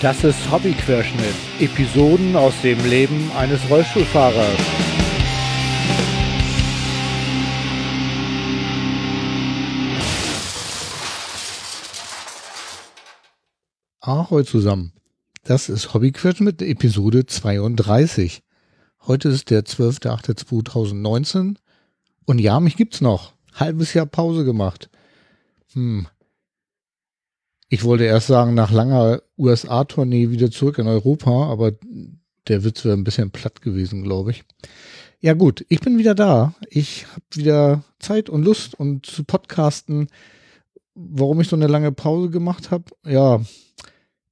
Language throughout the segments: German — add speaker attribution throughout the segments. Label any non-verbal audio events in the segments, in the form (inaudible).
Speaker 1: Das ist Hobbyquerschnitt. Episoden aus dem Leben eines Rollstuhlfahrers. Ahoi zusammen. Das ist Hobbyquerschnitt Episode 32. Heute ist der 12.08.2019 und ja, mich gibt's noch. Halbes Jahr Pause gemacht. Hm, ich wollte erst sagen, nach langer USA-Tournee wieder zurück in Europa, aber der Witz wäre ein bisschen platt gewesen, glaube ich. Ja gut, ich bin wieder da. Ich habe wieder Zeit und Lust und zu podcasten. Warum ich so eine lange Pause gemacht habe, ja,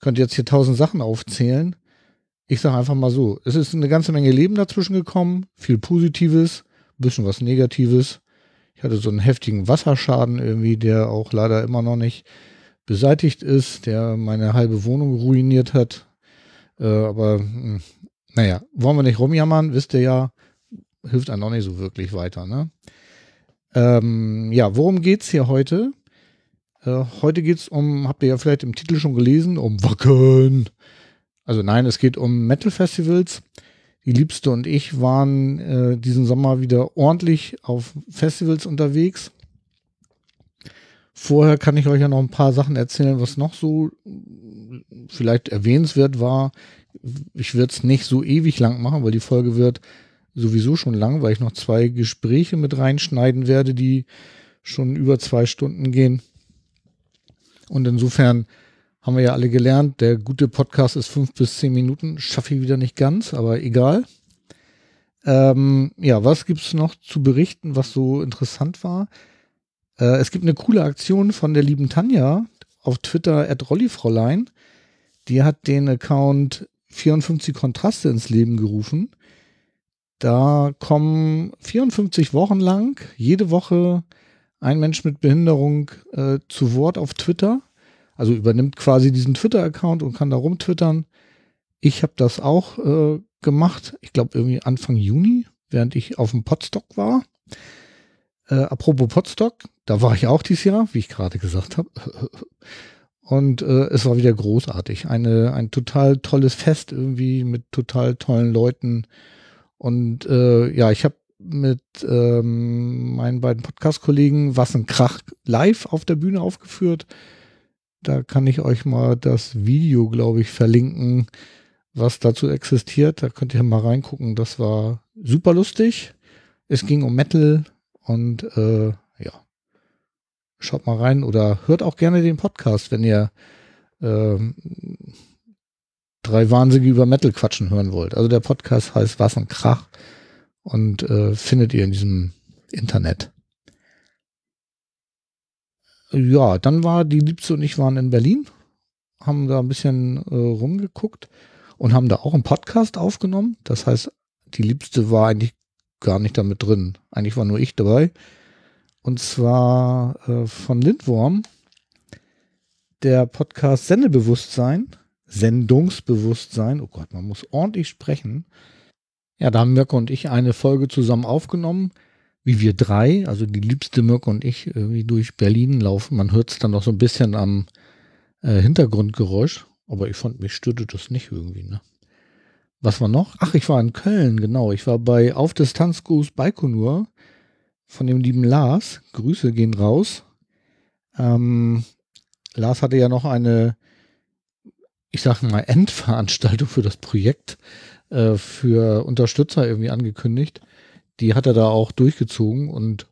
Speaker 1: könnte jetzt hier tausend Sachen aufzählen. Ich sage einfach mal so, es ist eine ganze Menge Leben dazwischen gekommen, viel Positives, bisschen was Negatives. Ich hatte so einen heftigen Wasserschaden irgendwie, der auch leider immer noch nicht beseitigt ist, der meine halbe Wohnung ruiniert hat. Äh, aber mh, hm, naja, wollen wir nicht rumjammern, wisst ihr ja, hilft einem auch nicht so wirklich weiter. Ne? Ähm, ja, worum geht's hier heute? Äh, heute geht's um, habt ihr ja vielleicht im Titel schon gelesen, um Wacken. Also nein, es geht um Metal-Festivals. Die Liebste und ich waren äh, diesen Sommer wieder ordentlich auf Festivals unterwegs. Vorher kann ich euch ja noch ein paar Sachen erzählen, was noch so vielleicht erwähnenswert war. Ich werde es nicht so ewig lang machen, weil die Folge wird sowieso schon lang, weil ich noch zwei Gespräche mit reinschneiden werde, die schon über zwei Stunden gehen. Und insofern haben wir ja alle gelernt, der gute Podcast ist fünf bis zehn Minuten. Schaffe ich wieder nicht ganz, aber egal. Ähm, ja, was gibt's noch zu berichten, was so interessant war? Äh, es gibt eine coole Aktion von der lieben Tanja auf Twitter Rollifräulein. Die hat den Account 54 Kontraste ins Leben gerufen. Da kommen 54 Wochen lang jede Woche ein Mensch mit Behinderung äh, zu Wort auf Twitter. Also übernimmt quasi diesen Twitter-Account und kann da rumtwittern. Ich habe das auch äh, gemacht. Ich glaube irgendwie Anfang Juni, während ich auf dem Podstock war. Äh, apropos Potstock, da war ich auch dieses Jahr, wie ich gerade gesagt habe. (laughs) Und äh, es war wieder großartig. Eine, ein total tolles Fest irgendwie mit total tollen Leuten. Und äh, ja, ich habe mit ähm, meinen beiden Podcast-Kollegen Was ein Krach live auf der Bühne aufgeführt. Da kann ich euch mal das Video, glaube ich, verlinken, was dazu existiert. Da könnt ihr mal reingucken. Das war super lustig. Es ging um Metal, und äh, ja, schaut mal rein oder hört auch gerne den Podcast, wenn ihr äh, drei Wahnsinnige über Metal quatschen hören wollt. Also der Podcast heißt Was ein Krach und äh, findet ihr in diesem Internet. Ja, dann war die Liebste und ich waren in Berlin, haben da ein bisschen äh, rumgeguckt und haben da auch einen Podcast aufgenommen. Das heißt, die Liebste war eigentlich gar nicht damit drin. Eigentlich war nur ich dabei. Und zwar äh, von Lindworm, der Podcast Sendebewusstsein, Sendungsbewusstsein. Oh Gott, man muss ordentlich sprechen. Ja, da haben Mirko und ich eine Folge zusammen aufgenommen, wie wir drei, also die liebste Mirko und ich, irgendwie durch Berlin laufen. Man hört es dann noch so ein bisschen am äh, Hintergrundgeräusch, aber ich fand, mich störte das nicht irgendwie, ne? Was war noch? Ach, ich war in Köln, genau. Ich war bei Auf Distanz Gruß Baikonur von dem lieben Lars. Grüße gehen raus. Ähm, Lars hatte ja noch eine, ich sag mal, (laughs) Endveranstaltung für das Projekt äh, für Unterstützer irgendwie angekündigt. Die hat er da auch durchgezogen und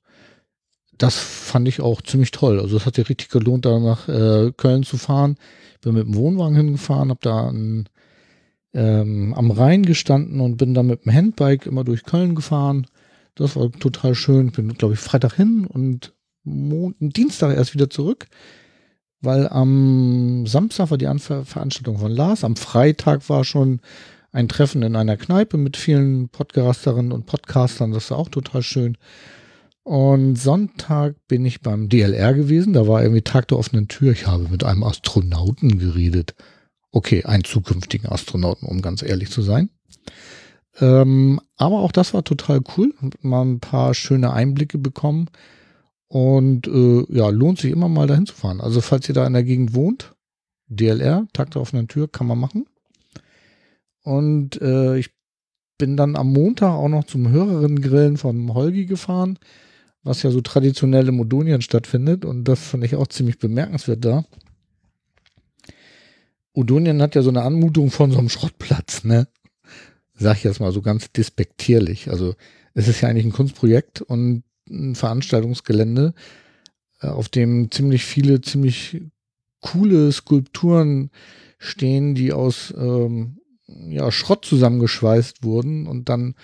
Speaker 1: das fand ich auch ziemlich toll. Also es hat sich richtig gelohnt, da nach äh, Köln zu fahren. Bin mit dem Wohnwagen hingefahren, habe da ein ähm, am Rhein gestanden und bin dann mit dem Handbike immer durch Köln gefahren. Das war total schön. Bin, glaube ich, Freitag hin und Mon Dienstag erst wieder zurück, weil am Samstag war die Anver Veranstaltung von Lars. Am Freitag war schon ein Treffen in einer Kneipe mit vielen Podcasterinnen und Podcastern. Das war auch total schön. Und Sonntag bin ich beim DLR gewesen. Da war irgendwie Tag der offenen Tür. Ich habe mit einem Astronauten geredet. Okay, einen zukünftigen Astronauten, um ganz ehrlich zu sein. Ähm, aber auch das war total cool. Mal ein paar schöne Einblicke bekommen. Und äh, ja, lohnt sich immer mal dahin zu fahren. Also falls ihr da in der Gegend wohnt, DLR, Takt auf einer Tür, kann man machen. Und äh, ich bin dann am Montag auch noch zum Hörerinnen-Grillen vom Holgi gefahren, was ja so traditionell im Odonien stattfindet. Und das fand ich auch ziemlich bemerkenswert da. Odonien hat ja so eine Anmutung von so einem Schrottplatz, ne? Sag ich jetzt mal so ganz despektierlich. Also es ist ja eigentlich ein Kunstprojekt und ein Veranstaltungsgelände, äh, auf dem ziemlich viele, ziemlich coole Skulpturen stehen, die aus ähm, ja, Schrott zusammengeschweißt wurden und dann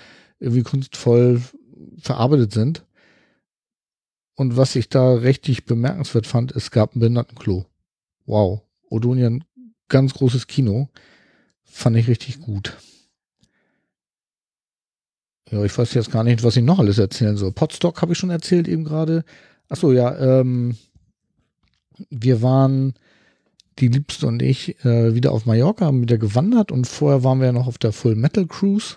Speaker 1: irgendwie kunstvoll verarbeitet sind. Und was ich da richtig bemerkenswert fand, es gab ein Behindertenklo. Wow. Odonien, ganz großes Kino. Fand ich richtig gut. Ja, ich weiß jetzt gar nicht, was ich noch alles erzählen soll. Potstock habe ich schon erzählt eben gerade. Achso, ja, ähm, wir waren, die Liebste und ich, äh, wieder auf Mallorca, haben wieder gewandert und vorher waren wir ja noch auf der Full Metal Cruise.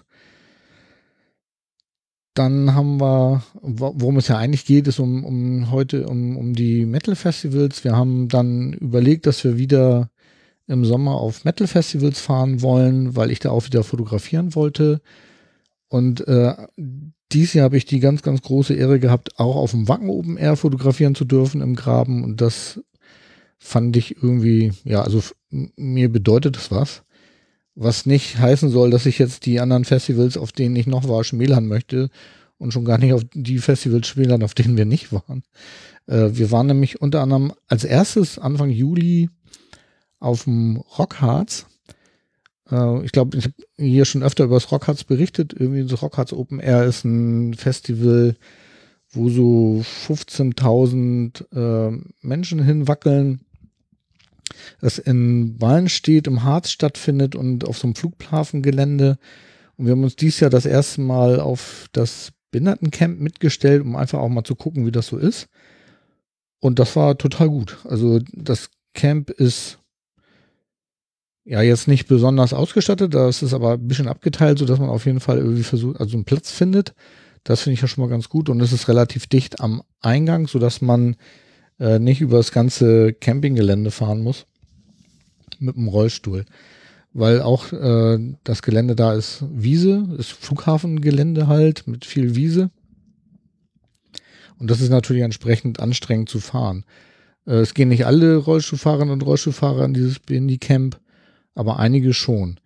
Speaker 1: Dann haben wir, worum es ja eigentlich geht, ist um, um heute um, um die Metal Festivals. Wir haben dann überlegt, dass wir wieder im Sommer auf Metal Festivals fahren wollen, weil ich da auch wieder fotografieren wollte. Und äh, dieses Jahr habe ich die ganz, ganz große Ehre gehabt, auch auf dem Wacken Open Air fotografieren zu dürfen im Graben. Und das fand ich irgendwie, ja, also mir bedeutet das was. Was nicht heißen soll, dass ich jetzt die anderen Festivals, auf denen ich noch war, schmälern möchte und schon gar nicht auf die Festivals schmälern, auf denen wir nicht waren. Äh, wir waren nämlich unter anderem als erstes Anfang Juli auf dem Rockharz äh, ich glaube, ich habe hier schon öfter über das Rockharz berichtet. Irgendwie das Rockharz Open Air ist ein Festival, wo so 15.000 äh, Menschen hinwackeln. Das in Wallen steht, im Harz stattfindet und auf so einem Flughafengelände. Und wir haben uns dieses Jahr das erste Mal auf das Behindertencamp mitgestellt, um einfach auch mal zu gucken, wie das so ist. Und das war total gut. Also das Camp ist ja, jetzt nicht besonders ausgestattet, das ist aber ein bisschen abgeteilt, so dass man auf jeden Fall irgendwie versucht, also einen Platz findet. Das finde ich ja schon mal ganz gut und es ist relativ dicht am Eingang, so dass man äh, nicht über das ganze Campinggelände fahren muss mit dem Rollstuhl. Weil auch äh, das Gelände da ist Wiese, ist Flughafengelände halt mit viel Wiese. Und das ist natürlich entsprechend anstrengend zu fahren. Äh, es gehen nicht alle Rollstuhlfahrerinnen und Rollstuhlfahrer in dieses Bindi-Camp aber einige schon.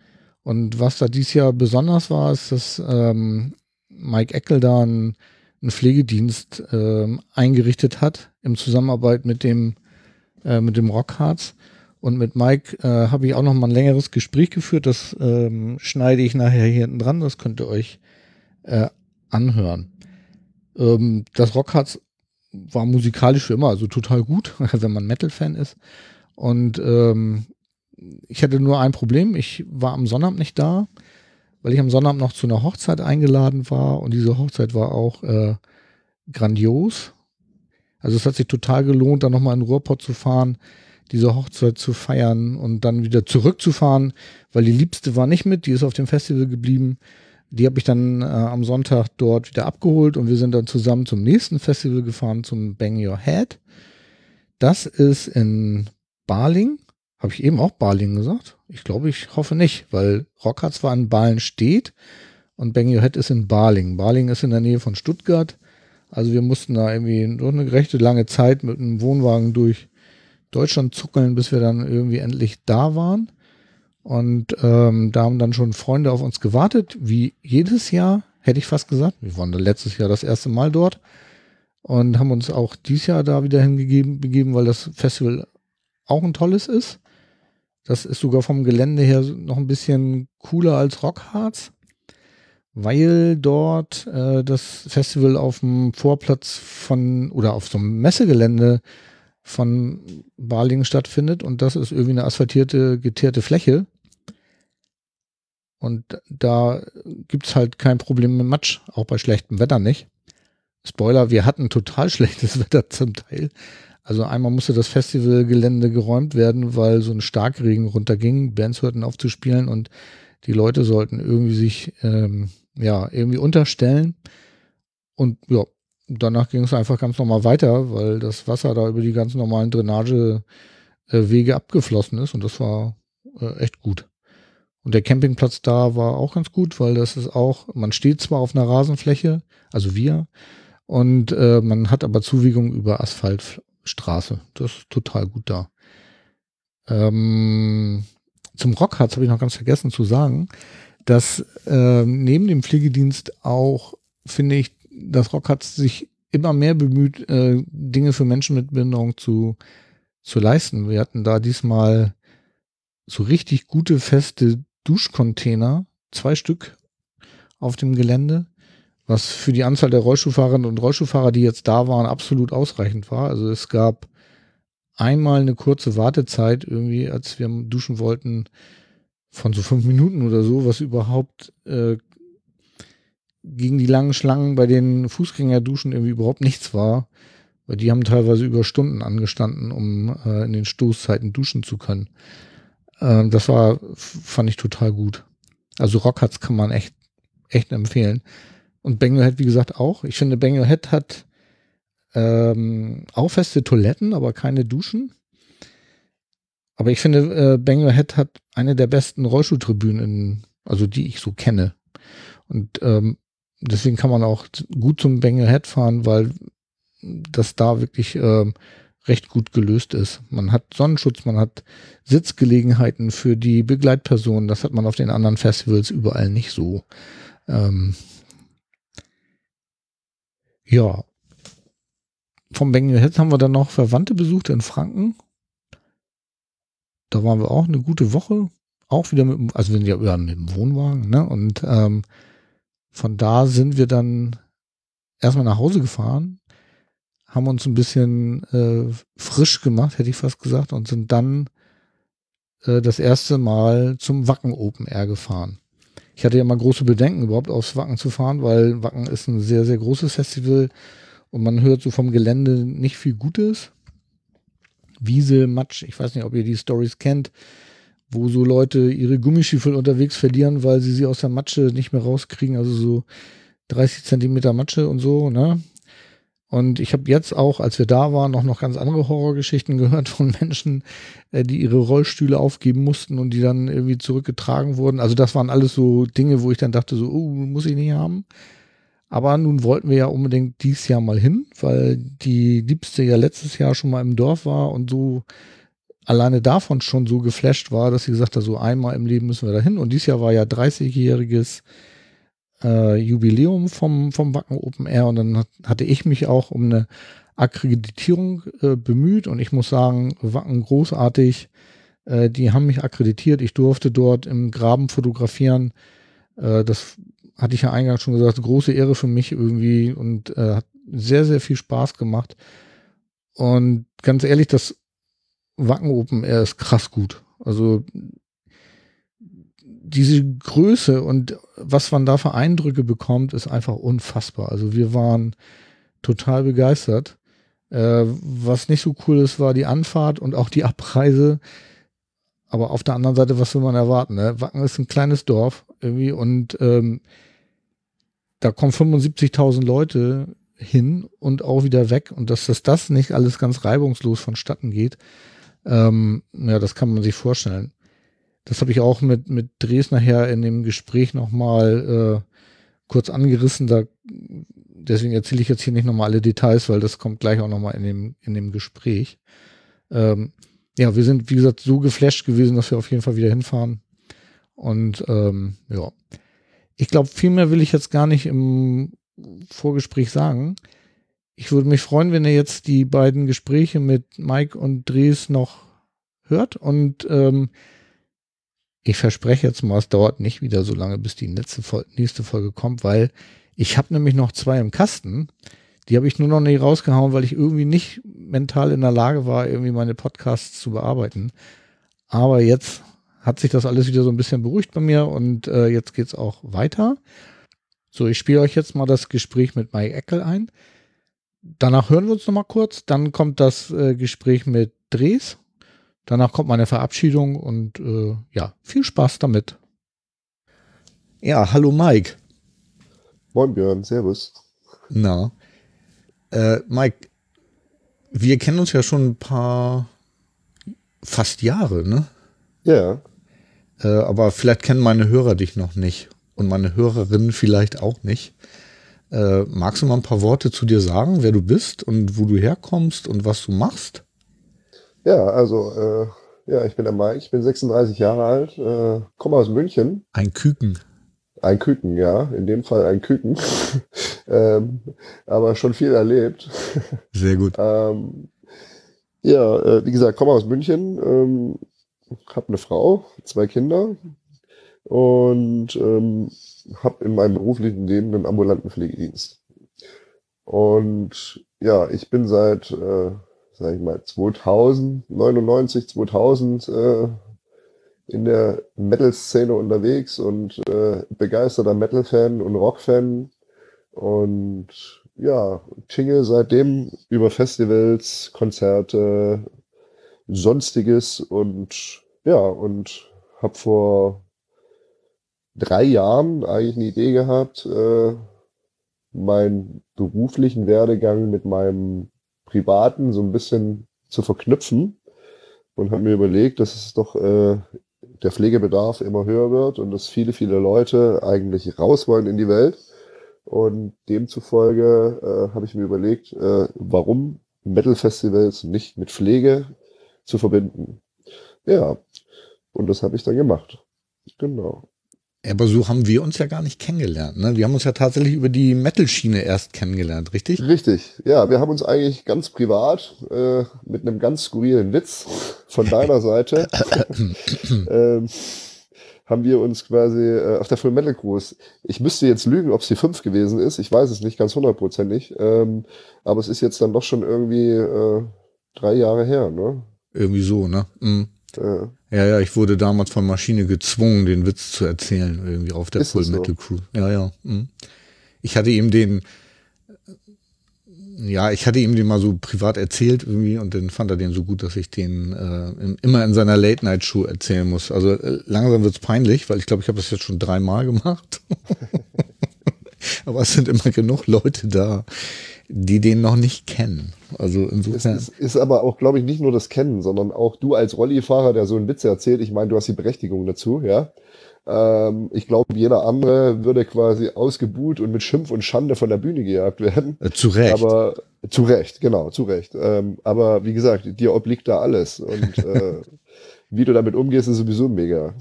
Speaker 1: Und was da dieses Jahr besonders war, ist, dass ähm, Mike Eckel da einen, einen Pflegedienst ähm, eingerichtet hat im Zusammenarbeit mit dem äh, mit dem Rockharz. Und mit Mike äh, habe ich auch noch mal ein längeres Gespräch geführt. Das ähm, schneide ich nachher hier hinten dran. Das könnt ihr euch äh, anhören. Ähm, das Rockharz war musikalisch für immer, also total gut, (laughs) wenn man Metal-Fan ist. Und ähm, ich hatte nur ein Problem. Ich war am Sonnabend nicht da, weil ich am Sonnabend noch zu einer Hochzeit eingeladen war und diese Hochzeit war auch äh, grandios. Also es hat sich total gelohnt, da nochmal in Ruhrpott zu fahren, diese Hochzeit zu feiern und dann wieder zurückzufahren, weil die Liebste war nicht mit, die ist auf dem Festival geblieben. Die habe ich dann äh, am Sonntag dort wieder abgeholt und wir sind dann zusammen zum nächsten Festival gefahren, zum Bang Your Head. Das ist in Baling habe ich eben auch Balingen gesagt? Ich glaube, ich hoffe nicht, weil Rockhard zwar in Balen steht und Bang Your Head ist in Baling. Baling ist in der Nähe von Stuttgart. Also wir mussten da irgendwie nur eine gerechte lange Zeit mit einem Wohnwagen durch Deutschland zuckeln, bis wir dann irgendwie endlich da waren. Und ähm, da haben dann schon Freunde auf uns gewartet, wie jedes Jahr, hätte ich fast gesagt. Wir waren letztes Jahr das erste Mal dort und haben uns auch dieses Jahr da wieder hingegeben, begeben, weil das Festival auch ein tolles ist. Das ist sogar vom Gelände her noch ein bisschen cooler als Rockharz, weil dort äh, das Festival auf dem Vorplatz von oder auf so einem Messegelände von Balingen stattfindet und das ist irgendwie eine asphaltierte, geteerte Fläche. Und da gibt's halt kein Problem mit Matsch, auch bei schlechtem Wetter nicht. Spoiler, wir hatten total (laughs) schlechtes Wetter zum Teil. Also einmal musste das Festivalgelände geräumt werden, weil so ein Starkregen runterging. Bands hörten auf zu spielen und die Leute sollten irgendwie sich ähm, ja irgendwie unterstellen. Und ja, danach ging es einfach ganz normal weiter, weil das Wasser da über die ganz normalen Drainage äh, abgeflossen ist und das war äh, echt gut. Und der Campingplatz da war auch ganz gut, weil das ist auch, man steht zwar auf einer Rasenfläche, also wir, und äh, man hat aber Zuwiegung über Asphaltstraße. Das ist total gut da. Ähm, zum Rockharz habe ich noch ganz vergessen zu sagen, dass äh, neben dem Pflegedienst auch, finde ich, das Rockharz sich immer mehr bemüht, äh, Dinge für Menschen mit Behinderung zu, zu leisten. Wir hatten da diesmal so richtig gute, feste Duschcontainer, zwei Stück auf dem Gelände, was für die Anzahl der Rollstuhlfahrerinnen und Rollstuhlfahrer, die jetzt da waren, absolut ausreichend war. Also es gab einmal eine kurze Wartezeit irgendwie, als wir duschen wollten, von so fünf Minuten oder so, was überhaupt äh, gegen die langen Schlangen bei den Fußgängerduschen irgendwie überhaupt nichts war, weil die haben teilweise über Stunden angestanden, um äh, in den Stoßzeiten duschen zu können. Äh, das war, fand ich total gut. Also Rockharts kann man echt, echt empfehlen. Und Banglehead, wie gesagt, auch. Ich finde, Banglehead hat ähm, auch feste Toiletten, aber keine Duschen. Aber ich finde, äh, Banglehead hat eine der besten Rollstuhltribünen, also die ich so kenne. Und ähm, deswegen kann man auch gut zum Banglehead fahren, weil das da wirklich ähm, recht gut gelöst ist. Man hat Sonnenschutz, man hat Sitzgelegenheiten für die Begleitpersonen. Das hat man auf den anderen Festivals überall nicht so. Ähm ja. Vom Bengel haben wir dann noch Verwandte besucht in Franken. Da waren wir auch eine gute Woche. Auch wieder mit, also wir sind ja mit dem Wohnwagen, ne? Und ähm, von da sind wir dann erstmal nach Hause gefahren, haben uns ein bisschen äh, frisch gemacht, hätte ich fast gesagt, und sind dann äh, das erste Mal zum Wacken Open Air gefahren. Ich hatte ja mal große Bedenken, überhaupt aufs Wacken zu fahren, weil Wacken ist ein sehr, sehr großes Festival und man hört so vom Gelände nicht viel Gutes. Wiese, Matsch, ich weiß nicht, ob ihr die Stories kennt, wo so Leute ihre Gummistiefel unterwegs verlieren, weil sie sie aus der Matsche nicht mehr rauskriegen, also so 30 Zentimeter Matsche und so, ne? Und ich habe jetzt auch, als wir da waren, noch, noch ganz andere Horrorgeschichten gehört von Menschen, äh, die ihre Rollstühle aufgeben mussten und die dann irgendwie zurückgetragen wurden. Also das waren alles so Dinge, wo ich dann dachte, so, oh, muss ich nicht haben. Aber nun wollten wir ja unbedingt dieses Jahr mal hin, weil die Liebste ja letztes Jahr schon mal im Dorf war und so alleine davon schon so geflasht war, dass sie gesagt hat, so einmal im Leben müssen wir da hin. Und dieses Jahr war ja 30-jähriges äh, Jubiläum vom, vom Wacken Open Air und dann hat, hatte ich mich auch um eine Akkreditierung äh, bemüht und ich muss sagen, Wacken großartig. Äh, die haben mich akkreditiert. Ich durfte dort im Graben fotografieren. Äh, das hatte ich ja eingangs schon gesagt, große Ehre für mich irgendwie und äh, hat sehr, sehr viel Spaß gemacht. Und ganz ehrlich, das Wacken Open Air ist krass gut. Also diese Größe und was man da für Eindrücke bekommt, ist einfach unfassbar. Also wir waren total begeistert. Äh, was nicht so cool ist, war die Anfahrt und auch die Abreise. Aber auf der anderen Seite, was will man erwarten? Ne? Wacken ist ein kleines Dorf irgendwie und ähm, da kommen 75.000 Leute hin und auch wieder weg und dass das, das nicht alles ganz reibungslos vonstatten geht, ähm, ja, das kann man sich vorstellen. Das habe ich auch mit, mit Dres nachher in dem Gespräch nochmal äh, kurz angerissen. Da, deswegen erzähle ich jetzt hier nicht nochmal alle Details, weil das kommt gleich auch nochmal in dem, in dem Gespräch. Ähm, ja, wir sind, wie gesagt, so geflasht gewesen, dass wir auf jeden Fall wieder hinfahren. Und ähm, ja, ich glaube, viel mehr will ich jetzt gar nicht im Vorgespräch sagen. Ich würde mich freuen, wenn ihr jetzt die beiden Gespräche mit Mike und Dres noch hört und ähm, ich verspreche jetzt mal, es dauert nicht wieder so lange, bis die nächste, nächste Folge kommt, weil ich habe nämlich noch zwei im Kasten. Die habe ich nur noch nicht rausgehauen, weil ich irgendwie nicht mental in der Lage war, irgendwie meine Podcasts zu bearbeiten. Aber jetzt hat sich das alles wieder so ein bisschen beruhigt bei mir und äh, jetzt geht's auch weiter. So, ich spiele euch jetzt mal das Gespräch mit Mike Eckel ein. Danach hören wir uns noch mal kurz. Dann kommt das äh, Gespräch mit Dres Danach kommt meine Verabschiedung und äh, ja, viel Spaß damit. Ja, hallo Mike.
Speaker 2: Moin Björn, servus.
Speaker 1: Na, äh, Mike, wir kennen uns ja schon ein paar fast Jahre, ne?
Speaker 2: Ja.
Speaker 1: Äh, aber vielleicht kennen meine Hörer dich noch nicht und meine Hörerinnen vielleicht auch nicht. Äh, magst du mal ein paar Worte zu dir sagen, wer du bist und wo du herkommst und was du machst?
Speaker 2: Ja, also, äh, ja, ich bin der Mike, ich bin 36 Jahre alt, äh, komme aus München.
Speaker 1: Ein Küken.
Speaker 2: Ein Küken, ja, in dem Fall ein Küken. (laughs) ähm, aber schon viel erlebt.
Speaker 1: Sehr gut. (laughs)
Speaker 2: ähm, ja, äh, wie gesagt, komme aus München, ähm, habe eine Frau, zwei Kinder und ähm, habe in meinem beruflichen Leben einen ambulanten Pflegedienst. Und ja, ich bin seit, äh, sag ich mal, 2000, 99, 2000 äh, in der Metal-Szene unterwegs und äh, begeisterter Metal-Fan und Rock-Fan. Und ja, tinge seitdem über Festivals, Konzerte, sonstiges und ja, und habe vor drei Jahren eigentlich eine Idee gehabt, äh, meinen beruflichen Werdegang mit meinem privaten so ein bisschen zu verknüpfen und habe mir überlegt, dass es doch äh, der Pflegebedarf immer höher wird und dass viele, viele Leute eigentlich raus wollen in die Welt. Und demzufolge äh, habe ich mir überlegt, äh, warum Metal-Festivals nicht mit Pflege zu verbinden. Ja, und das habe ich dann gemacht. Genau.
Speaker 1: Aber so haben wir uns ja gar nicht kennengelernt. Ne? Wir haben uns ja tatsächlich über die Metal-Schiene erst kennengelernt, richtig?
Speaker 2: Richtig, ja. Wir haben uns eigentlich ganz privat äh, mit einem ganz skurrilen Witz von deiner Seite (laughs) ähm, haben wir uns quasi äh, auf der Full Metal Cruise. Ich müsste jetzt lügen, ob es die fünf gewesen ist. Ich weiß es nicht ganz hundertprozentig. Ähm, aber es ist jetzt dann doch schon irgendwie äh, drei Jahre her, ne?
Speaker 1: Irgendwie so, ne? Mhm. Ja. ja, ja, ich wurde damals von Maschine gezwungen, den Witz zu erzählen, irgendwie auf der Ist Full Metal so? Crew. Ja, ja. Mhm. Ich hatte ihm den, ja, ich hatte ihm den mal so privat erzählt irgendwie und dann fand er den so gut, dass ich den äh, immer in seiner Late-Night-Show erzählen muss. Also äh, langsam wird's peinlich, weil ich glaube, ich habe das jetzt schon dreimal gemacht. (laughs) Aber es sind immer genug Leute da, die den noch nicht kennen. Also insofern.
Speaker 2: Es ist, ist aber auch, glaube ich, nicht nur das Kennen, sondern auch du als Rollifahrer, der so einen Witz erzählt. Ich meine, du hast die Berechtigung dazu, ja. Ähm, ich glaube, jeder andere würde quasi ausgebuht und mit Schimpf und Schande von der Bühne gejagt werden.
Speaker 1: Äh, zu Recht.
Speaker 2: Aber zu Recht, genau, zu Recht. Ähm, aber wie gesagt, dir obliegt da alles. Und äh, (laughs) wie du damit umgehst, ist sowieso mega.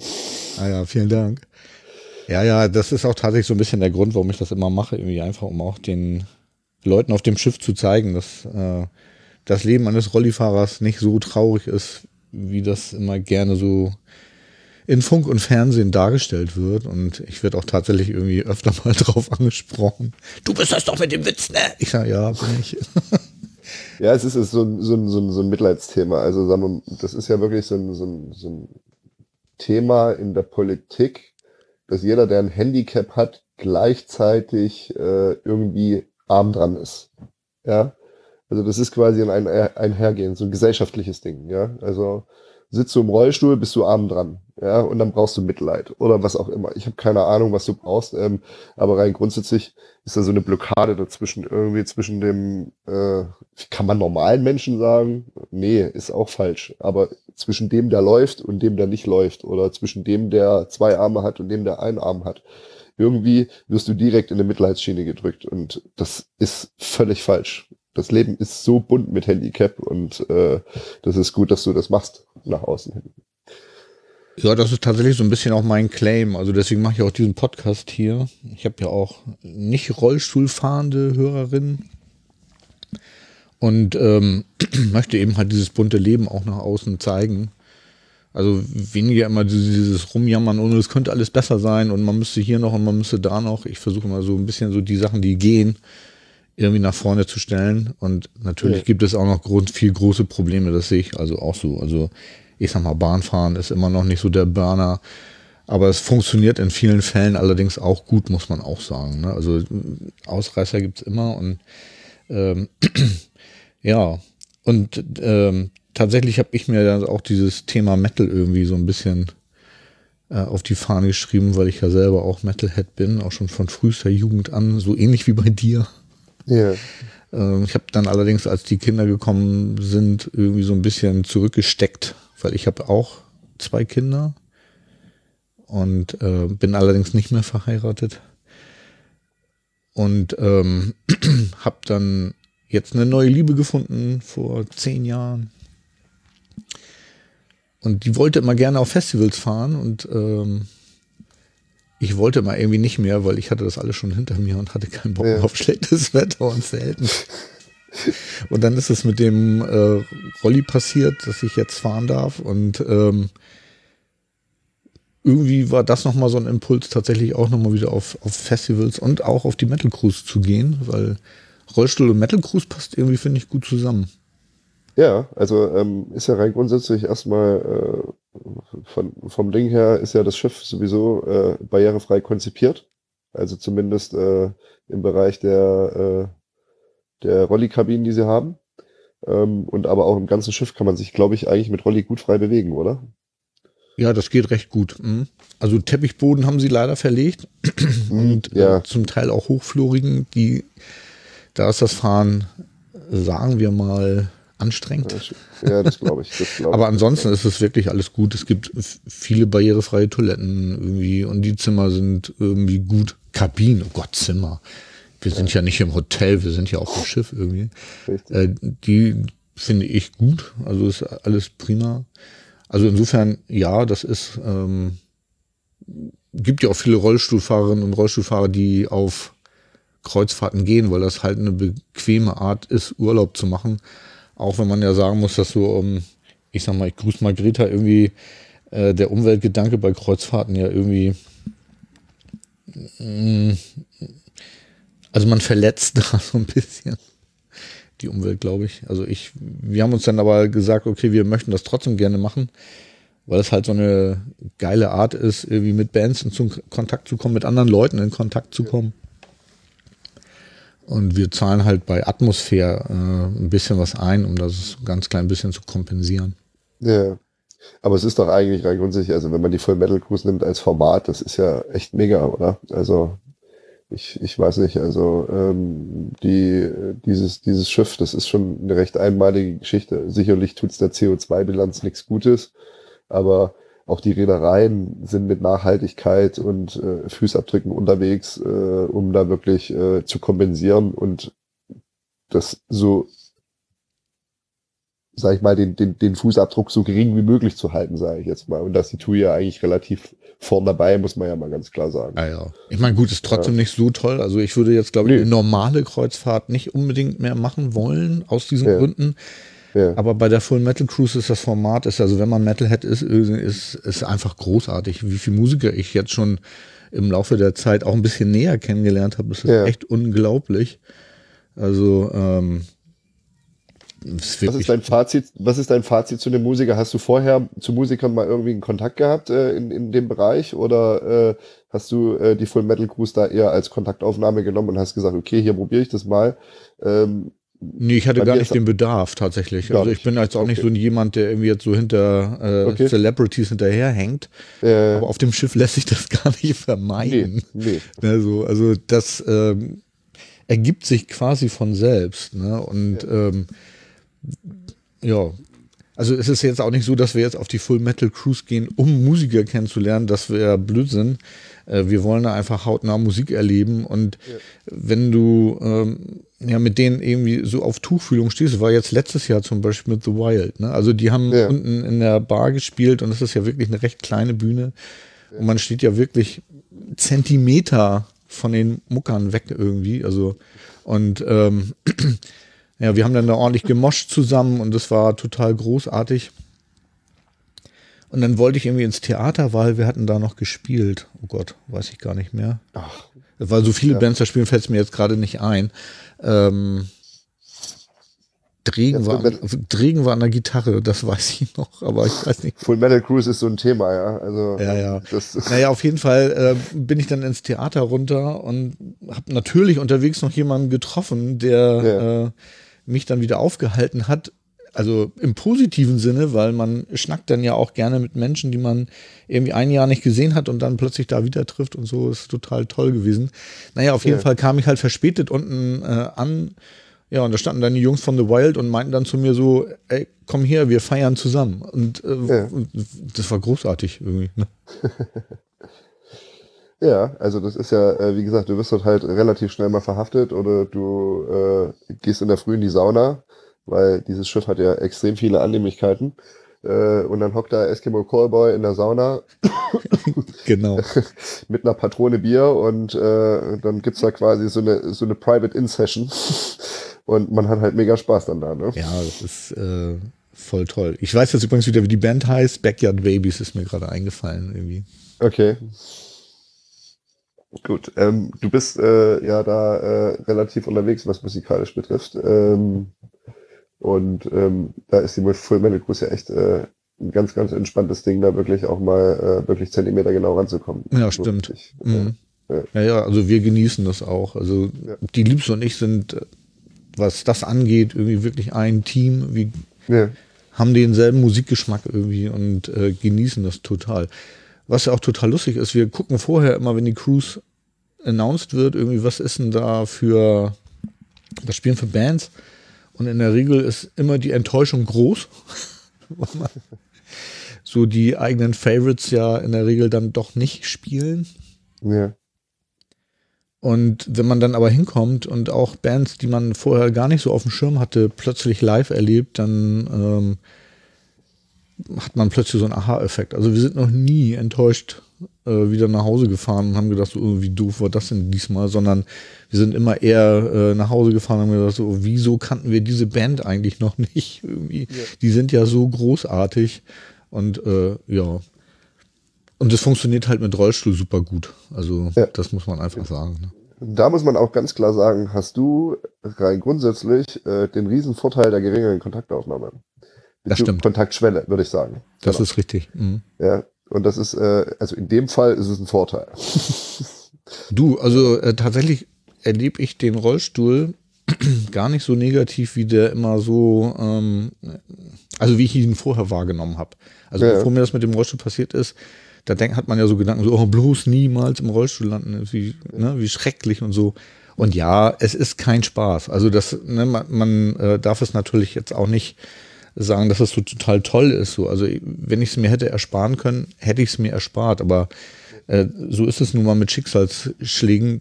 Speaker 1: Ah ja, vielen Dank. Ja, ja, das ist auch tatsächlich so ein bisschen der Grund, warum ich das immer mache, irgendwie einfach, um auch den Leuten auf dem Schiff zu zeigen, dass äh, das Leben eines Rollifahrers nicht so traurig ist, wie das immer gerne so in Funk und Fernsehen dargestellt wird. Und ich werde auch tatsächlich irgendwie öfter mal (laughs) drauf angesprochen. Du bist das doch mit dem Witz, ne? Ich sage, ja, bin ich. (laughs)
Speaker 2: ja, es ist, so, ein, so, ein, so, ein, so ein Mitleidsthema. Also sagen wir, das ist ja wirklich so ein, so, ein, so ein Thema in der Politik, dass jeder, der ein Handicap hat, gleichzeitig äh, irgendwie arm dran ist. Ja. Also das ist quasi ein, ein Einhergehen, so ein gesellschaftliches Ding, ja. Also sitzt du im Rollstuhl, bist du arm dran, ja, und dann brauchst du Mitleid oder was auch immer. Ich habe keine Ahnung, was du brauchst, ähm, aber rein grundsätzlich ist da so eine Blockade dazwischen, irgendwie zwischen dem, äh, kann man normalen Menschen sagen? Nee, ist auch falsch. Aber zwischen dem, der läuft und dem, der nicht läuft, oder zwischen dem, der zwei Arme hat und dem, der einen Arm hat irgendwie wirst du direkt in eine Mitleidsschiene gedrückt und das ist völlig falsch. Das Leben ist so bunt mit Handicap und äh, das ist gut, dass du das machst nach außen hin.
Speaker 1: Ja, das ist tatsächlich so ein bisschen auch mein Claim. Also deswegen mache ich auch diesen Podcast hier. Ich habe ja auch nicht Rollstuhlfahrende Hörerinnen und ähm, (clears throat) möchte eben halt dieses bunte Leben auch nach außen zeigen. Also weniger immer dieses Rumjammern und es könnte alles besser sein und man müsste hier noch und man müsste da noch. Ich versuche immer so ein bisschen so die Sachen, die gehen, irgendwie nach vorne zu stellen. Und natürlich ja. gibt es auch noch Grund, viel große Probleme, das sehe ich also auch so. Also ich sag mal, Bahnfahren ist immer noch nicht so der Burner. Aber es funktioniert in vielen Fällen allerdings auch gut, muss man auch sagen. Ne? Also Ausreißer gibt's immer und ähm, (clears throat) ja, und ähm, tatsächlich habe ich mir dann auch dieses Thema Metal irgendwie so ein bisschen äh, auf die Fahne geschrieben, weil ich ja selber auch Metalhead bin, auch schon von frühester Jugend an, so ähnlich wie bei dir. Ja. Ähm, ich habe dann allerdings, als die Kinder gekommen sind, irgendwie so ein bisschen zurückgesteckt weil ich habe auch zwei Kinder und äh, bin allerdings nicht mehr verheiratet. Und ähm, (clears throat) habe dann jetzt eine neue Liebe gefunden vor zehn Jahren. Und die wollte immer gerne auf Festivals fahren und ähm, ich wollte mal irgendwie nicht mehr, weil ich hatte das alles schon hinter mir und hatte keinen Bock ja. auf schlechtes (laughs) Wetter und Selten. und dann ist es mit dem äh, Rolli passiert, dass ich jetzt fahren darf und ähm, irgendwie war das nochmal so ein Impuls, tatsächlich auch nochmal wieder auf, auf Festivals und auch auf die Metal Cruise zu gehen, weil Rollstuhl und Metal Cruise passt irgendwie, finde ich, gut zusammen.
Speaker 2: Ja, also ähm, ist ja rein grundsätzlich erstmal äh, von, vom Ding her ist ja das Schiff sowieso äh, barrierefrei konzipiert. Also zumindest äh, im Bereich der, äh, der Rollikabinen, die sie haben. Ähm, und aber auch im ganzen Schiff kann man sich, glaube ich, eigentlich mit Rolli gut frei bewegen, oder?
Speaker 1: Ja, das geht recht gut. Mhm. Also Teppichboden haben sie leider verlegt
Speaker 2: mhm,
Speaker 1: und äh, ja. zum Teil auch hochflorigen. Die, da ist das Fahren, sagen wir mal, anstrengend.
Speaker 2: Ja, das glaube ich. Das
Speaker 1: glaub Aber ansonsten ist es wirklich alles gut. Es gibt viele barrierefreie Toiletten irgendwie und die Zimmer sind irgendwie gut. Kabinen, oh Gott, Zimmer. Wir sind ja, ja nicht im Hotel, wir sind ja auf dem Schiff irgendwie. Äh, die finde ich gut. Also ist alles prima. Also insofern, ja, das ist, ähm, gibt ja auch viele Rollstuhlfahrerinnen und Rollstuhlfahrer, die auf Kreuzfahrten gehen, weil das halt eine bequeme Art ist, Urlaub zu machen. Auch wenn man ja sagen muss, dass so, um, ich sag mal, ich grüße Margrethe, irgendwie äh, der Umweltgedanke bei Kreuzfahrten ja irgendwie, mh, mm, also man verletzt (laughs) da so ein bisschen die Umwelt, glaube ich. Also ich, wir haben uns dann aber gesagt, okay, wir möchten das trotzdem gerne machen, weil es halt so eine geile Art ist, irgendwie mit Bands in Kontakt zu kommen, mit anderen Leuten in Kontakt zu kommen. Und wir zahlen halt bei Atmosphäre äh, ein bisschen was ein, um das ganz klein bisschen zu kompensieren.
Speaker 2: Ja. Aber es ist doch eigentlich rein grundsätzlich, also wenn man die Full Metal Cruise nimmt als Format, das ist ja echt mega, oder? Also ich, ich weiß nicht, also ähm, die, dieses, dieses Schiff, das ist schon eine recht einmalige Geschichte. Sicherlich tut's der CO2-Bilanz nichts Gutes, aber auch die Reedereien sind mit Nachhaltigkeit und äh, Fußabdrücken unterwegs, äh, um da wirklich äh, zu kompensieren und das so, sag ich mal, den, den, den Fußabdruck so gering wie möglich zu halten, sage ich jetzt mal. Und das die TUI ja eigentlich relativ vorn dabei, muss man ja mal ganz klar sagen.
Speaker 1: Ah, ja. Ich meine, gut, ist trotzdem ja. nicht so toll. Also ich würde jetzt, glaube ich, nee. eine normale Kreuzfahrt nicht unbedingt mehr machen wollen, aus diesen ja. Gründen. Ja. Aber bei der Full Metal Cruise ist das Format, ist also wenn man Metalhead ist, ist, ist einfach großartig. Wie viele Musiker ich jetzt schon im Laufe der Zeit auch ein bisschen näher kennengelernt habe, das ist ja. echt unglaublich. Also ähm,
Speaker 2: ist was ist dein Fazit? Was ist dein Fazit zu dem Musiker? Hast du vorher zu Musikern mal irgendwie einen Kontakt gehabt äh, in, in dem Bereich oder äh, hast du äh, die Full Metal Cruise da eher als Kontaktaufnahme genommen und hast gesagt, okay, hier probiere ich das mal? Ähm,
Speaker 1: Nee, ich hatte gar nicht den Bedarf tatsächlich. Also ich bin jetzt auch okay. nicht so jemand, der irgendwie jetzt so hinter äh, okay. Celebrities hinterherhängt. Äh, aber auf dem Schiff lässt sich das (laughs) gar nicht vermeiden. Nee, nee. Also, also das ähm, ergibt sich quasi von selbst. Ne? Und ja. Ähm, ja, also es ist jetzt auch nicht so, dass wir jetzt auf die Full Metal Cruise gehen, um Musiker kennenzulernen. Das wäre Blödsinn. Äh, wir wollen da einfach hautnah Musik erleben. Und ja. wenn du ähm, ja mit denen irgendwie so auf Tuchfühlung stehst, war jetzt letztes Jahr zum Beispiel mit The Wild. Ne? Also die haben ja. unten in der Bar gespielt und das ist ja wirklich eine recht kleine Bühne. Ja. Und man steht ja wirklich Zentimeter von den Muckern weg irgendwie. Also und ähm, (clears throat) ja, wir haben dann da ordentlich gemoscht zusammen und das war total großartig. Und dann wollte ich irgendwie ins Theater, weil wir hatten da noch gespielt. Oh Gott, weiß ich gar nicht mehr. Ach. Weil so viele ja. Bands da spielen, fällt es mir jetzt gerade nicht ein. Ähm, Dregen, war, Dregen war an der Gitarre, das weiß ich noch, aber ich weiß nicht.
Speaker 2: Full Metal Cruise ist so ein Thema, ja. Also,
Speaker 1: ja, ja. naja, auf jeden Fall äh, bin ich dann ins Theater runter und habe natürlich unterwegs noch jemanden getroffen, der ja. äh, mich dann wieder aufgehalten hat. Also im positiven Sinne, weil man schnackt dann ja auch gerne mit Menschen, die man irgendwie ein Jahr nicht gesehen hat und dann plötzlich da wieder trifft und so ist total toll gewesen. Naja, auf jeden ja. Fall kam ich halt verspätet unten äh, an Ja, und da standen dann die Jungs von The Wild und meinten dann zu mir so, ey, komm her, wir feiern zusammen. Und, äh,
Speaker 2: Ja.
Speaker 1: und das war großartig irgendwie. Ne? (laughs)
Speaker 2: Ja, also das ist ja, äh, wie gesagt, du wirst dort halt relativ schnell mal verhaftet oder du äh, gehst in der Früh in die Sauna, weil dieses Schiff hat ja extrem viele Annehmlichkeiten. Äh, und dann hockt da Eskimo Callboy in der Sauna (laughs)
Speaker 1: Genau. (laughs)
Speaker 2: mit einer Patrone Bier und äh, dann gibt's da quasi so eine, so eine Private-In-Session. (laughs) Und man hat halt mega Spaß dann da, ne?
Speaker 1: Ja, das ist äh, voll toll. Ich weiß jetzt übrigens wieder, wie die Band heißt. Backyard Babies ist mir gerade eingefallen irgendwie.
Speaker 2: Okay. Gut, ähm, du bist äh, ja da äh, relativ unterwegs, was musikalisch betrifft. Ähm, und ähm, da ist die Full Metal Cruise ja echt äh, ein ganz, ganz entspanntes Ding, da wirklich auch mal äh, wirklich Zentimeter genau ranzukommen.
Speaker 1: Ja, stimmt.
Speaker 2: richtig.
Speaker 1: Mhm.
Speaker 2: Ja.
Speaker 1: Ja, ja, also wir genießen das auch. Also
Speaker 2: Ja.
Speaker 1: die Liebste und ich sind, äh, was das angeht, irgendwie wirklich ein Team. Wir
Speaker 2: Ja.
Speaker 1: haben denselben Musikgeschmack irgendwie und äh, genießen das total. Was ja auch total lustig ist, wir gucken vorher immer, wenn die Cruise announced wird, irgendwie, was ist denn da für, was spielen für Bands? Und in der Regel ist immer die Enttäuschung groß. (laughs) so die eigenen Favorites ja in der Regel dann doch nicht spielen.
Speaker 2: Ja.
Speaker 1: Und wenn man dann aber hinkommt und auch Bands, die man vorher gar nicht so auf dem Schirm hatte, plötzlich live erlebt, dann ähm, hat man plötzlich so einen Aha-Effekt. Also wir sind noch nie enttäuscht äh, wieder nach Hause gefahren und haben gedacht, so, oh, wie doof war das denn diesmal, sondern wir sind immer eher äh, nach Hause gefahren und haben gedacht, so, wieso kannten wir diese Band eigentlich noch (laughs) nicht? Irgendwie, die sind ja so großartig und äh, ja. Und das funktioniert halt mit Rollstuhl super gut. Also
Speaker 2: Ja.
Speaker 1: das muss man einfach sagen. Ne?
Speaker 2: Da muss man auch ganz klar sagen, hast du rein grundsätzlich äh, den riesen Vorteil der geringeren Kontaktaufnahme.
Speaker 1: Das stimmt.
Speaker 2: Kontaktschwelle, würde ich sagen.
Speaker 1: Das
Speaker 2: Genau.
Speaker 1: ist richtig. Mhm.
Speaker 2: Ja, und das ist, äh, also in dem Fall ist es ein Vorteil.
Speaker 1: Du, also äh, tatsächlich erlebe ich den Rollstuhl (clears throat) gar nicht so negativ, wie der immer so, ähm, also wie ich ihn vorher wahrgenommen habe. Also
Speaker 2: Ja,
Speaker 1: bevor mir das mit dem Rollstuhl passiert ist, da denk, hat man ja so Gedanken, so, oh, bloß niemals im Rollstuhl landen, wie, ne, wie schrecklich und so. Und ja, es ist kein Spaß. Also das, ne, man, man äh, darf es natürlich jetzt auch nicht sagen, dass es so total toll ist. So. Also wenn ich es mir hätte ersparen können, hätte ich es mir erspart. Aber äh, so ist es nun mal mit Schicksalsschlägen.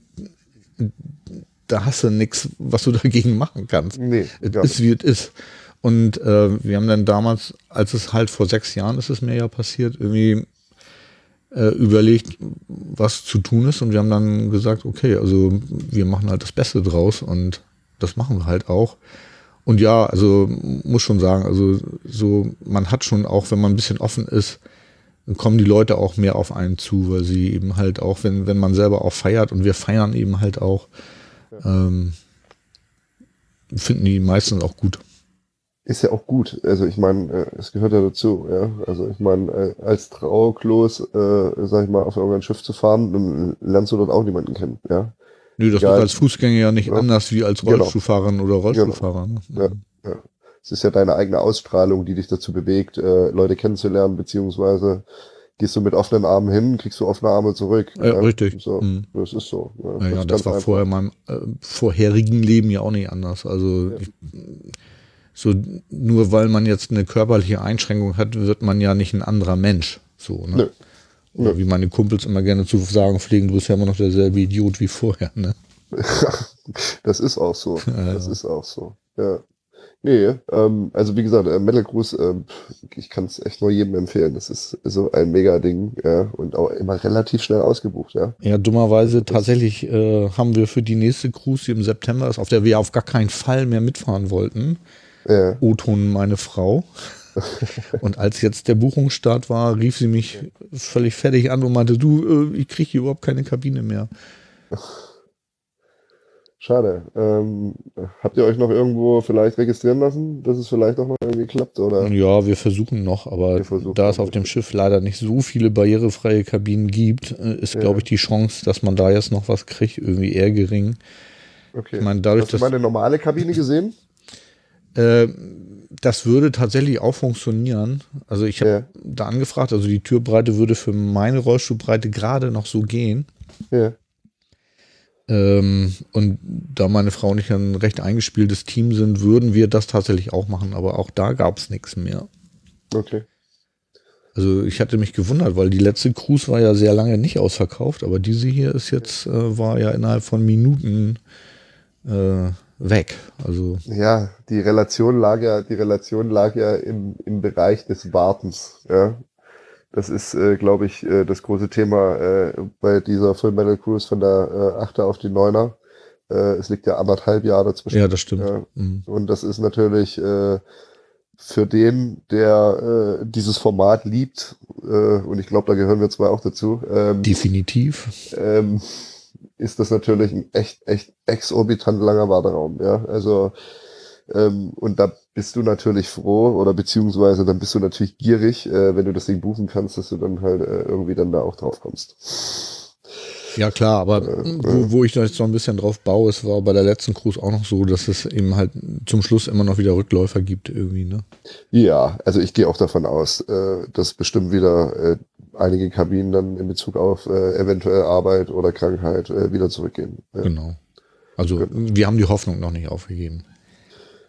Speaker 1: Da hast du nichts, was du (laughs) dagegen machen kannst.
Speaker 2: Nee,
Speaker 1: Es ist, wie es ist. Und äh, wir haben dann damals, als es halt vor sechs Jahren ist es mir ja passiert, irgendwie äh, überlegt, was zu tun ist. Und wir haben dann gesagt, okay, also wir machen halt das Beste draus und das machen wir halt auch. Und ja, also muss schon sagen, also so, man hat schon auch, wenn man ein bisschen offen ist, dann kommen die Leute auch mehr auf einen zu, weil sie eben halt auch, wenn, wenn man selber auch feiert und wir feiern eben halt auch, ähm, finden die meistens auch gut.
Speaker 2: Ist ja auch gut. Also ich meine, äh, es gehört ja dazu, ja. Also ich meine, äh, als Trauerklos, äh, sag ich mal, auf irgendein Schiff zu fahren, dann lernst du dort auch niemanden kennen, ja.
Speaker 1: Nö, das
Speaker 2: Egal.
Speaker 1: ist als Fußgänger ja nicht
Speaker 2: Ja.
Speaker 1: anders wie als
Speaker 2: Genau.
Speaker 1: Rollstuhlfahrerin oder Rollstuhlfahrer. Ne?
Speaker 2: Ja. Ja. Es ist ja deine eigene Ausstrahlung, die dich dazu bewegt, äh, Leute kennenzulernen, beziehungsweise gehst du mit offenen Armen hin, kriegst du offene Arme zurück.
Speaker 1: Ja, richtig.
Speaker 2: So,
Speaker 1: Mhm.
Speaker 2: Das ist so. Ja,
Speaker 1: Naja, das,
Speaker 2: ganz
Speaker 1: war
Speaker 2: einfach.
Speaker 1: vorher in meinem äh, vorherigen Leben ja auch nicht anders. Also
Speaker 2: Ja.
Speaker 1: ich, so nur weil man jetzt eine körperliche Einschränkung hat, wird man ja nicht ein anderer Mensch. So, ne?
Speaker 2: Nö.
Speaker 1: Oder wie meine Kumpels immer gerne zu sagen pflegen, du bist ja immer noch derselbe Idiot wie vorher. Ne? (laughs)
Speaker 2: das ist auch so. Das ist auch so. Ja. Nee, ähm, also wie gesagt, äh, Metal Cruise, ähm, ich kann es echt nur jedem empfehlen. Das ist so ein Mega-Ding, ja, und auch immer relativ schnell ausgebucht, ja.
Speaker 1: Ja, dummerweise tatsächlich äh, haben wir für die nächste Cruise, die im September ist, auf der wir auf gar keinen Fall mehr mitfahren wollten,
Speaker 2: Ja,
Speaker 1: O-Ton meine Frau. Und als jetzt der Buchungsstart war, rief sie mich völlig fertig an und meinte, du, äh, ich kriege hier überhaupt keine Kabine mehr.
Speaker 2: schade. Ähm, habt ihr euch noch irgendwo vielleicht registrieren lassen, dass es vielleicht auch noch irgendwie klappt, oder?
Speaker 1: Ja, wir versuchen noch, aber
Speaker 2: versuchen
Speaker 1: da es auf dem Schiff leider nicht so viele barrierefreie Kabinen gibt, äh, ist,
Speaker 2: Ja.
Speaker 1: glaube ich, die Chance, dass man da jetzt noch was kriegt, irgendwie eher gering.
Speaker 2: Okay.
Speaker 1: Ich meine, dadurch,
Speaker 2: Hast du
Speaker 1: dass
Speaker 2: meine normale Kabine gesehen?
Speaker 1: äh, das würde tatsächlich auch funktionieren. Also ich habe
Speaker 2: Ja.
Speaker 1: da angefragt, also die Türbreite würde für meine Rollstuhlbreite gerade noch so gehen.
Speaker 2: Ja.
Speaker 1: Ähm, und da meine Frau und ich ein recht eingespieltes Team sind, würden wir das tatsächlich auch machen, aber auch da gab es nichts mehr.
Speaker 2: Okay.
Speaker 1: Also ich hatte mich gewundert, weil die letzte Cruise war ja sehr lange nicht ausverkauft, aber diese hier ist jetzt, äh, war ja innerhalb von Minuten äh, weg. Also
Speaker 2: Ja, die Relation lag ja, die Relation lag ja im, im Bereich des Wartens. Ja. Das ist, äh, glaube ich, äh, das große Thema äh, bei dieser Full Metal Cruise von der äh, 8 auf die 9er. Äh, es liegt ja anderthalb Jahre dazwischen.
Speaker 1: ja, das stimmt.
Speaker 2: Ja.
Speaker 1: Mhm.
Speaker 2: Und das ist natürlich äh, für den, der äh, dieses Format liebt, äh, und ich glaube, da gehören wir zwei auch dazu, ähm,
Speaker 1: Definitiv.
Speaker 2: ähm, ist das natürlich ein echt, echt exorbitant langer Warteraum. Ja, also ähm, und da bist du natürlich froh oder beziehungsweise dann bist du natürlich gierig, äh, wenn du das Ding buchen kannst, dass du dann halt äh, irgendwie dann da auch drauf kommst.
Speaker 1: Ja klar, aber
Speaker 2: Äh,
Speaker 1: wo, wo ich da jetzt noch ein bisschen drauf baue, es war bei der letzten Cruise auch noch so, dass es eben halt zum Schluss immer noch wieder Rückläufer gibt irgendwie, ne?
Speaker 2: Ja, also ich gehe auch davon aus, äh, dass bestimmt wieder äh, einige Kabinen dann in Bezug auf äh, eventuell Arbeit oder Krankheit äh, wieder zurückgehen. Ja.
Speaker 1: Genau. Also wir haben die Hoffnung noch nicht aufgegeben.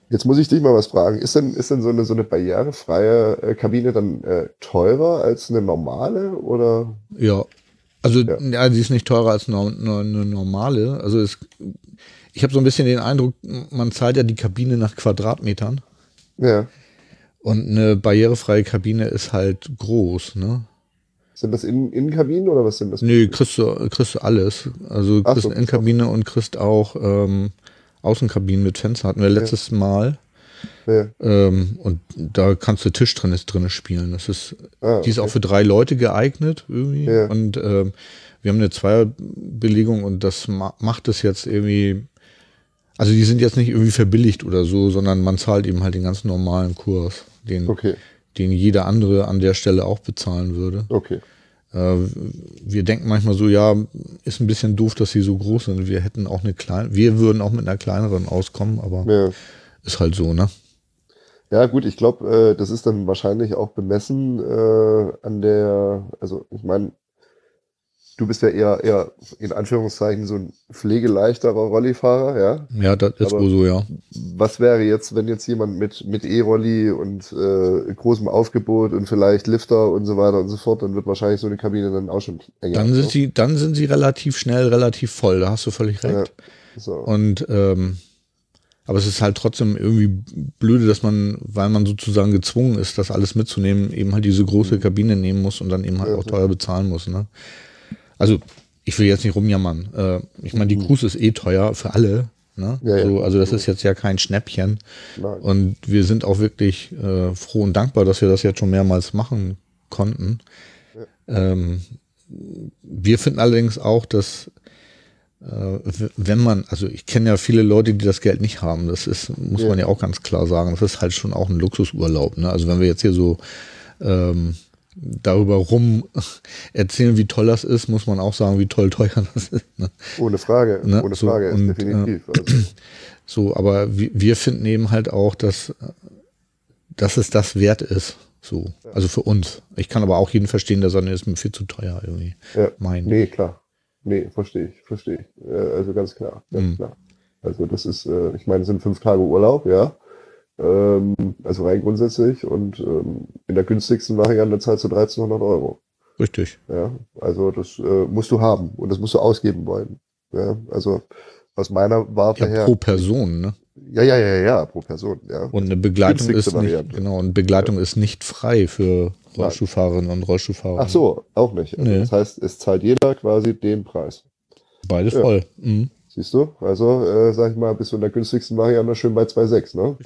Speaker 2: Jetzt muss ich dich mal was fragen. Ist denn, ist denn so eine, so eine barrierefreie äh, Kabine dann äh, teurer als eine normale oder?
Speaker 1: Ja. Also
Speaker 2: Ja.
Speaker 1: ja, die ist nicht teurer als no, eine normale. Also es, ich habe so ein bisschen den Eindruck, man zahlt ja die Kabine nach Quadratmetern
Speaker 2: Ja.
Speaker 1: und eine barrierefreie Kabine ist halt groß, ne?
Speaker 2: Sind das Innen Innenkabinen oder was sind das?
Speaker 1: Nö, kriegst du, kriegst du alles. Also
Speaker 2: Ach
Speaker 1: kriegst
Speaker 2: so,
Speaker 1: eine Innenkabine und kriegst auch ähm, Außenkabinen mit Fenster. Hatten wir letztes Mal.
Speaker 2: Ja.
Speaker 1: Ähm, und da kannst du Tischtennis drinne spielen. Das ist,
Speaker 2: Ah,
Speaker 1: die ist auch
Speaker 2: okay.
Speaker 1: für drei Leute geeignet irgendwie.
Speaker 2: Ja.
Speaker 1: Und ähm, wir haben eine Zweierbelegung und das ma macht es jetzt irgendwie. Also die sind jetzt nicht irgendwie verbilligt oder so, sondern man zahlt eben halt den ganz normalen Kurs, den,
Speaker 2: Okay,
Speaker 1: den jeder andere an der Stelle auch bezahlen würde.
Speaker 2: okay.
Speaker 1: Äh, wir denken manchmal so, ja, ist ein bisschen doof, dass sie so groß sind. Wir hätten auch eine kleine, wir würden auch mit einer kleineren auskommen, aber
Speaker 2: Ja.
Speaker 1: ist halt so, ne?
Speaker 2: Ja, gut, ich glaube, äh, das ist dann wahrscheinlich auch bemessen äh, an der, also ich meine, du bist ja eher, eher in Anführungszeichen so ein pflegeleichterer Rollifahrer, ja.
Speaker 1: Ja, das ist
Speaker 2: Aber-
Speaker 1: wohl so, ja.
Speaker 2: Was wäre jetzt, wenn jetzt jemand mit, mit E-Rolli und äh, großem Aufgebot und vielleicht Lifter und so weiter und so fort, dann wird wahrscheinlich so eine Kabine dann auch schon enger.
Speaker 1: Dann sind sie, dann sind sie relativ schnell, relativ voll. Da hast du völlig recht.
Speaker 2: so.
Speaker 1: Und ähm, aber es ist halt trotzdem irgendwie blöde, dass man, weil man sozusagen gezwungen ist, das alles mitzunehmen, eben halt diese große Kabine nehmen muss und dann eben halt
Speaker 2: Ja,
Speaker 1: auch
Speaker 2: ja.
Speaker 1: teuer bezahlen muss. Ne? Also ich will jetzt nicht rumjammern. Äh, ich meine, die Cruise ist eh teuer für alle. Ne?
Speaker 2: Ja, ja.
Speaker 1: So, also das ist jetzt ja kein Schnäppchen.
Speaker 2: Nein.
Speaker 1: Und wir sind auch wirklich äh, froh und dankbar, dass wir das jetzt schon mehrmals machen konnten. Ähm, wir finden allerdings auch, dass äh, wenn man, also ich kenne ja viele Leute, die das Geld nicht haben, das ist, muss
Speaker 2: Ja.
Speaker 1: man ja auch ganz klar sagen, das ist halt schon auch ein Luxusurlaub. Ne? Also wenn wir jetzt hier so ähm, darüber rum erzählen, wie toll das ist, muss man auch sagen, wie toll teuer das ist. Ne?
Speaker 2: Ohne Frage,
Speaker 1: Ne,
Speaker 2: ohne
Speaker 1: so,
Speaker 2: Frage,
Speaker 1: und,
Speaker 2: definitiv. Also, (clears throat)
Speaker 1: So, aber wir, finden eben halt auch, dass, dass es das wert ist. So, also für uns. Ich kann aber auch jeden verstehen, der sagt, nee, ist mir viel zu teuer irgendwie.
Speaker 2: ja.
Speaker 1: Mein.
Speaker 2: Nee, klar. Nee, verstehe ich, verstehe ich. Äh, Also ganz klar, ganz
Speaker 1: Mhm.
Speaker 2: klar. Also das ist, äh, ich meine, es sind fünf Tage Urlaub, ja. Ähm, also rein grundsätzlich und ähm, in der günstigsten Variante zahlst du 1300 Euro.
Speaker 1: Richtig.
Speaker 2: Ja, also das äh, musst du haben und das musst du ausgeben wollen. Ja, also aus meiner Warte
Speaker 1: Ja,
Speaker 2: her.
Speaker 1: pro Person, ne?
Speaker 2: Ja, ja, ja, ja, pro Person, ja.
Speaker 1: Und eine Begleitung ist nicht, genau, und Begleitung ist nicht frei für Rollstuhlfahrerinnen und Rollstuhlfahrer.
Speaker 2: Ach so, auch nicht. Also
Speaker 1: Nee.
Speaker 2: Das heißt, es zahlt jeder quasi den Preis.
Speaker 1: Beides
Speaker 2: Ja.
Speaker 1: voll. Mhm.
Speaker 2: Siehst du? Also, äh, sag ich mal, bist du in der günstigsten Variante schön bei 2,6, ne?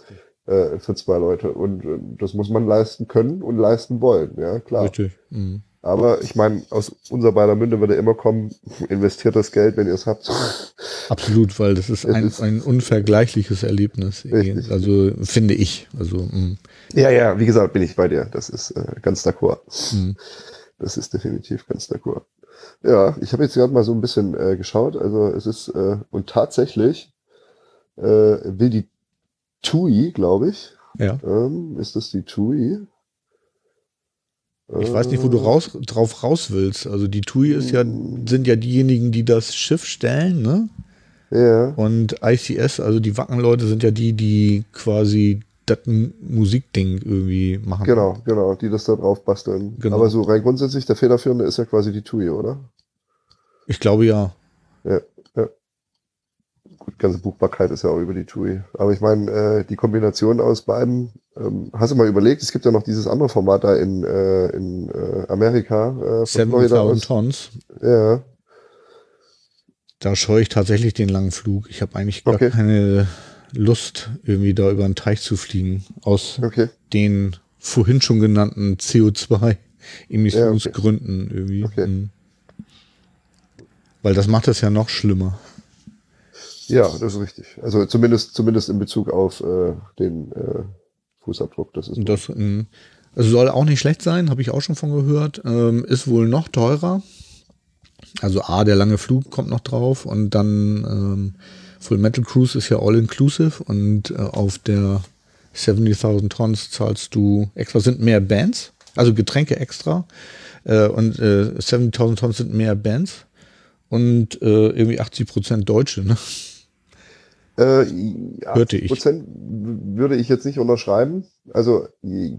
Speaker 2: Äh, für zwei Leute. Und äh, das muss man leisten können und leisten wollen, ja, klar.
Speaker 1: Richtig. Mhm.
Speaker 2: Aber ich meine, aus unser beider Münde würde immer kommen, investiert das Geld, wenn ihr es habt.
Speaker 1: Absolut, weil das ist ein,
Speaker 2: ist-
Speaker 1: ein unvergleichliches Erlebnis.
Speaker 2: Richtig.
Speaker 1: Also finde ich. Also mhm.
Speaker 2: Ja, ja, wie gesagt, bin ich bei dir. Das ist äh, ganz d'accord.
Speaker 1: Mhm.
Speaker 2: Das ist definitiv ganz d'accord. Ja, ich habe jetzt gerade mal so ein bisschen äh, geschaut. Also es ist, äh, und tatsächlich äh, will die TUI, glaube ich,
Speaker 1: ja.
Speaker 2: ähm, ist das die TUI?
Speaker 1: Ich weiß nicht, wo du raus, drauf raus willst. Also die TUI ist ja, sind ja diejenigen, die das Schiff stellen, ne?
Speaker 2: Ja.
Speaker 1: Und ICS, also die Wackenleute sind ja die, die quasi das Musikding irgendwie machen.
Speaker 2: Genau, genau, die das da drauf basteln.
Speaker 1: Genau.
Speaker 2: Aber so rein grundsätzlich, der Federführende ist ja quasi die TUI, oder?
Speaker 1: Ich glaube ja.
Speaker 2: Ja, ja. Gut, ganze Buchbarkeit ist ja auch über die TUI. Aber ich meine, äh, die Kombination aus beiden, ähm, hast du mal überlegt, es gibt ja noch dieses andere Format da in, äh, in äh, Amerika. Äh, von Florida
Speaker 1: 7000
Speaker 2: aus.
Speaker 1: Tons.
Speaker 2: Ja,
Speaker 1: Da scheue ich tatsächlich den langen Flug. Ich habe eigentlich gar
Speaker 2: Okay.
Speaker 1: keine Lust, irgendwie da über den Teich zu fliegen. Aus
Speaker 2: okay.
Speaker 1: den vorhin schon genannten CO2-Emissionsgründen (laughs) irgendwie.
Speaker 2: Okay.
Speaker 1: Mhm. Weil das macht es ja noch schlimmer.
Speaker 2: Ja, das ist richtig. Also zumindest, zumindest in Bezug auf äh, den äh, Fußabdruck. Das ist
Speaker 1: das ähm, also soll auch nicht schlecht sein, habe ich auch schon von gehört. Ähm, ist wohl noch teurer. Also A, der lange Flug kommt noch drauf und dann ähm, Full Metal Cruise ist ja all inclusive und äh, auf der 70.000 Tons zahlst du extra, sind mehr Bands, also Getränke extra äh, und äh, 70.000 Tons sind mehr Bands und äh, irgendwie 80 Prozent Deutsche, ne?
Speaker 2: Äh,
Speaker 1: Hörte ich.
Speaker 2: Prozent würde ich jetzt nicht unterschreiben. Also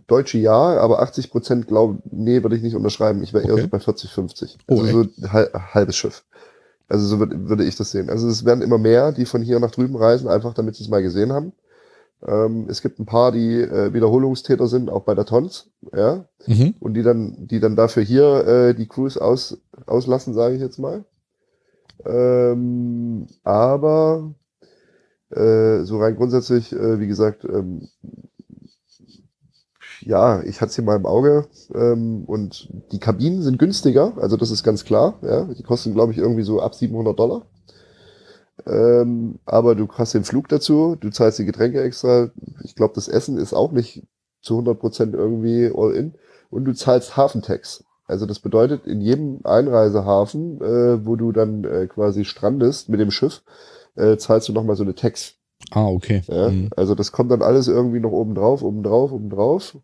Speaker 2: Deutsche ja, aber 80 Prozent glaube nee, würde ich nicht unterschreiben. Ich wäre eher
Speaker 1: Okay.
Speaker 2: so bei 40, 50.
Speaker 1: Oh,
Speaker 2: Also so hal halbes Schiff. Also so würd, würde ich das sehen. Also es werden immer mehr, die von hier nach drüben reisen, einfach damit sie es mal gesehen haben. Ähm, es gibt ein paar, die äh, Wiederholungstäter sind, auch bei der Tons, ja,
Speaker 1: Mhm.
Speaker 2: und die dann, die dann dafür hier äh, die Cruise aus, auslassen, sage ich jetzt mal. Ähm, aber äh, so rein grundsätzlich, äh, wie gesagt, ähm, ja, ich hatte es hier mal im Auge ähm, und die Kabinen sind günstiger, also das ist ganz klar. Ja, die kosten, glaube ich, irgendwie so ab 700 Dollar. Ähm, aber du hast den Flug dazu, du zahlst die Getränke extra. Ich glaube, das Essen ist auch nicht zu 100 Prozent irgendwie all in und du zahlst Hafentax. Also das bedeutet, in jedem Einreisehafen, äh, wo du dann äh, quasi strandest mit dem Schiff, äh, zahlst du nochmal so eine Tax.
Speaker 1: Ah, okay.
Speaker 2: Ja?
Speaker 1: Mhm.
Speaker 2: Also das kommt dann alles irgendwie noch oben drauf, oben drauf, oben drauf.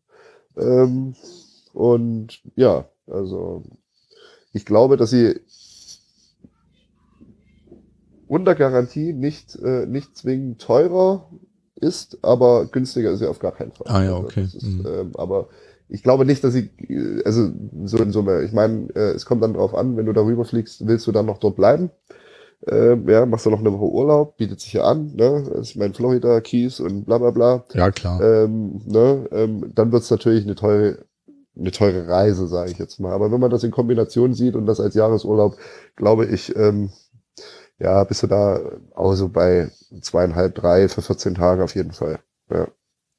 Speaker 2: Ähm, und ja, also ich glaube, dass sie unter Garantie nicht, äh, nicht zwingend teurer ist, aber günstiger ist sie auf gar keinen Fall.
Speaker 1: Ah ja,
Speaker 2: Also
Speaker 1: okay.
Speaker 2: das ist,
Speaker 1: Mhm.
Speaker 2: ähm, aber ich glaube nicht, dass sie, äh, also so in Summe, ich meine, äh, es kommt dann drauf an, wenn du darüber fliegst, willst du dann noch dort bleiben? Ähm, ja, machst du noch eine Woche Urlaub, bietet sich ja an, ne? Das ist mein Florida, Keys und bla bla bla.
Speaker 1: Ja, klar.
Speaker 2: Ähm, ne? ähm, dann wird's natürlich eine teure, eine teure Reise, sage ich jetzt mal. Aber wenn man das in Kombination sieht und das als Jahresurlaub, glaube ich, ähm, ja, bist du da auch so bei zweieinhalb, drei für 14 Tage auf jeden Fall. Ja.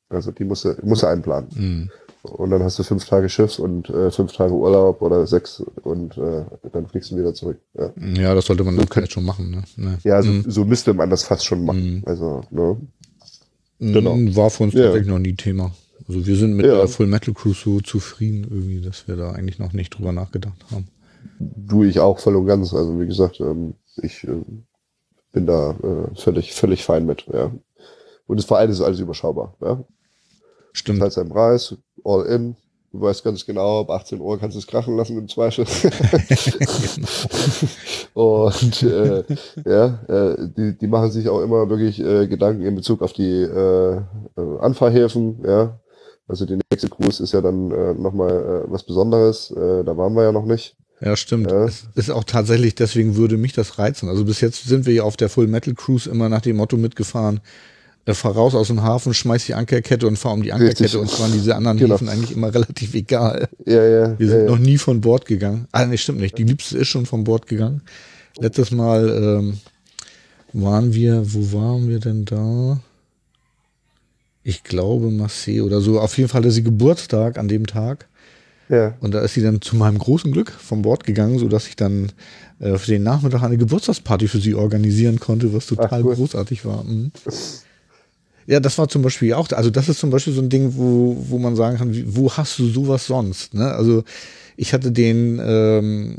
Speaker 2: Also die musst du, musst du einplanen.
Speaker 1: Mhm.
Speaker 2: Und dann hast du fünf Tage Schiff und äh, fünf Tage Urlaub oder sechs und äh, dann fliegst du wieder zurück. Ja,
Speaker 1: Ja, das sollte man dann vielleicht schon machen. Ne? Ne.
Speaker 2: ja so,
Speaker 1: Mhm.
Speaker 2: so müsste man das fast schon machen.
Speaker 1: Mhm.
Speaker 2: Also, ne?
Speaker 1: Genau. War für uns
Speaker 2: Ja.
Speaker 1: tatsächlich noch nie Thema. Also wir sind mit
Speaker 2: Ja.
Speaker 1: der Full Metal Cruise so zufrieden irgendwie, dass wir da eigentlich noch nicht drüber nachgedacht haben.
Speaker 2: du ich auch voll und ganz. Also wie gesagt, ähm, ich ähm, bin da äh, völlig, völlig fein mit. Ja. Und vor allem ist alles überschaubar. Ja.
Speaker 1: Stimmt.
Speaker 2: Zahlst deinen Preis, all in. Du weißt ganz genau, ab 18 Uhr kannst du es krachen lassen im Zweifel. (laughs) (laughs) und äh, ja, äh, die, die machen sich auch immer wirklich äh, Gedanken in Bezug auf die äh, äh, Anfahrhäfen. Ja. Also die nächste Cruise ist ja dann äh, nochmal äh, was Besonderes. Äh, da waren wir ja noch nicht.
Speaker 1: Ja, stimmt.
Speaker 2: Ja.
Speaker 1: Es ist auch tatsächlich, deswegen würde mich das reizen. Also bis jetzt sind wir ja auf der Full Metal Cruise immer nach dem Motto mitgefahren, äh, fahr raus aus dem Hafen, schmeiß die Ankerkette und fahr um die Ankerkette
Speaker 2: Richtig.
Speaker 1: und waren diese anderen
Speaker 2: Genau.
Speaker 1: Häfen eigentlich immer relativ egal.
Speaker 2: Ja, ja.
Speaker 1: Wir sind
Speaker 2: ja.
Speaker 1: noch nie von Bord gegangen. Ah, nee, stimmt nicht. Die Liebste ist schon von Bord gegangen. Letztes Mal ähm, waren wir, wo waren wir denn da? Ich glaube Marseille oder so. Auf jeden Fall hatte sie Geburtstag an dem Tag.
Speaker 2: ja.
Speaker 1: Und da ist sie dann zu meinem großen Glück von Bord gegangen, sodass ich dann äh, für den Nachmittag eine Geburtstagsparty für sie organisieren konnte, was total
Speaker 2: Ach,
Speaker 1: großartig war. Mhm. (laughs) Ja, das war zum Beispiel auch, also das ist zum Beispiel so ein Ding, wo, wo man sagen kann, wo hast du sowas sonst? Ne? Also ich hatte den ähm,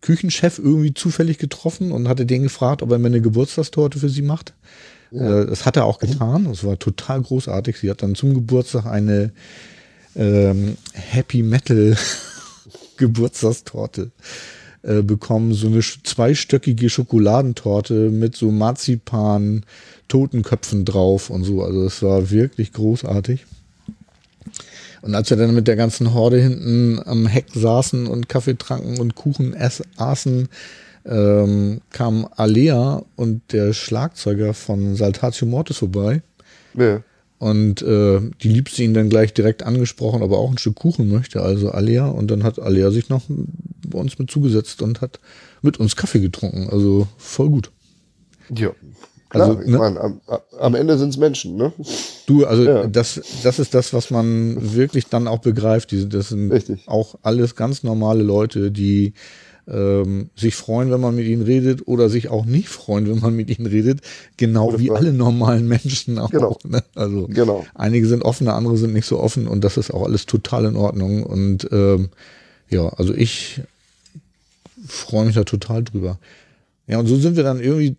Speaker 1: Küchenchef irgendwie zufällig getroffen und hatte den gefragt, ob er mir eine Geburtstagstorte für sie macht.
Speaker 2: Ja.
Speaker 1: Äh, das hat er auch getan. Das war total großartig. Sie hat dann zum Geburtstag eine ähm, Happy Metal (laughs) Geburtstagstorte äh, bekommen, so eine zweistöckige Schokoladentorte mit so Marzipan, Totenköpfen drauf und so. Also es war wirklich großartig. Und als wir dann mit der ganzen Horde hinten am Heck saßen und Kaffee tranken und Kuchen aßen, ähm, kam Alea und der Schlagzeuger von Saltatio Mortis vorbei. Ja. Und äh, die Liebste ihn dann gleich direkt angesprochen, ob er auch ein Stück Kuchen möchte, also Alea. Und dann hat Alea sich noch bei uns mit zugesetzt und hat mit uns Kaffee getrunken. Also voll gut.
Speaker 2: Ja. Klar, also, ich ne? meine, am, am Ende sind es Menschen, ne?
Speaker 1: Du, also ja. das, das ist das, was man wirklich dann auch begreift. Diese, das sind Richtig. auch alles ganz normale Leute, die ähm, sich freuen, wenn man mit ihnen redet oder sich auch nicht (laughs) freuen, wenn man mit ihnen redet, genau wie alle normalen Menschen auch. Genau. Ne? Also genau. einige sind offener, andere sind nicht so offen und das ist auch alles total in Ordnung. Und ähm, ja, also ich freue mich da total drüber. Ja, und so sind wir dann irgendwie,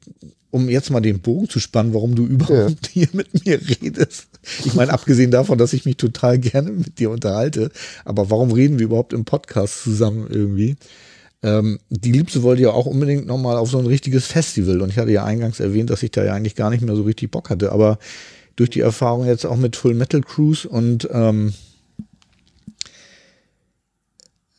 Speaker 1: um jetzt mal den Bogen zu spannen, warum du (laughs) überhaupt ja. hier mit mir redest. Ich meine, abgesehen davon, dass ich mich total gerne mit dir unterhalte, aber warum reden wir überhaupt im Podcast zusammen irgendwie? Ähm, die Liebste wollte ja auch unbedingt nochmal auf so ein richtiges Festival. Und ich hatte ja eingangs erwähnt, dass ich da ja eigentlich gar nicht mehr so richtig Bock hatte. Aber durch die Erfahrung jetzt auch mit Full Metal Cruise und ähm,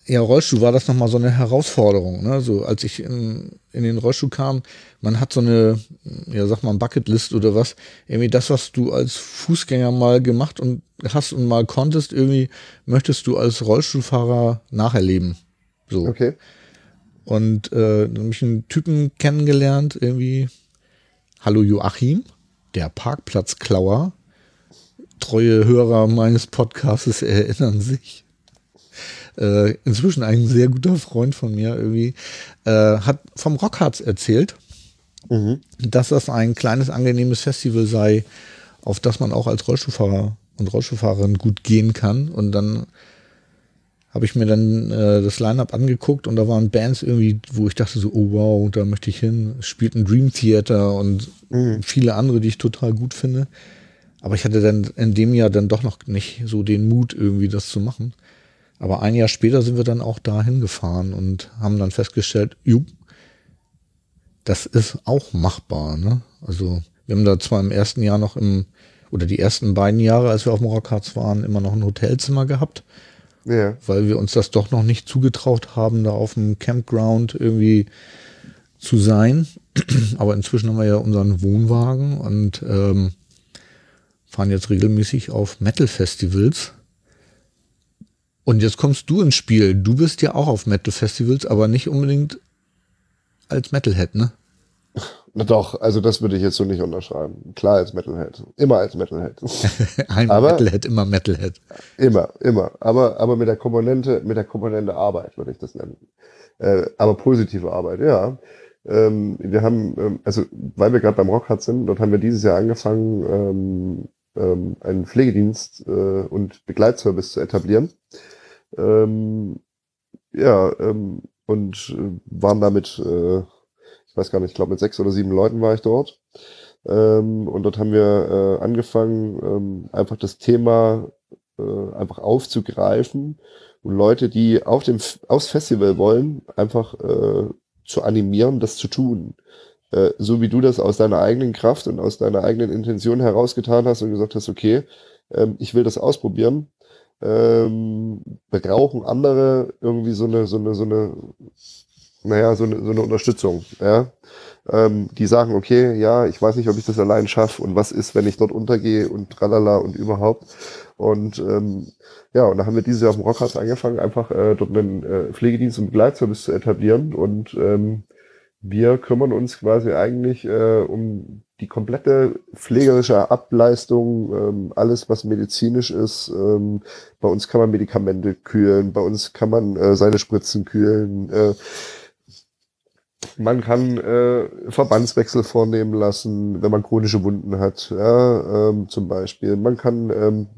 Speaker 1: ja, Rollstuhl war das nochmal so eine Herausforderung. Ne? So, als ich in, in den Rollstuhl kam, man hat so eine, ja, sag mal, Bucketlist oder was. Irgendwie das, was du als Fußgänger mal gemacht und hast und mal konntest, irgendwie möchtest du als Rollstuhlfahrer nacherleben. So. Okay. Und äh, dann habe ich einen Typen kennengelernt, irgendwie. Hallo Joachim, der Parkplatzklauer. Treue Hörer meines Podcasts erinnern sich. Äh, inzwischen ein sehr guter Freund von mir irgendwie, äh, hat vom Rockharz erzählt, mhm. dass das ein kleines, angenehmes Festival sei, auf das man auch als Rollstuhlfahrer und Rollstuhlfahrerin gut gehen kann. Und dann habe ich mir dann äh, das Line-Up angeguckt und da waren Bands irgendwie, wo ich dachte so, oh wow, da möchte ich hin. Es spielt ein Dream Theater und mhm. viele andere, die ich total gut finde. Aber ich hatte dann in dem Jahr dann doch noch nicht so den Mut, irgendwie das zu machen. Aber ein Jahr später sind wir dann auch dahin gefahren und haben dann festgestellt, jupp, das ist auch machbar. Ne? Also wir haben da zwar im ersten Jahr noch im, oder die ersten beiden Jahre, als wir auf Rockharz waren, immer noch ein Hotelzimmer gehabt ja. Weil wir uns das doch noch nicht zugetraut haben, da auf dem Campground irgendwie zu sein. (clears throat) Aber inzwischen haben wir ja unseren Wohnwagen und ähm, fahren jetzt regelmäßig auf Metal-Festivals. Und jetzt kommst du ins Spiel. Du bist ja auch auf Metal-Festivals, aber nicht unbedingt als Metalhead, ne?
Speaker 2: Na doch, also das würde ich jetzt so nicht unterschreiben. Klar als Metalhead. Immer als Metalhead. (laughs)
Speaker 1: Ein aber, Metalhead, immer Metalhead.
Speaker 2: Immer, immer. Aber, aber mit der Komponente, mit der Komponente Arbeit würde ich das nennen. Äh, aber positive Arbeit, ja. Ähm, wir haben, ähm, also weil wir gerade beim Rockhard sind, dort haben wir dieses Jahr angefangen, ähm, ähm, einen Pflegedienst äh, und Begleitservice zu etablieren. Ähm, ja, ähm, und äh, waren damit äh, ich weiß gar nicht, ich glaube mit sechs oder sieben Leuten war ich dort. Ähm, und dort haben wir äh, angefangen, ähm, einfach das Thema äh, einfach aufzugreifen und Leute, die auf dem aufs Festival wollen, einfach äh, zu animieren, das zu tun. Äh, so wie du das aus deiner eigenen Kraft und aus deiner eigenen Intention herausgetan hast und gesagt hast, okay, ähm, ich will das ausprobieren. Ähm, brauchen andere irgendwie so eine, so eine, so eine naja, so eine, so eine Unterstützung, ja. Ähm, die sagen, okay, ja, ich weiß nicht, ob ich das allein schaffe und was ist, wenn ich dort untergehe und tralala und überhaupt. Und ähm, ja, und da haben wir dieses Jahr auf dem Rockhaus angefangen, einfach äh, dort einen äh, Pflegedienst und Begleitservice zu etablieren und ähm, wir kümmern uns quasi eigentlich äh, um die komplette pflegerische Ableistung, ähm, alles was medizinisch ist. Ähm, bei uns kann man Medikamente kühlen, bei uns kann man äh, seine Spritzen kühlen. Äh, man kann äh, Verbandswechsel vornehmen lassen, wenn man chronische Wunden hat, ja, ähm, zum Beispiel. Man kann, ähm,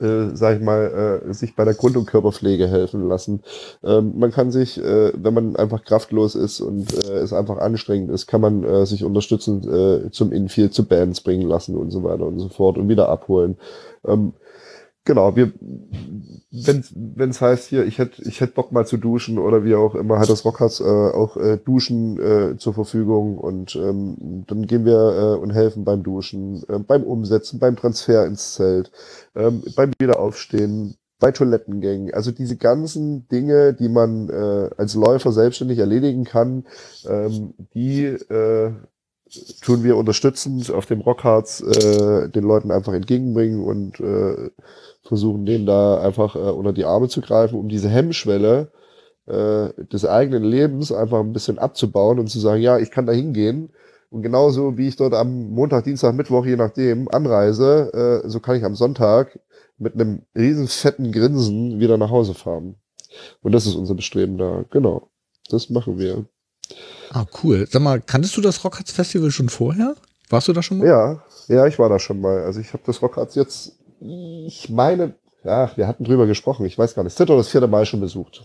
Speaker 2: äh, sag ich mal, äh, sich bei der Grund- und Körperpflege helfen lassen. Ähm, man kann sich, äh, wenn man einfach kraftlos ist und äh, es einfach anstrengend ist, kann man äh, sich unterstützen äh, zum Infield, zu Bands bringen lassen und so weiter und so fort und wieder abholen. Ähm, genau, wir, wenn es heißt hier, ich hätte ich hätt Bock mal zu duschen oder wie auch immer, hat das Rockharz äh, auch äh, Duschen äh, zur Verfügung und ähm, dann gehen wir äh, und helfen beim Duschen, äh, beim Umsetzen, beim Transfer ins Zelt, ähm, beim Wiederaufstehen, bei Toilettengängen. Also diese ganzen Dinge, die man äh, als Läufer selbstständig erledigen kann, ähm, die äh, tun wir unterstützend auf dem Rockharz äh, den Leuten einfach entgegenbringen und äh, versuchen denen da einfach äh, unter die Arme zu greifen, um diese Hemmschwelle äh, des eigenen Lebens einfach ein bisschen abzubauen und zu sagen, ja, ich kann da hingehen. Und genauso wie ich dort am Montag, Dienstag, Mittwoch, je nachdem, anreise, äh, so kann ich am Sonntag mit einem riesen fetten Grinsen wieder nach Hause fahren. Und das ist unser Bestreben da. Genau. Das machen wir.
Speaker 1: Ah, cool. Sag mal, kanntest du das Rockharz Festival schon vorher? Warst du da schon mal?
Speaker 2: Ja, ja, ich war da schon mal. Also ich habe das Rockharz jetzt, ich meine, ja, wir hatten drüber gesprochen. Ich weiß gar nicht, das dritte oder das vierte Mal schon besucht.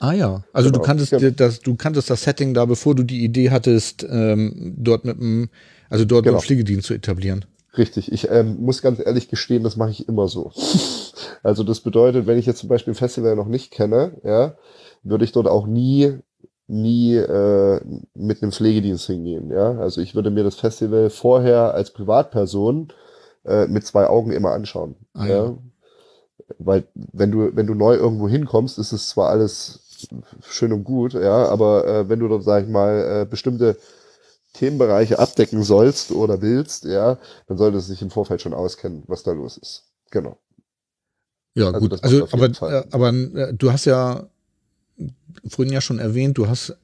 Speaker 1: Ah ja, also genau. du kanntest ja. das, du kanntest das Setting da, bevor du die Idee hattest, ähm, dort mit dem, also dort genau. einen Pflegedienst zu etablieren.
Speaker 2: Richtig. Ich ähm, muss ganz ehrlich gestehen, das mache ich immer so. (laughs) also das bedeutet, wenn ich jetzt zum Beispiel ein Festival noch nicht kenne, ja, würde ich dort auch nie nie äh, mit einem Pflegedienst hingehen. Ja? Also ich würde mir das Festival vorher als Privatperson äh, mit zwei Augen immer anschauen. Ah, ja. ja. Weil wenn du, wenn du neu irgendwo hinkommst, ist es zwar alles schön und gut, ja, aber äh, wenn du dort, sag ich mal, äh, bestimmte Themenbereiche abdecken sollst oder willst, ja, dann solltest du dich im Vorfeld schon auskennen, was da los ist. Genau.
Speaker 1: Ja, also gut. Also, aber, äh, aber äh, du hast ja vorhin ja schon erwähnt, du hast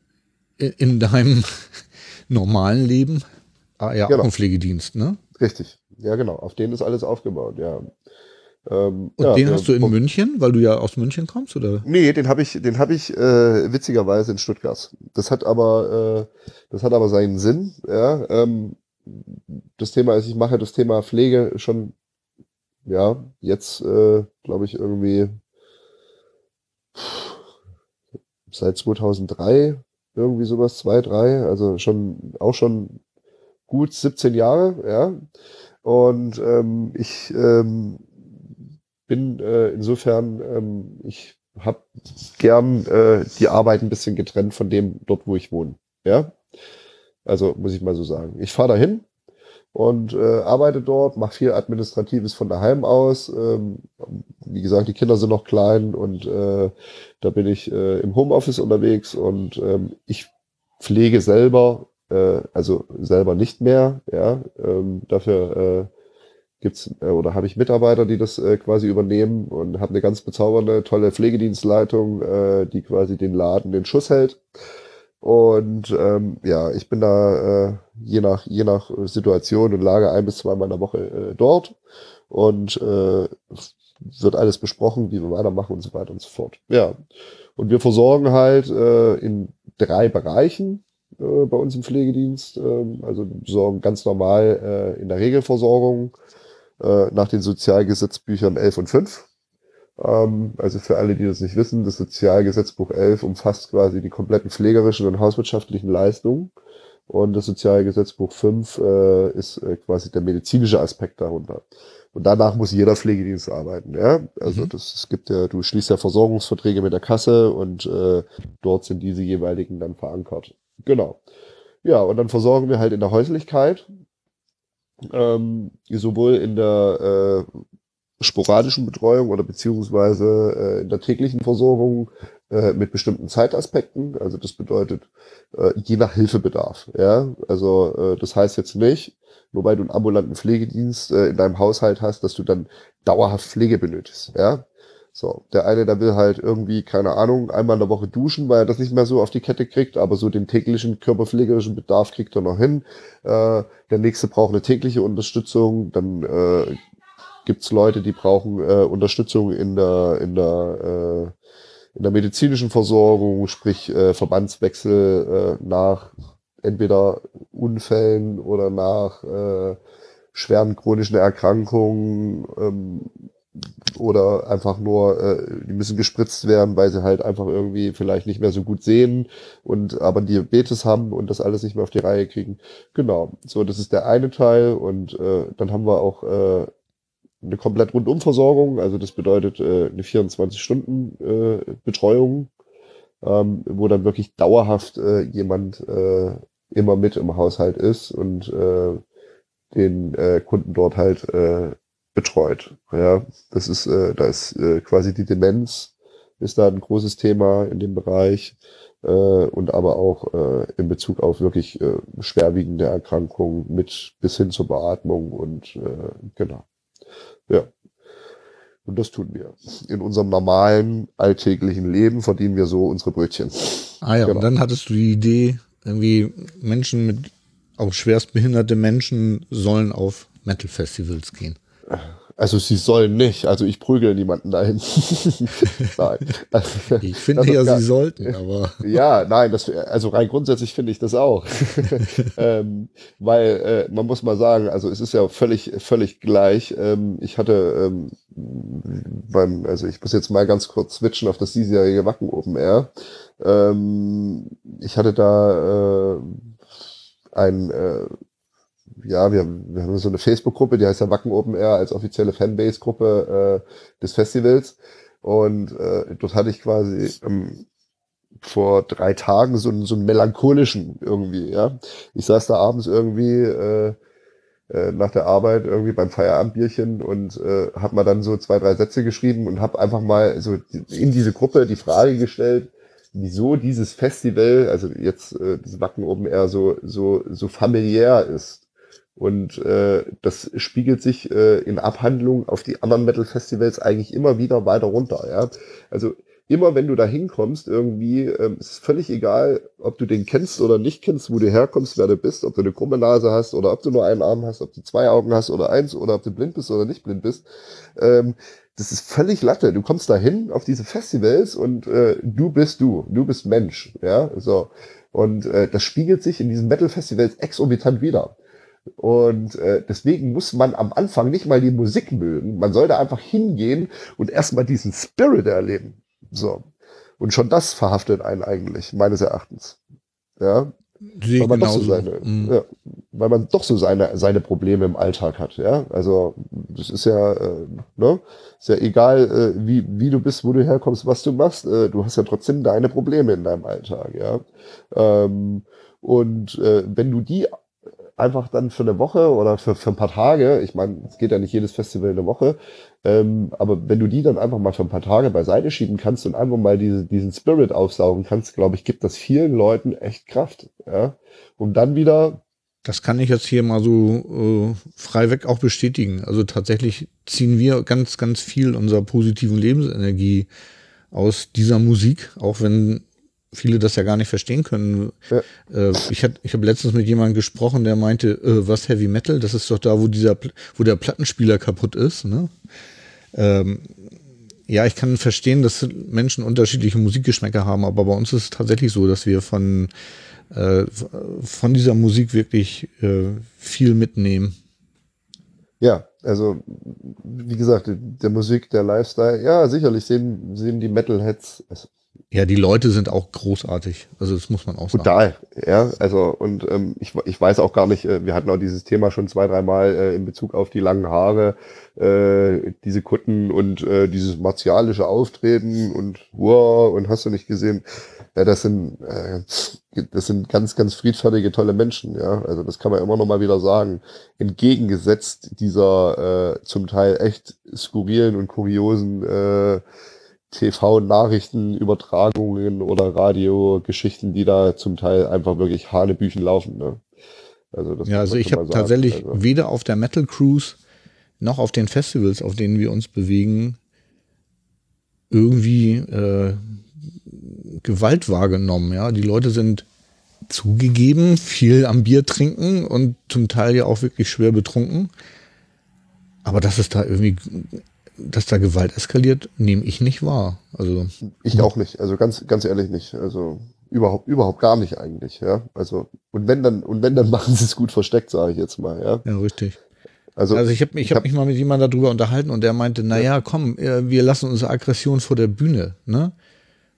Speaker 1: in deinem (laughs) normalen Leben ah, ja genau. auch einen Pflegedienst, ne?
Speaker 2: Richtig. Ja, genau. Auf den ist alles aufgebaut, ja.
Speaker 1: Ähm, und ja, den hast du in München, weil du ja aus München kommst, oder?
Speaker 2: Nee, den habe ich, den habe ich äh, witzigerweise in Stuttgart. Das hat aber, äh, das hat aber seinen Sinn. Ja, ähm, das Thema ist, ich mache das Thema Pflege schon, ja, jetzt äh, glaube ich irgendwie seit 2003, irgendwie sowas, zwei, drei, also schon, auch schon gut 17 Jahre, ja. Und ähm, ich ähm, bin äh, insofern, ähm, ich habe gern äh, die Arbeit ein bisschen getrennt von dem dort, wo ich wohne, ja. Also muss ich mal so sagen. Ich fahre dahin, und äh, arbeite dort, mache viel Administratives von daheim aus. Ähm, wie gesagt, die Kinder sind noch klein und äh, da bin ich äh, im Homeoffice unterwegs und ähm, ich pflege selber, äh, also selber nicht mehr. Ja, ähm, dafür äh, gibt's äh, oder habe ich Mitarbeiter, die das äh, quasi übernehmen und habe eine ganz bezaubernde, tolle Pflegedienstleitung, äh, die quasi den Laden den Schuss hält. Und ähm, ja, ich bin da äh, je nach je nach Situation und Lage ein bis zweimal in der Woche äh, dort und äh, wird alles besprochen, wie wir weitermachen und so weiter und so fort. Ja, und wir versorgen halt äh, in drei Bereichen äh, bei uns im Pflegedienst. Äh, also sorgen ganz normal äh, in der Regelversorgung äh, nach den Sozialgesetzbüchern 11 und 5 ähm, also für alle, die das nicht wissen, das Sozialgesetzbuch 11 umfasst quasi die kompletten pflegerischen und hauswirtschaftlichen Leistungen. Und das Sozialgesetzbuch 5 äh, ist äh, quasi der medizinische Aspekt darunter. Und danach muss jeder Pflegedienst arbeiten. Ja? Also mhm. das, es gibt ja, du schließt ja Versorgungsverträge mit der Kasse und äh, dort sind diese jeweiligen dann verankert. Genau. Ja, und dann versorgen wir halt in der Häuslichkeit, ähm, sowohl in der äh, sporadischen Betreuung oder beziehungsweise äh, in der täglichen Versorgung äh, mit bestimmten Zeitaspekten. Also das bedeutet äh, je nach Hilfebedarf. Ja, also äh, das heißt jetzt nicht, nur weil du einen ambulanten Pflegedienst äh, in deinem Haushalt hast, dass du dann dauerhaft Pflege benötigst. Ja, so, der eine, der will halt irgendwie, keine Ahnung, einmal in der Woche duschen, weil er das nicht mehr so auf die Kette kriegt, aber so den täglichen körperpflegerischen Bedarf kriegt er noch hin. Äh, der nächste braucht eine tägliche Unterstützung, dann äh, gibt es Leute, die brauchen äh, Unterstützung in der, in der, äh, in der medizinischen Versorgung, sprich äh, Verbandswechsel äh, nach entweder Unfällen oder nach äh, schweren chronischen Erkrankungen ähm, oder einfach nur, äh, die müssen gespritzt werden, weil sie halt einfach irgendwie vielleicht nicht mehr so gut sehen und aber Diabetes haben und das alles nicht mehr auf die Reihe kriegen. Genau, so das ist der eine Teil und äh, dann haben wir auch äh, eine komplett Rundumversorgung, also das bedeutet äh, eine 24-Stunden-Betreuung, äh, ähm, wo dann wirklich dauerhaft äh, jemand äh, immer mit im Haushalt ist und äh, den äh, Kunden dort halt äh, betreut. Ja, das ist, äh, da ist äh, quasi die Demenz ist da ein großes Thema in dem Bereich äh, und aber auch äh, in Bezug auf wirklich äh, schwerwiegende Erkrankungen mit bis hin zur Beatmung und äh, genau. Ja. Und das tun wir. In unserem normalen, alltäglichen Leben verdienen wir so unsere Brötchen.
Speaker 1: Ah ja, genau. und dann hattest du die Idee, irgendwie Menschen mit, auch schwerstbehinderte Menschen sollen auf Metal-Festivals gehen.
Speaker 2: Also sie sollen nicht. Also ich prügel niemanden dahin. (laughs)
Speaker 1: nein. Ich finde ja, gar, sie sollten, aber. (laughs)
Speaker 2: Ja, nein, das, also rein grundsätzlich finde ich das auch. (laughs) ähm, weil äh, man muss mal sagen, also es ist ja völlig, völlig gleich. Ähm, ich hatte ähm, beim, also ich muss jetzt mal ganz kurz switchen auf das diesjährige Wacken Open Air. Ähm, ich hatte da äh, ein äh, ja, wir, wir haben so eine Facebook-Gruppe, die heißt ja Wacken Open Air als offizielle Fanbase-Gruppe äh, des Festivals. Und äh, dort hatte ich quasi ähm, vor drei Tagen so, einen so einen melancholischen irgendwie, ja. Ich saß da abends irgendwie äh, äh, nach der Arbeit irgendwie beim Feierabendbierchen und äh, habe mal dann so zwei, drei Sätze geschrieben und habe einfach mal so in diese Gruppe die Frage gestellt, wieso dieses Festival, also jetzt äh, das Wacken Open Air so so so familiär ist. Und äh, das spiegelt sich äh, in Abhandlungen auf die anderen Metal-Festivals eigentlich immer wieder weiter runter. Ja? Also immer wenn du da hinkommst, irgendwie, ähm, ist es völlig egal, ob du den kennst oder nicht kennst, wo du herkommst, wer du bist, ob du eine krumme Nase hast oder ob du nur einen Arm hast, ob du zwei Augen hast oder eins oder ob du blind bist oder nicht blind bist. Ähm, das ist völlig Latte. Du kommst da hin auf diese Festivals und äh, du bist du, du bist Mensch, ja, so. Und äh, das spiegelt sich in diesen Metal-Festivals exorbitant wieder. Und äh, deswegen muss man am Anfang nicht mal die Musik mögen. Man sollte einfach hingehen und erstmal diesen Spirit erleben. So. Und schon das verhaftet einen eigentlich, meines Erachtens. Ja. weil man, doch so seine, mhm. ja, weil man doch so seine, seine Probleme im Alltag hat, ja. Also, das ist ja, äh, ne, ist ja egal, äh, wie, wie du bist, wo du herkommst, was du machst, äh, du hast ja trotzdem deine Probleme in deinem Alltag, ja. Ähm, und äh, wenn du die einfach dann für eine Woche oder für, für ein paar Tage, ich meine, es geht ja nicht jedes Festival eine Woche, ähm, aber wenn du die dann einfach mal für ein paar Tage beiseite schieben kannst und einfach mal diese, diesen Spirit aufsaugen kannst, glaube ich, gibt das vielen Leuten echt Kraft, ja, um dann wieder
Speaker 1: das kann ich jetzt hier mal so äh, frei weg auch bestätigen. Also tatsächlich ziehen wir ganz, ganz viel unserer positiven Lebensenergie aus dieser Musik, auch wenn viele das ja gar nicht verstehen können. Ja. Äh, ich hab, ich habe letztens mit jemandem gesprochen, der meinte, äh, was Heavy Metal? Das ist doch da, wo dieser, wo der Plattenspieler kaputt ist. Ne? Ähm, ja, ich kann verstehen, dass Menschen unterschiedliche Musikgeschmäcker haben, aber bei uns ist es tatsächlich so, dass wir von äh, von dieser Musik wirklich äh, viel mitnehmen.
Speaker 2: Ja, also wie gesagt, der Musik, der Lifestyle, ja, sicherlich sehen, sehen die Metalheads, also
Speaker 1: ja, die Leute sind auch großartig. Also das muss man auch
Speaker 2: sagen. Total, ja. Also und ähm, ich, ich weiß auch gar nicht, äh, wir hatten auch dieses Thema schon zwei, dreimal äh, in Bezug auf die langen Haare, äh, diese Kutten und äh, dieses martialische Auftreten und wow, und hast du nicht gesehen, ja, das sind äh, das sind ganz, ganz friedfertige, tolle Menschen, ja. Also das kann man immer noch mal wieder sagen. Entgegengesetzt dieser äh, zum Teil echt skurrilen und kuriosen äh, TV-Nachrichtenübertragungen oder Radiogeschichten, die da zum Teil einfach wirklich Hanebüchen laufen. Ne?
Speaker 1: Also das ja, also ich habe tatsächlich also. weder auf der Metal Cruise noch auf den Festivals, auf denen wir uns bewegen, irgendwie äh, Gewalt wahrgenommen. Ja, die Leute sind zugegeben viel am Bier trinken und zum Teil ja auch wirklich schwer betrunken. Aber dass es da irgendwie dass da Gewalt eskaliert, nehme ich nicht wahr. Also
Speaker 2: ich auch nicht. Also ganz ganz ehrlich nicht. Also überhaupt überhaupt gar nicht eigentlich. Ja. Also und wenn dann und wenn dann machen sie es gut versteckt, sage ich jetzt mal. Ja.
Speaker 1: Ja richtig. Also, also ich habe ich hab, hab mich mal mit jemandem darüber unterhalten und der meinte, na ja, komm, äh, wir lassen unsere Aggression vor der Bühne, ne?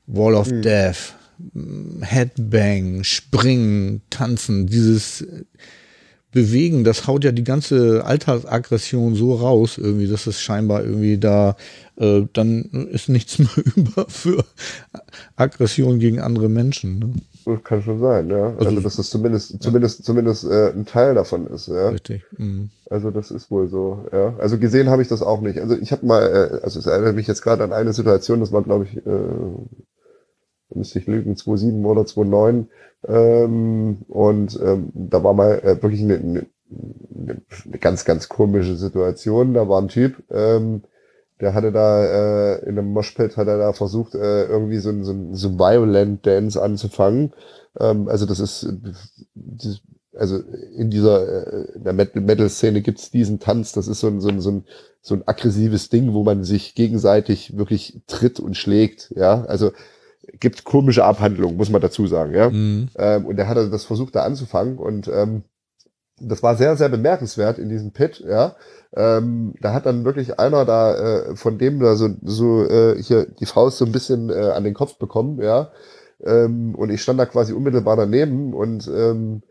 Speaker 1: Wall of hm. Death, Headbang, Springen, Tanzen, dieses bewegen, das haut ja die ganze Alltagsaggression so raus, irgendwie, dass es scheinbar irgendwie da, äh, dann ist nichts (laughs) mehr über für Aggression gegen andere Menschen. Ne?
Speaker 2: Das kann schon sein, ja. Also, also dass das zumindest, ja. zumindest, zumindest äh, ein Teil davon ist, ja.
Speaker 1: Richtig. Mhm.
Speaker 2: Also das ist wohl so, ja. Also gesehen habe ich das auch nicht. Also ich habe mal, äh, also es erinnert mich jetzt gerade an eine Situation, das war, glaube ich, äh, müsste ich lügen, 2007 oder 2009. Ähm, und ähm, da war mal äh, wirklich eine, eine, eine ganz, ganz komische Situation. Da war ein Typ, ähm, der hatte da äh, in einem Moshpit hat er da versucht, äh, irgendwie so ein, so ein, so Violent Dance anzufangen. Ähm, also das ist, das, also in dieser äh, in der Metal-Szene gibt's diesen Tanz, das ist so ein, so, ein, so, ein, so ein aggressives Ding, wo man sich gegenseitig wirklich tritt und schlägt. Ja, also gibt komische Abhandlungen, muss man dazu sagen. Ja, mhm. ähm, und der hatte das versucht da anzufangen und ähm, das war sehr, sehr bemerkenswert in diesem Pit, ja. Ähm, da hat dann wirklich einer da äh, von dem da so, so äh, hier die Faust so ein bisschen äh, an den Kopf bekommen, ja. Ähm, und ich stand da quasi unmittelbar daneben und ähm,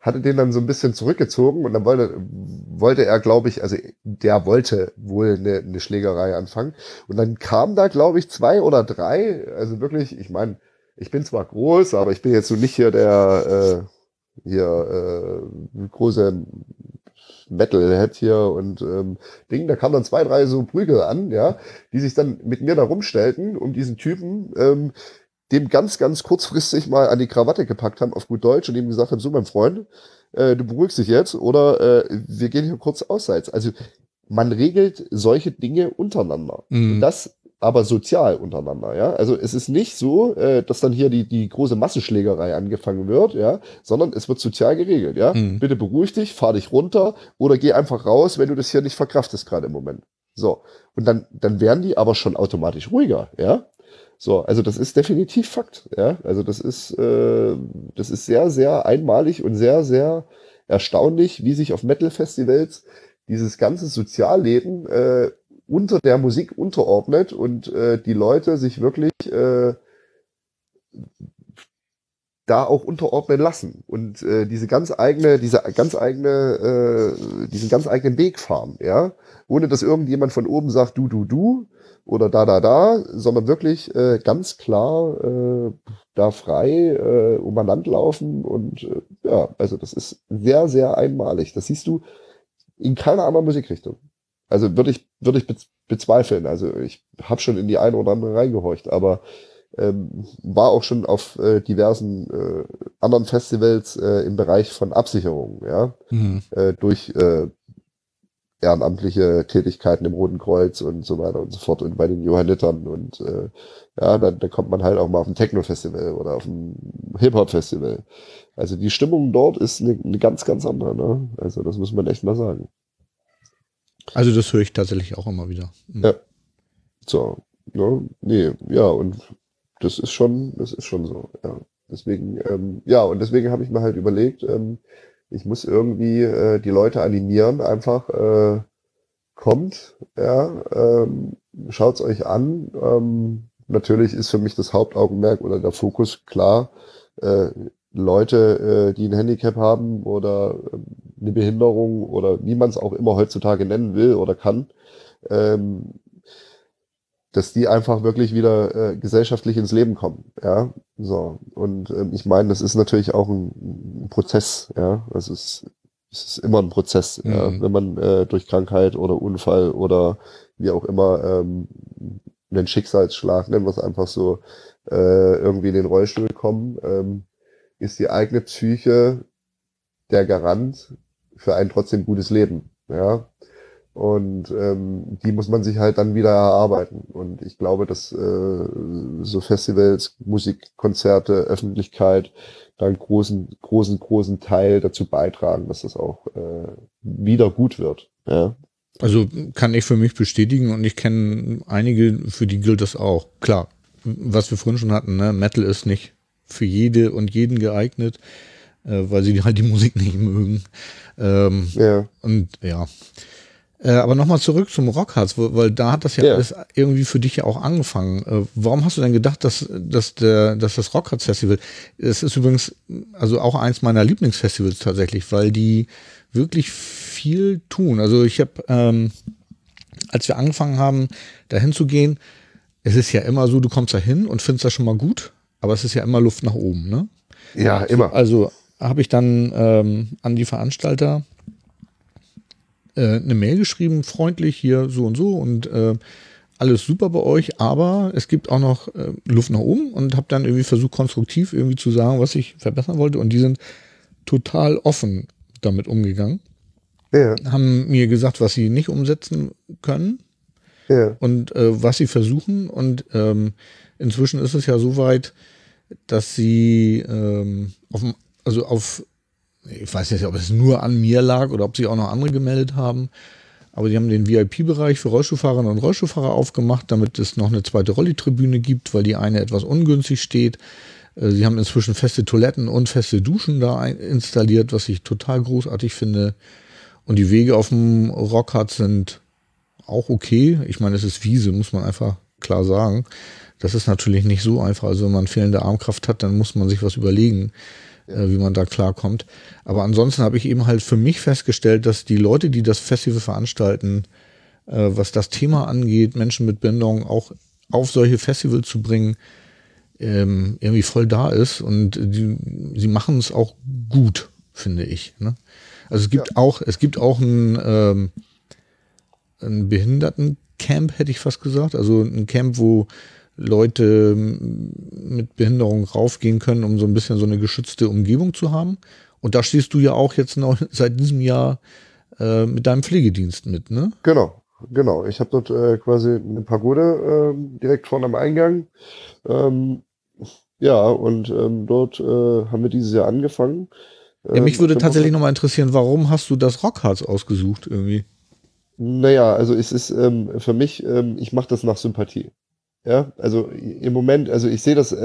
Speaker 2: hatte den dann so ein bisschen zurückgezogen und dann wollte, wollte er, glaube ich, also der wollte wohl eine, eine Schlägerei anfangen. Und dann kam da, glaube ich, zwei oder drei, also wirklich, ich meine, ich bin zwar groß, aber ich bin jetzt so nicht hier der äh, hier äh, große Metalhead hier und ähm, Ding. Da kamen dann zwei, drei so Prügel an, ja, die sich dann mit mir da rumstellten, um diesen Typen, ähm, dem ganz, ganz kurzfristig mal an die Krawatte gepackt haben, auf gut Deutsch, und ihm gesagt haben, so mein Freund, äh, du beruhigst dich jetzt oder äh, wir gehen hier kurz ausseits. Also man regelt solche Dinge untereinander. Mhm. Das aber sozial untereinander, ja. Also es ist nicht so, äh, dass dann hier die, die große Massenschlägerei angefangen wird, ja, sondern es wird sozial geregelt, ja. Mhm. Bitte beruhig dich, fahr dich runter oder geh einfach raus, wenn du das hier nicht verkraftest gerade im Moment. So. Und dann, dann werden die aber schon automatisch ruhiger, ja. So, also das ist definitiv Fakt, ja. Also das ist, äh, das ist sehr, sehr einmalig und sehr, sehr erstaunlich, wie sich auf Metal-Festivals dieses ganze Sozialleben äh, unter der Musik unterordnet und äh, die Leute sich wirklich äh, da auch unterordnen lassen und äh, diese ganz eigene, diese ganz eigene, äh, diesen ganz eigenen Weg fahren, ja, ohne dass irgendjemand von oben sagt, du, du, du oder da, da, da, sondern wirklich äh, ganz klar äh, da frei äh, um ein Land laufen und äh, ja, also das ist sehr, sehr einmalig. Das siehst du in keiner anderen Musikrichtung. Also würde ich, würde ich bezweifeln. Also ich habe schon in die eine oder andere reingehorcht, aber ähm, war auch schon auf äh, diversen äh, anderen Festivals äh, im Bereich von Absicherung, ja, mhm. äh, durch äh, ehrenamtliche Tätigkeiten im Roten Kreuz und so weiter und so fort und bei den Johannitern und äh, ja, dann, dann kommt man halt auch mal auf ein Techno-Festival oder auf ein Hip-Hop-Festival. Also die Stimmung dort ist eine, eine ganz, ganz andere, ne? Also das muss man echt mal sagen.
Speaker 1: Also das höre ich tatsächlich auch immer wieder.
Speaker 2: Mhm. Ja. So, ne? nee, ja, und das ist schon, das ist schon so, ja. Deswegen, ähm, ja, und deswegen habe ich mir halt überlegt, ähm, ich muss irgendwie äh, die Leute animieren, einfach äh, kommt, ja, ähm, schaut's euch an. Ähm, natürlich ist für mich das Hauptaugenmerk oder der Fokus klar, äh, Leute, äh, die ein Handicap haben oder äh, eine Behinderung oder wie man es auch immer heutzutage nennen will oder kann, ähm, dass die einfach wirklich wieder äh, gesellschaftlich ins Leben kommen. Ja, so. Und ähm, ich meine, das ist natürlich auch ein, ein Prozess. Ja, das ist, es ist immer ein Prozess, mhm. ja? wenn man äh, durch Krankheit oder Unfall oder wie auch immer ähm, einen Schicksalsschlag, nennen wir es einfach so, äh, irgendwie in den Rollstuhl kommen. Ähm, ist die eigene Psyche der Garant für ein trotzdem gutes Leben. Ja. Und ähm, die muss man sich halt dann wieder erarbeiten. Und ich glaube, dass äh, so Festivals, Musikkonzerte, Öffentlichkeit da einen großen, großen, großen Teil dazu beitragen, dass das auch äh, wieder gut wird. Ja.
Speaker 1: Also kann ich für mich bestätigen und ich kenne einige, für die gilt das auch. Klar, was wir vorhin schon hatten, ne? Metal ist nicht für jede und jeden geeignet, äh, weil sie halt die Musik nicht mögen. Ähm, ja. Und ja. Äh, aber nochmal zurück zum Rockharz, weil da hat das ja,
Speaker 2: Ja.
Speaker 1: alles irgendwie für dich ja auch angefangen. Äh, warum hast du denn gedacht, dass, dass, der, dass das Rockharz Festival, es ist übrigens also auch eins meiner Lieblingsfestivals tatsächlich, weil die wirklich viel tun. Also ich habe, ähm, als wir angefangen haben, dahin zu gehen, es ist ja immer so, du kommst da hin und findest das schon mal gut, aber es ist ja immer Luft nach oben, ne?
Speaker 2: Ja, immer.
Speaker 1: Also habe ich dann ähm, an die Veranstalter äh, eine Mail geschrieben, freundlich hier so und so und äh, alles super bei euch, aber es gibt auch noch äh, Luft nach oben und habe dann irgendwie versucht, konstruktiv irgendwie zu sagen, was ich verbessern wollte und die sind total offen damit umgegangen,
Speaker 2: Ja,
Speaker 1: haben mir gesagt, was sie nicht umsetzen können
Speaker 2: ja.
Speaker 1: und äh, was sie versuchen. Und ähm, inzwischen ist es ja so weit, dass sie ähm, auf, also auf, ich weiß nicht, ob es nur an mir lag oder ob sie auch noch andere gemeldet haben, aber die haben den VIP-Bereich für Rollstuhlfahrerinnen und Rollstuhlfahrer aufgemacht, damit es noch eine zweite Rolli-Tribüne gibt, weil die eine etwas ungünstig steht. Äh, Sie haben inzwischen feste Toiletten und feste Duschen da installiert, was ich total großartig finde. Und die Wege auf dem Rockhard sind auch okay. Ich meine, es ist Wiese, muss man einfach klar sagen. Das ist natürlich nicht so einfach. Also wenn man fehlende Armkraft hat, dann muss man sich was überlegen, äh, wie man da klarkommt. Aber ansonsten habe ich eben halt für mich festgestellt, dass die Leute, die das Festival veranstalten, äh, was das Thema angeht, Menschen mit Behinderung auch auf solche Festivals zu bringen, ähm, irgendwie voll da ist und die, sie machen es auch gut, finde ich. Ne? Also es gibt auch, es gibt auch ein, ähm, ein Behindertencamp, hätte ich fast gesagt. Also ein Camp, wo Leute mit Behinderung raufgehen können, um so ein bisschen so eine geschützte Umgebung zu haben. Und da stehst du ja auch jetzt noch (laughs) seit diesem Jahr äh, mit deinem Pflegedienst mit, ne?
Speaker 2: Genau, genau. Ich habe dort äh, quasi eine Pagode ähm, direkt vorne am Eingang. Ähm, ja, und ähm, dort äh, haben wir dieses Jahr angefangen.
Speaker 1: Ja, mich
Speaker 2: Ähm,
Speaker 1: würde tatsächlich nochmal interessieren, warum hast du das Rockharz ausgesucht irgendwie?
Speaker 2: Naja, also es ist ähm, für mich, ähm, ich mache das nach Sympathie. Ja, also im Moment, also ich sehe das äh,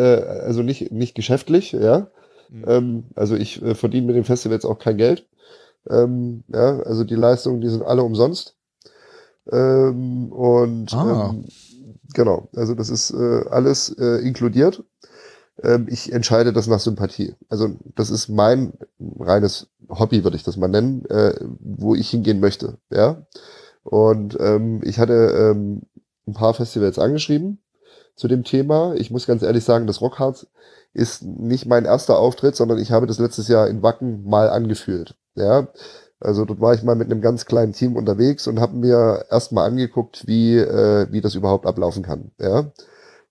Speaker 2: also nicht, nicht geschäftlich, ja.
Speaker 1: Mhm.
Speaker 2: Ähm, also ich äh, verdiene mit dem Festival jetzt auch kein Geld. Ähm, ja, also die Leistungen, die sind alle umsonst. Ähm, und
Speaker 1: Ah.
Speaker 2: ähm, genau, also das ist äh, alles äh, inkludiert. Ähm, ich entscheide das nach Sympathie. Also das ist mein reines Hobby, würde ich das mal nennen, äh, wo ich hingehen möchte. Ja. Und ähm, ich hatte ähm, ein paar Festivals angeschrieben zu dem Thema. Ich muss ganz ehrlich sagen, das Rockharz ist nicht mein erster Auftritt, sondern ich habe das letztes Jahr in Wacken mal angeführt. Ja, also dort war ich mal mit einem ganz kleinen Team unterwegs und habe mir erstmal angeguckt, wie äh, wie das überhaupt ablaufen kann. Ja,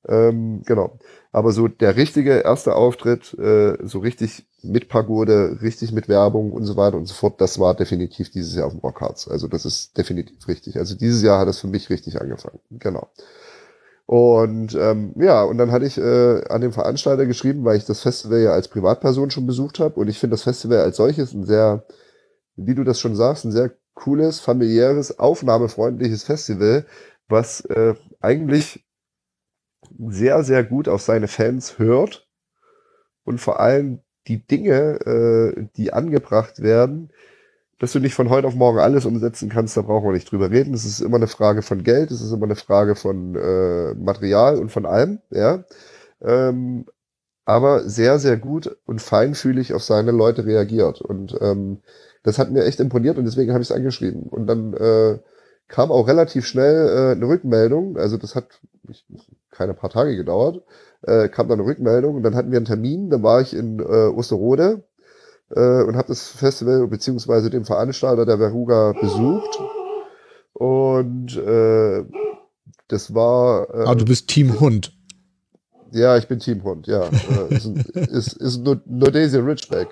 Speaker 2: ähm, genau. Aber so der richtige erste Auftritt, äh, so richtig mit Pagode, richtig mit Werbung und so weiter und so fort, das war definitiv dieses Jahr auf dem Rockharz. Also das ist definitiv richtig. Also dieses Jahr hat es für mich richtig angefangen. Genau. Und ähm, ja, und dann hatte ich äh, an den Veranstalter geschrieben, weil ich das Festival ja als Privatperson schon besucht habe. Und ich finde das Festival als solches ein sehr, wie du das schon sagst, ein sehr cooles, familiäres, aufnahmefreundliches Festival, was äh, eigentlich sehr, sehr gut auf seine Fans hört und vor allem die Dinge, äh, die angebracht werden, dass du nicht von heute auf morgen alles umsetzen kannst, da brauchen wir nicht drüber reden. Es ist immer eine Frage von Geld, es ist immer eine Frage von äh, Material und von allem, ja. Ähm, aber sehr, sehr gut und feinfühlig auf seine Leute reagiert. Und ähm, das hat mir echt imponiert und deswegen habe ich es angeschrieben. Und dann äh, kam auch relativ schnell äh, eine Rückmeldung. Also das hat ich, keine paar Tage gedauert. Äh, kam dann eine Rückmeldung und dann hatten wir einen Termin. Dann war ich in äh, Osterode äh, und habe das Festival beziehungsweise den Veranstalter der Veruga besucht. Und äh, das war. Äh,
Speaker 1: Ah, du bist Team Hund.
Speaker 2: ja, ich bin Teamhund, ja. Äh, ist, (laughs) ist, ist nur, nur Daisy Ridgeback.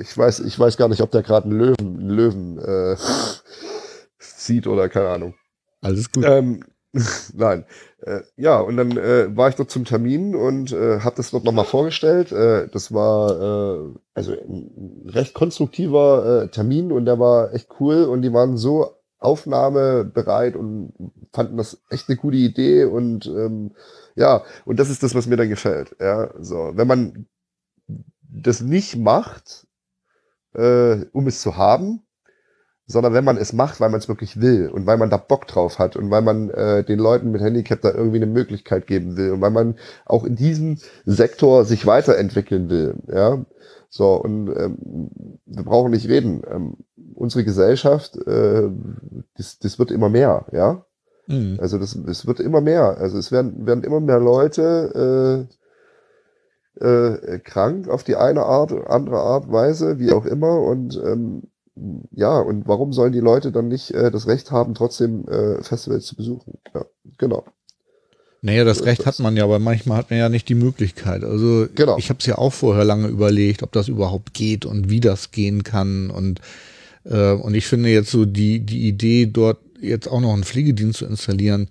Speaker 2: Ich weiß, ich weiß gar nicht, ob der gerade einen Löwen, einen Löwen äh, (laughs) sieht oder keine Ahnung.
Speaker 1: Alles gut.
Speaker 2: Ähm, (laughs) nein. Äh, ja, und dann äh, war ich dort zum Termin und äh, habe das dort nochmal vorgestellt. Äh, das war äh, also ein recht konstruktiver äh, Termin und der war echt cool und die waren so aufnahmebereit und fanden das echt eine gute Idee und ähm, ja, und das ist das, was mir dann gefällt. Ja, so, wenn man das nicht macht, äh, um es zu haben, sondern wenn man es macht, weil man es wirklich will und weil man da Bock drauf hat und weil man äh, den Leuten mit Handicap da irgendwie eine Möglichkeit geben will und weil man auch in diesem Sektor sich weiterentwickeln will, ja. So, und ähm, wir brauchen nicht reden. Ähm, unsere Gesellschaft, äh, das, das wird immer mehr, ja. Mhm. Also das, es wird immer mehr. Also es werden, werden immer mehr Leute äh, äh, krank auf die eine Art, andere Art, Weise, wie auch immer. Und ähm, ja, und warum sollen die Leute dann nicht äh, das Recht haben, trotzdem äh, Festivals zu besuchen? Ja, genau.
Speaker 1: Naja, das so Recht hat man ja, aber manchmal hat man ja nicht die Möglichkeit. Also genau. ich habe es ja auch vorher lange überlegt, ob das überhaupt geht und wie das gehen kann. Und, äh, und ich finde jetzt so die, die Idee, dort jetzt auch noch einen Pflegedienst zu installieren,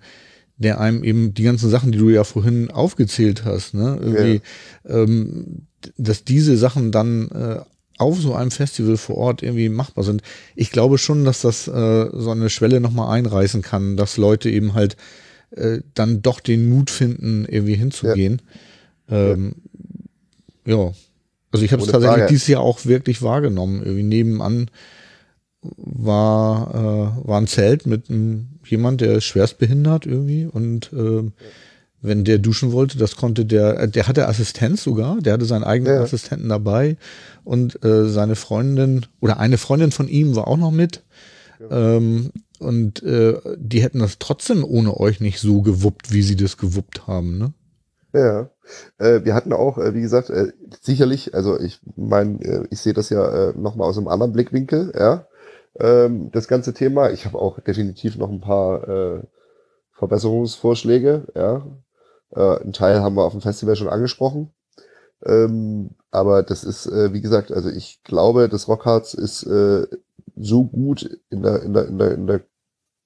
Speaker 1: der einem eben die ganzen Sachen, die du ja vorhin aufgezählt hast, ne, irgendwie, ja. ähm, dass diese Sachen dann äh, auf so einem Festival vor Ort irgendwie machbar sind. Ich glaube schon, dass das äh, so eine Schwelle nochmal einreißen kann, dass Leute eben halt äh, dann doch den Mut finden, irgendwie hinzugehen. Ja. Ähm, ja. ja. Also ich habe es tatsächlich Frage. dieses Jahr auch wirklich wahrgenommen. Irgendwie nebenan war, äh, war ein Zelt mit einem, jemand, der ist schwerstbehindert irgendwie und äh, wenn der duschen wollte, das konnte der, äh, der hatte Assistenz sogar, der hatte seinen eigenen ja. Assistenten dabei und äh, seine Freundin oder eine Freundin von ihm war auch noch mit. Ja. Ähm, und äh, die hätten das trotzdem ohne euch nicht so gewuppt, wie sie das gewuppt haben, ne?
Speaker 2: Ja. Äh, wir hatten auch, äh, wie gesagt, äh, sicherlich, also ich meine, ich sehe das ja äh, nochmal aus einem anderen Blickwinkel, ja ähm, das ganze Thema. Ich habe auch definitiv noch ein paar Verbesserungsvorschläge. Ja, äh, ein Teil haben wir auf dem Festival schon angesprochen. Ähm, aber das ist, äh, wie gesagt, also ich glaube, das Rockharz ist äh, so gut in der, in der, in der, in der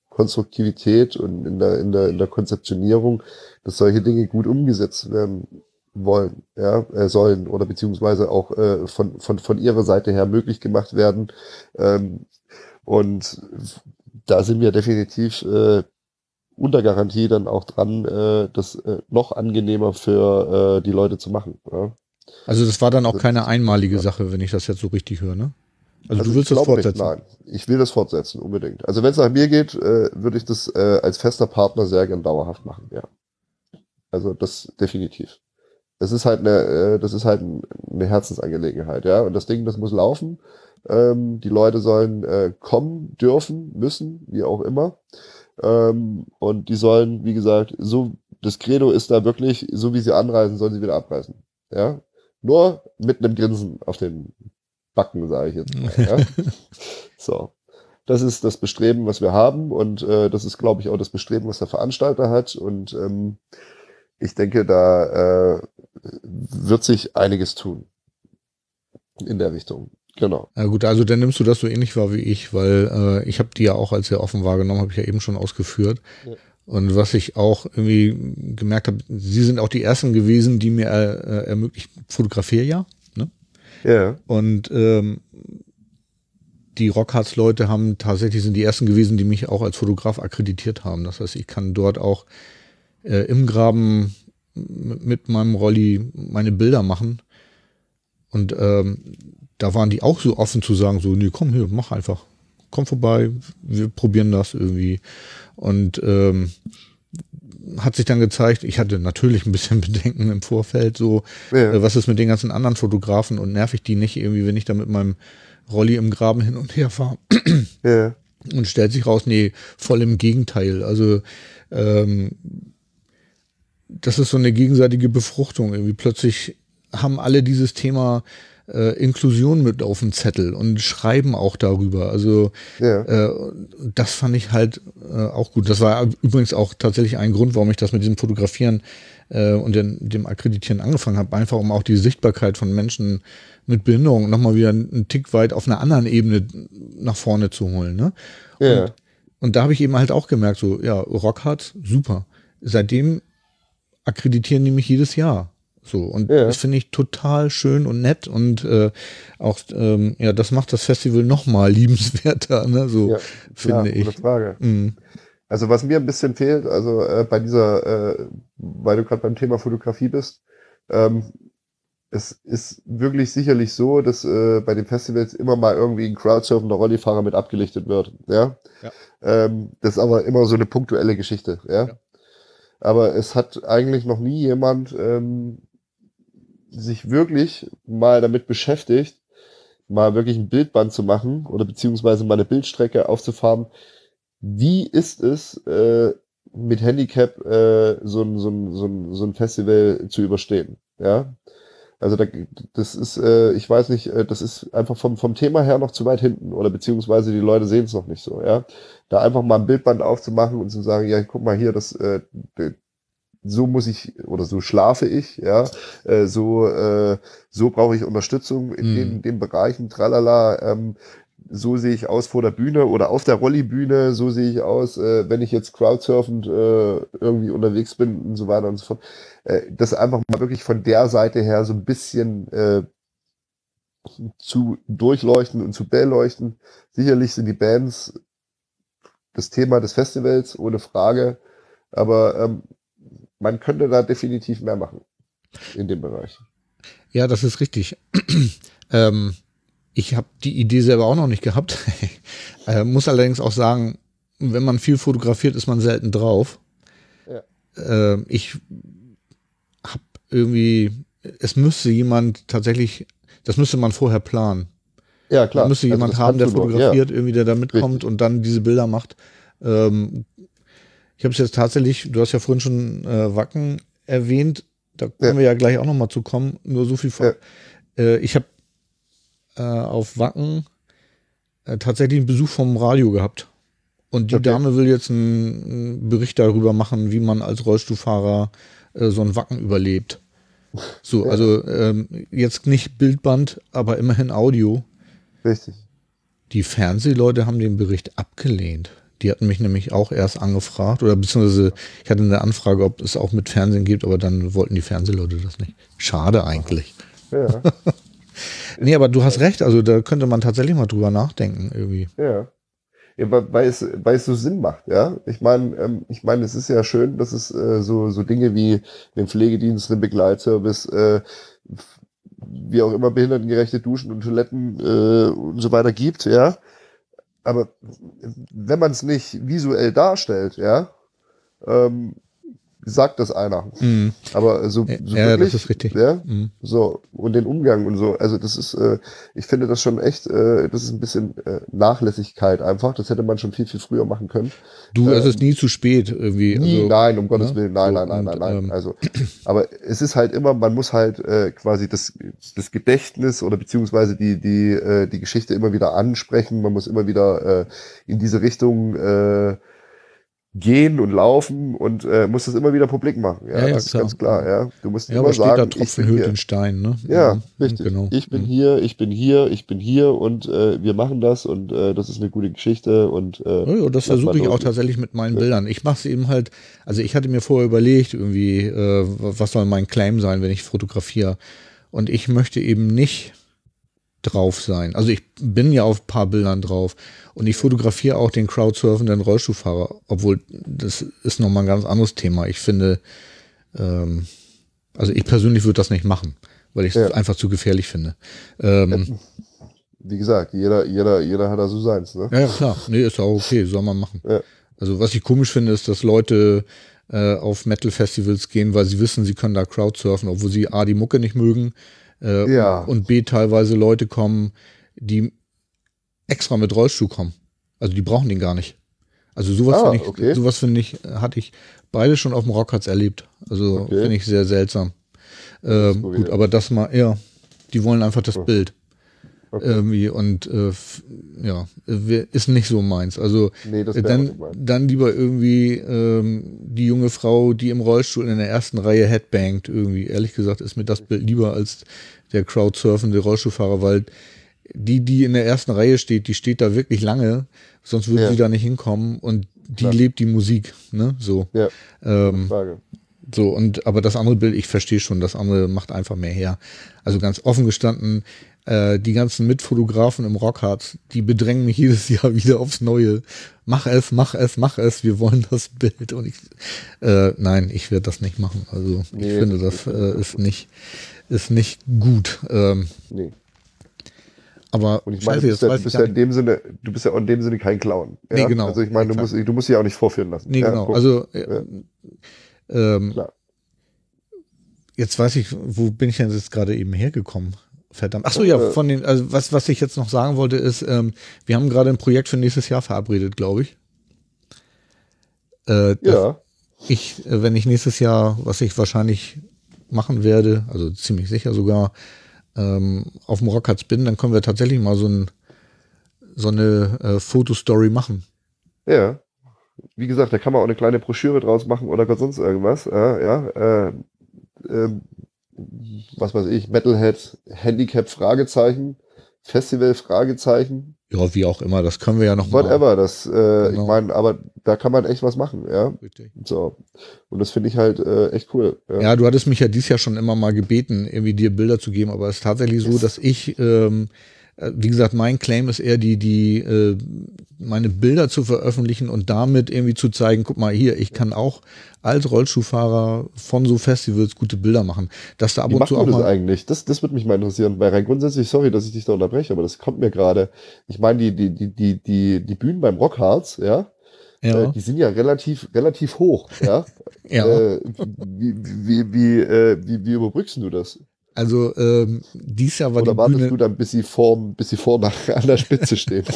Speaker 2: Konstruktivität und in der, in der, in der Konzeptionierung, dass solche Dinge gut umgesetzt werden wollen, ja, äh, sollen oder beziehungsweise auch äh, von, von, von ihrer Seite her möglich gemacht werden. Ähm, und da sind wir definitiv äh, unter Garantie dann auch dran, äh, das äh, noch angenehmer für äh, die Leute zu machen. Ja.
Speaker 1: Also das war dann auch keine einmalige ja. Sache, wenn ich das jetzt so richtig höre, ne?
Speaker 2: Also, also du willst das fortsetzen? Nicht, nein, ich will das fortsetzen, unbedingt. Also wenn es nach mir geht, äh, würde ich das äh, als fester Partner sehr gern dauerhaft machen, ja. Also das definitiv. Das ist halt eine, äh, das ist halt eine Herzensangelegenheit, ja. Und das Ding, das muss laufen. Ähm, die Leute sollen äh, kommen dürfen, müssen, wie auch immer. Ähm, und die sollen, wie gesagt, so, das Credo ist da wirklich, so wie sie anreisen, sollen sie wieder abreisen. Ja. Nur mit einem Grinsen auf den Backen, sage ich jetzt mal. Ja? (laughs) so. Das ist das Bestreben, was wir haben und äh, das ist, glaube ich, auch das Bestreben, was der Veranstalter hat. Und ähm, ich denke, da äh, wird sich einiges tun in der Richtung. Genau.
Speaker 1: Ja gut, also dann nimmst du das so ähnlich wahr wie ich, weil äh, ich habe die ja auch als sehr offen wahrgenommen, habe ich ja eben schon ausgeführt. Ja. Und was ich auch irgendwie gemerkt habe, sie sind auch die ersten gewesen, die mir äh, ermöglicht, fotografiere ja. Ne? Ja. Und ähm, die Rockharz-Leute haben tatsächlich sind die ersten gewesen, die mich auch als Fotograf akkreditiert haben. Das heißt, ich kann dort auch äh, im Graben mit meinem Rolli meine Bilder machen. Und ähm, da waren die auch so offen zu sagen, so, nee, komm hier, mach einfach. Komm vorbei, wir probieren das irgendwie. Und ähm, hat sich dann gezeigt, ich hatte natürlich ein bisschen (laughs) Bedenken im Vorfeld, so, ja. äh, was ist mit den ganzen anderen Fotografen und nerv ich die nicht irgendwie, wenn ich da mit meinem Rolli im Graben hin und her fahre. (clears throat) Ja. Und stellt sich raus, nee, voll im Gegenteil. Also ähm, das ist so eine gegenseitige Befruchtung. Irgendwie plötzlich haben alle dieses Thema äh, Inklusion mit auf dem Zettel und schreiben auch darüber. Also ja. äh, das fand ich halt äh, auch gut. Das war übrigens auch tatsächlich ein Grund, warum ich das mit diesem Fotografieren äh, und den, dem Akkreditieren angefangen habe. Einfach um auch die Sichtbarkeit von Menschen mit Behinderung nochmal wieder einen Tick weit auf einer anderen Ebene nach vorne zu holen. Ne? Ja. Und, und da habe ich eben halt auch gemerkt, so, ja, Rockhard, super. Seitdem akkreditieren die mich jedes Jahr. So, und ja. das finde ich total schön und nett und äh, auch, ähm, ja, das macht das Festival noch mal (laughs) liebenswerter, ne? So ja, finde ja, ich.
Speaker 2: Frage. Mhm. Also was mir ein bisschen fehlt, also äh, bei dieser, äh, weil du gerade beim Thema Fotografie bist, ähm, es ist wirklich sicherlich so, dass äh, bei den Festivals immer mal irgendwie ein crowdsurfender Rollifahrer mit abgelichtet wird. Ja. ja. Ähm, das ist aber immer so eine punktuelle Geschichte. Ja. ja. Aber es hat eigentlich noch nie jemand ähm, sich wirklich mal damit beschäftigt, mal wirklich ein Bildband zu machen oder beziehungsweise mal eine Bildstrecke aufzufahren. Wie ist es, äh, mit Handicap äh, so, ein, so, ein, so, ein, so ein Festival zu überstehen? Ja. Also da, das ist, äh, ich weiß nicht, äh, das ist einfach vom, vom Thema her noch zu weit hinten oder beziehungsweise die Leute sehen es noch nicht so, ja. Da einfach mal ein Bildband aufzumachen und zu sagen, ja, guck mal hier, das, äh, so muss ich oder so schlafe ich, ja, äh, so, äh, so brauche ich Unterstützung in mhm. den, den Bereichen, tralala, ähm, so sehe ich aus vor der Bühne oder auf der Rollibühne, so sehe ich aus, äh, wenn ich jetzt crowdsurfend äh, irgendwie unterwegs bin und so weiter und so fort. Äh, das einfach mal wirklich von der Seite her so ein bisschen äh, zu durchleuchten und zu beleuchten. Sicherlich sind die Bands das Thema des Festivals, ohne Frage, aber ähm, man könnte da definitiv mehr machen in dem Bereich.
Speaker 1: Ja, das ist richtig. (clears throat) ähm, ich habe die Idee selber auch noch nicht gehabt. (laughs) äh, muss allerdings auch sagen, wenn man viel fotografiert, ist man selten drauf. Ja. Äh, ich habe irgendwie, es müsste jemand tatsächlich, das müsste man vorher planen.
Speaker 2: Ja, klar.
Speaker 1: Da müsste also jemand haben, der fotografiert, ja. irgendwie, der da mitkommt Richtig. und dann diese Bilder macht. Ähm, ich habe es jetzt tatsächlich, du hast ja vorhin schon äh, Wacken erwähnt, da können ja. wir ja gleich auch nochmal zu kommen, nur so viel vor. Ja. Äh, ich habe äh, auf Wacken äh, tatsächlich einen Besuch vom Radio gehabt. Und die okay. Dame will jetzt einen, einen, Bericht darüber machen, wie man als Rollstuhlfahrer äh, so ein Wacken überlebt. So, ja. also ähm, jetzt nicht Bildband, aber immerhin Audio.
Speaker 2: Richtig.
Speaker 1: Die Fernsehleute haben den Bericht abgelehnt. Die hatten mich nämlich auch erst angefragt, oder beziehungsweise ich hatte eine Anfrage, ob es auch mit Fernsehen gibt, aber dann wollten die Fernsehleute das nicht. Schade eigentlich. Ja. (laughs) nee, aber du hast recht, also da könnte man tatsächlich mal drüber nachdenken irgendwie.
Speaker 2: Ja. Ja, weil es, weil es so Sinn macht, ja. Ich meine, ähm, ich meine, es ist ja schön, dass es äh, so, so Dinge wie den Pflegedienst, den Begleitservice, äh, wie auch immer behindertengerechte Duschen und Toiletten äh, und so weiter gibt, ja. Aber wenn man es nicht visuell darstellt, ja, ähm, sagt das einer. Mhm. Aber so, so
Speaker 1: ja, wirklich, das ist richtig.
Speaker 2: Ja, mhm. so und den Umgang und so. Also das ist, äh, ich finde das schon echt, äh, das ist ein bisschen äh, Nachlässigkeit einfach. Das hätte man schon viel viel früher machen können.
Speaker 1: Du, ähm, es ist nie zu spät irgendwie.
Speaker 2: Nie, also, nein, um Gottes ne? Willen, nein, nein, nein, nein, nein. Ähm, also, aber es ist halt immer, man muss halt äh, quasi das das Gedächtnis oder beziehungsweise die die äh, die Geschichte immer wieder ansprechen. Man muss immer wieder äh, in diese Richtung äh, gehen und laufen und äh, musst das immer wieder publik machen. Ja, ja, ja das ist ganz klar. Ja, du musst ja, immer sagen, da
Speaker 1: Tropfen hüllt den Stein. Ne?
Speaker 2: Ja, ja richtig. Genau. Ich bin mhm. hier, ich bin hier, ich bin hier und äh, wir machen das und äh, das ist eine gute Geschichte und
Speaker 1: äh, ja, das versuche ich auch tatsächlich mit meinen Bildern. Ich mache es eben halt. Also ich hatte mir vorher überlegt, irgendwie, äh, was soll mein Claim sein, wenn ich fotografiere? Und ich möchte eben nicht drauf sein. Also ich bin ja auf ein paar Bildern drauf und ich fotografiere auch den crowdsurfenden Rollstuhlfahrer, obwohl das ist nochmal ein ganz anderes Thema. Ich finde, ähm, also ich persönlich würde das nicht machen, weil ich es ja. einfach zu gefährlich finde. Ähm,
Speaker 2: Wie gesagt, jeder, jeder, jeder hat da so seins, ne?
Speaker 1: Ja, klar. Nee, ist auch okay, soll man machen. Ja. Also was ich komisch finde, ist, dass Leute äh, auf Metal-Festivals gehen, weil sie wissen, sie können da crowdsurfen, obwohl sie A, die Mucke nicht mögen äh, ja. und B, teilweise Leute kommen, die extra mit Rollstuhl kommen. Also die brauchen den gar nicht. Also sowas ah, finde ich, okay. sowas finde ich, hatte ich beide schon auf dem Rockharz erlebt. Also okay. finde ich sehr seltsam. Äh, gut, aber das mal, ja, die wollen einfach das oh. Bild. Okay. Irgendwie und äh, ja, ist nicht so meins. Also nee, dann, dann lieber irgendwie ähm, die junge Frau, die im Rollstuhl in der ersten Reihe headbangt, irgendwie. Ehrlich gesagt ist mir das Bild lieber als der crowdsurfende Rollstuhlfahrer, weil die, die in der ersten Reihe steht, die steht da wirklich lange, sonst würde ja. sie da nicht hinkommen und die Klar. lebt die Musik, ne? So. Ja. Ähm, Frage. So, und aber das andere Bild, ich verstehe schon, das andere macht einfach mehr her. Also ganz offen gestanden, äh, die ganzen Mitfotografen im Rockharz, die bedrängen mich jedes (laughs) Jahr wieder aufs Neue. Mach es, mach es, mach es, wir wollen das Bild. Und ich, äh, nein, ich werde das nicht machen. Also nee, ich finde, das äh, ist nicht. ist nicht gut. Ähm,
Speaker 2: Nee.
Speaker 1: Aber
Speaker 2: Und ich meine, du bist, ja, du bist ja in dem Sinne, du bist ja in dem Sinne kein Clown. Ja?
Speaker 1: Nee, genau.
Speaker 2: Also ich meine, du
Speaker 1: Exakt.
Speaker 2: musst, du musst dich auch nicht vorführen lassen.
Speaker 1: Nee,
Speaker 2: ja,
Speaker 1: genau.
Speaker 2: Punkt.
Speaker 1: Also äh, ähm,
Speaker 2: Klar.
Speaker 1: jetzt weiß ich, wo bin ich denn jetzt gerade eben hergekommen? Verdammt. Ach so, ja,
Speaker 2: Äh,
Speaker 1: von den, also was, was ich jetzt noch sagen wollte, ist, ähm, wir haben gerade ein Projekt für nächstes Jahr verabredet, glaube ich. Äh,
Speaker 2: ja,
Speaker 1: ich, äh, wenn ich nächstes Jahr, was ich wahrscheinlich machen werde, also ziemlich sicher sogar, ähm, auf dem Rockharts bin, dann können wir tatsächlich mal so, ein, so eine äh, Fotostory machen.
Speaker 2: ja. Wie gesagt, da kann man auch eine kleine Broschüre draus machen oder Gott sonst irgendwas. Ja, ja. Äh, was weiß ich, Metalhead, Handicap, Fragezeichen, Festival, Fragezeichen,
Speaker 1: Ja, wie auch immer, das können wir ja noch mal.
Speaker 2: whatever. Das, äh,
Speaker 1: Genau.
Speaker 2: ich meine, aber da kann man echt was machen, ja.
Speaker 1: Richtig.
Speaker 2: So. Und das finde ich halt äh, echt cool. Ja.
Speaker 1: Ja, du hattest mich ja dies Jahr schon immer mal gebeten, irgendwie dir Bilder zu geben, aber es ist tatsächlich so, dass ich, ähm, äh, wie gesagt, mein Claim ist eher die, die, äh, meine Bilder zu veröffentlichen und damit irgendwie zu zeigen, guck mal hier, ich kann auch als Rollschuhfahrer von so Festivals gute Bilder machen. Dass da ab
Speaker 2: Wie
Speaker 1: und
Speaker 2: macht
Speaker 1: zu auch
Speaker 2: man das
Speaker 1: mal.
Speaker 2: eigentlich? Das, das würde mich mal interessieren, weil rein grundsätzlich, sorry, dass ich dich da unterbreche, aber das kommt mir gerade. Ich meine, die, die, die, die, die, die Bühnen beim Rockharz, ja,
Speaker 1: Ja,
Speaker 2: äh, die sind ja relativ, relativ hoch, ja. (laughs)
Speaker 1: ja.
Speaker 2: Äh, wie, wie, wie, äh, wie, wie überbrückst du das?
Speaker 1: Also ähm, dies Jahr war
Speaker 2: Oder
Speaker 1: die
Speaker 2: wartest
Speaker 1: Bühne.
Speaker 2: du dann, bis sie vorm, bis sie vorne an der Spitze stehen? (laughs)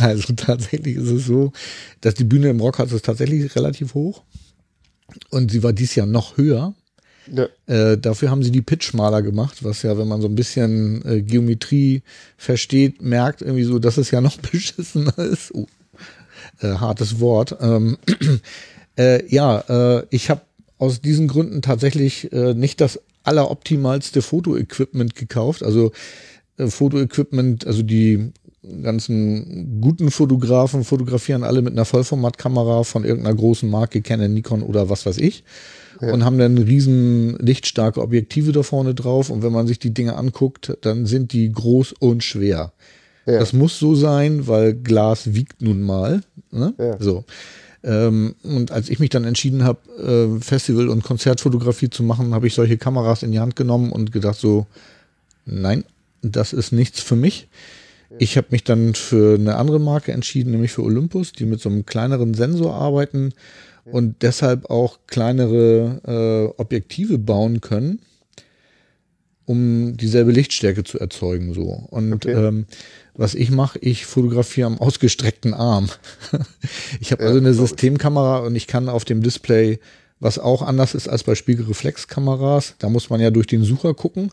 Speaker 1: Also tatsächlich ist es so, dass die Bühne im Rockhaus ist tatsächlich relativ hoch. Und sie war dies Jahr noch höher.
Speaker 2: ja,
Speaker 1: Äh, dafür haben sie die Pitch schmaler gemacht, was ja, wenn man so ein bisschen äh, Geometrie versteht, merkt irgendwie so, dass es ja noch (laughs) beschissener ist. Oh, äh, hartes Wort. Ähm, (clears throat) äh, ja, äh, ich habe aus diesen Gründen tatsächlich äh, nicht das alleroptimalste Fotoequipment gekauft. Also äh, Fotoequipment, also die ganzen guten Fotografen fotografieren alle mit einer Vollformatkamera von irgendeiner großen Marke, Canon, Nikon oder was weiß ich.
Speaker 2: Ja.
Speaker 1: Und haben dann riesen lichtstarke Objektive da vorne drauf. Und wenn man sich die Dinge anguckt, dann sind die groß und schwer.
Speaker 2: ja.
Speaker 1: Das muss so sein, weil Glas wiegt nun mal. Ne?
Speaker 2: Ja.
Speaker 1: So. Ähm, und als ich mich dann entschieden habe, äh, Festival- und Konzertfotografie zu machen, habe ich solche Kameras in die Hand genommen und gedacht so, nein, das ist nichts für mich. Ich habe mich dann für eine andere Marke entschieden, nämlich für Olympus, die mit so einem kleineren Sensor arbeiten und deshalb auch kleinere äh, Objektive bauen können, um dieselbe Lichtstärke zu erzeugen. So. Und
Speaker 2: Okay.
Speaker 1: ähm, was ich mache, ich fotografiere am ausgestreckten Arm. (laughs) ich habe also eine. Systemkamera und ich kann auf dem Display, was auch anders ist als bei Spiegelreflexkameras, da muss man ja durch den Sucher gucken.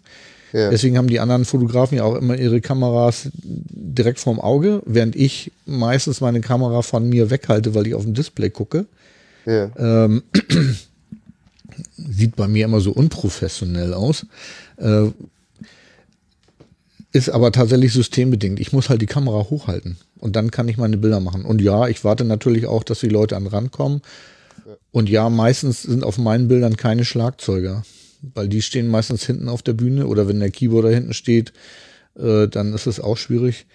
Speaker 2: ja.
Speaker 1: Deswegen haben die anderen Fotografen ja auch immer ihre Kameras direkt vorm Auge, während ich meistens meine Kamera von mir weghalte, weil ich auf dem Display gucke.
Speaker 2: ja.
Speaker 1: Ähm, (clears throat) sieht bei mir immer so unprofessionell aus. Äh, ist aber tatsächlich systembedingt. Ich muss halt die Kamera hochhalten und dann kann ich meine Bilder machen. Und ja, ich warte natürlich auch, dass die Leute an den Rand kommen. Und ja, meistens sind auf meinen Bildern keine Schlagzeuger, weil die stehen meistens hinten auf der Bühne oder wenn der Keyboarder hinten steht, äh, dann ist es auch schwierig.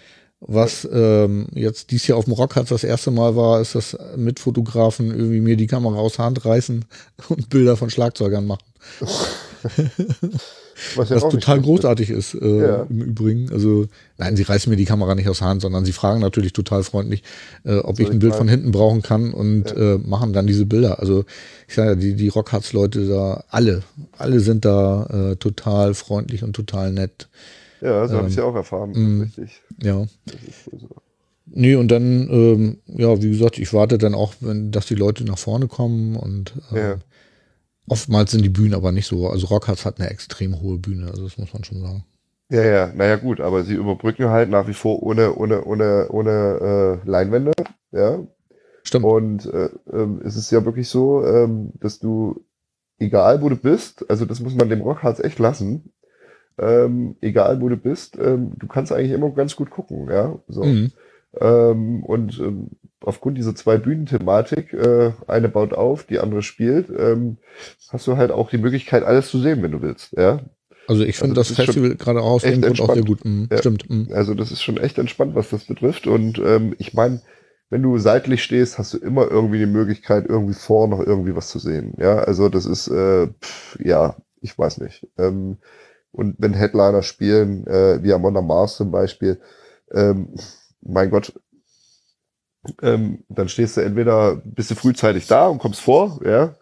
Speaker 1: Was ähm, jetzt dies Jahr auf dem Rock hat das erste Mal war, ist, dass Mitfotografen irgendwie mir die Kamera aus der Hand reißen (laughs) und Bilder von Schlagzeugern machen. (laughs) (laughs)
Speaker 2: Was ja
Speaker 1: Was total großartig ist äh,
Speaker 2: Ja.
Speaker 1: im Übrigen. Also nein, sie reißen mir die Kamera nicht aus der Hand, sondern sie fragen natürlich total freundlich, äh, ob
Speaker 2: Soll
Speaker 1: ich ein
Speaker 2: ich
Speaker 1: Bild
Speaker 2: mal-
Speaker 1: von hinten brauchen kann und äh, machen dann diese Bilder. Also ich sage ja, die, die Rockharz-Leute da, alle, alle sind da äh, total freundlich und total nett.
Speaker 2: ist. Ja, so habe ich
Speaker 1: ähm,
Speaker 2: ja auch erfahren.
Speaker 1: mm.
Speaker 2: Richtig.
Speaker 1: Ja.
Speaker 2: Das ist so.
Speaker 1: Nee, und dann, ähm, ja, wie gesagt, ich warte dann auch, wenn, dass die Leute nach vorne kommen und äh,
Speaker 2: Ja.
Speaker 1: Oftmals sind die Bühnen aber nicht so. Also Rockharz hat eine extrem hohe Bühne, also das muss man schon sagen.
Speaker 2: Ja, ja, naja gut, aber sie überbrücken halt nach wie vor ohne, ohne, ohne, ohne äh, Leinwände, ja.
Speaker 1: Stimmt.
Speaker 2: Und äh, ähm, es ist ja wirklich so, ähm, dass du, egal wo du bist, also das muss man dem Rockharz echt lassen, ähm, egal wo du bist, ähm, du kannst eigentlich immer ganz gut gucken, ja. So.
Speaker 1: Mhm.
Speaker 2: Ähm, und ähm, aufgrund dieser zwei Bühnenthematik, äh, eine baut auf, die andere spielt, ähm, hast du halt auch die Möglichkeit, alles zu sehen, wenn du willst, ja.
Speaker 1: Also ich finde
Speaker 2: Also das
Speaker 1: das Festival gerade auch aus dem Grund auch sehr gut. Mhm.
Speaker 2: Ja.
Speaker 1: Stimmt. Mhm.
Speaker 2: Also das ist schon echt entspannt, was das betrifft. Und ähm, ich meine, wenn du seitlich stehst, hast du immer irgendwie die Möglichkeit, irgendwie vor noch irgendwie was zu sehen. Ja, also das ist äh, pff, ja Ich weiß nicht. Ähm, und wenn Headliner spielen, äh, wie Amanda Mars zum Beispiel, ähm, mein Gott, ähm, dann stehst du entweder bist du frühzeitig da und kommst vor, ja,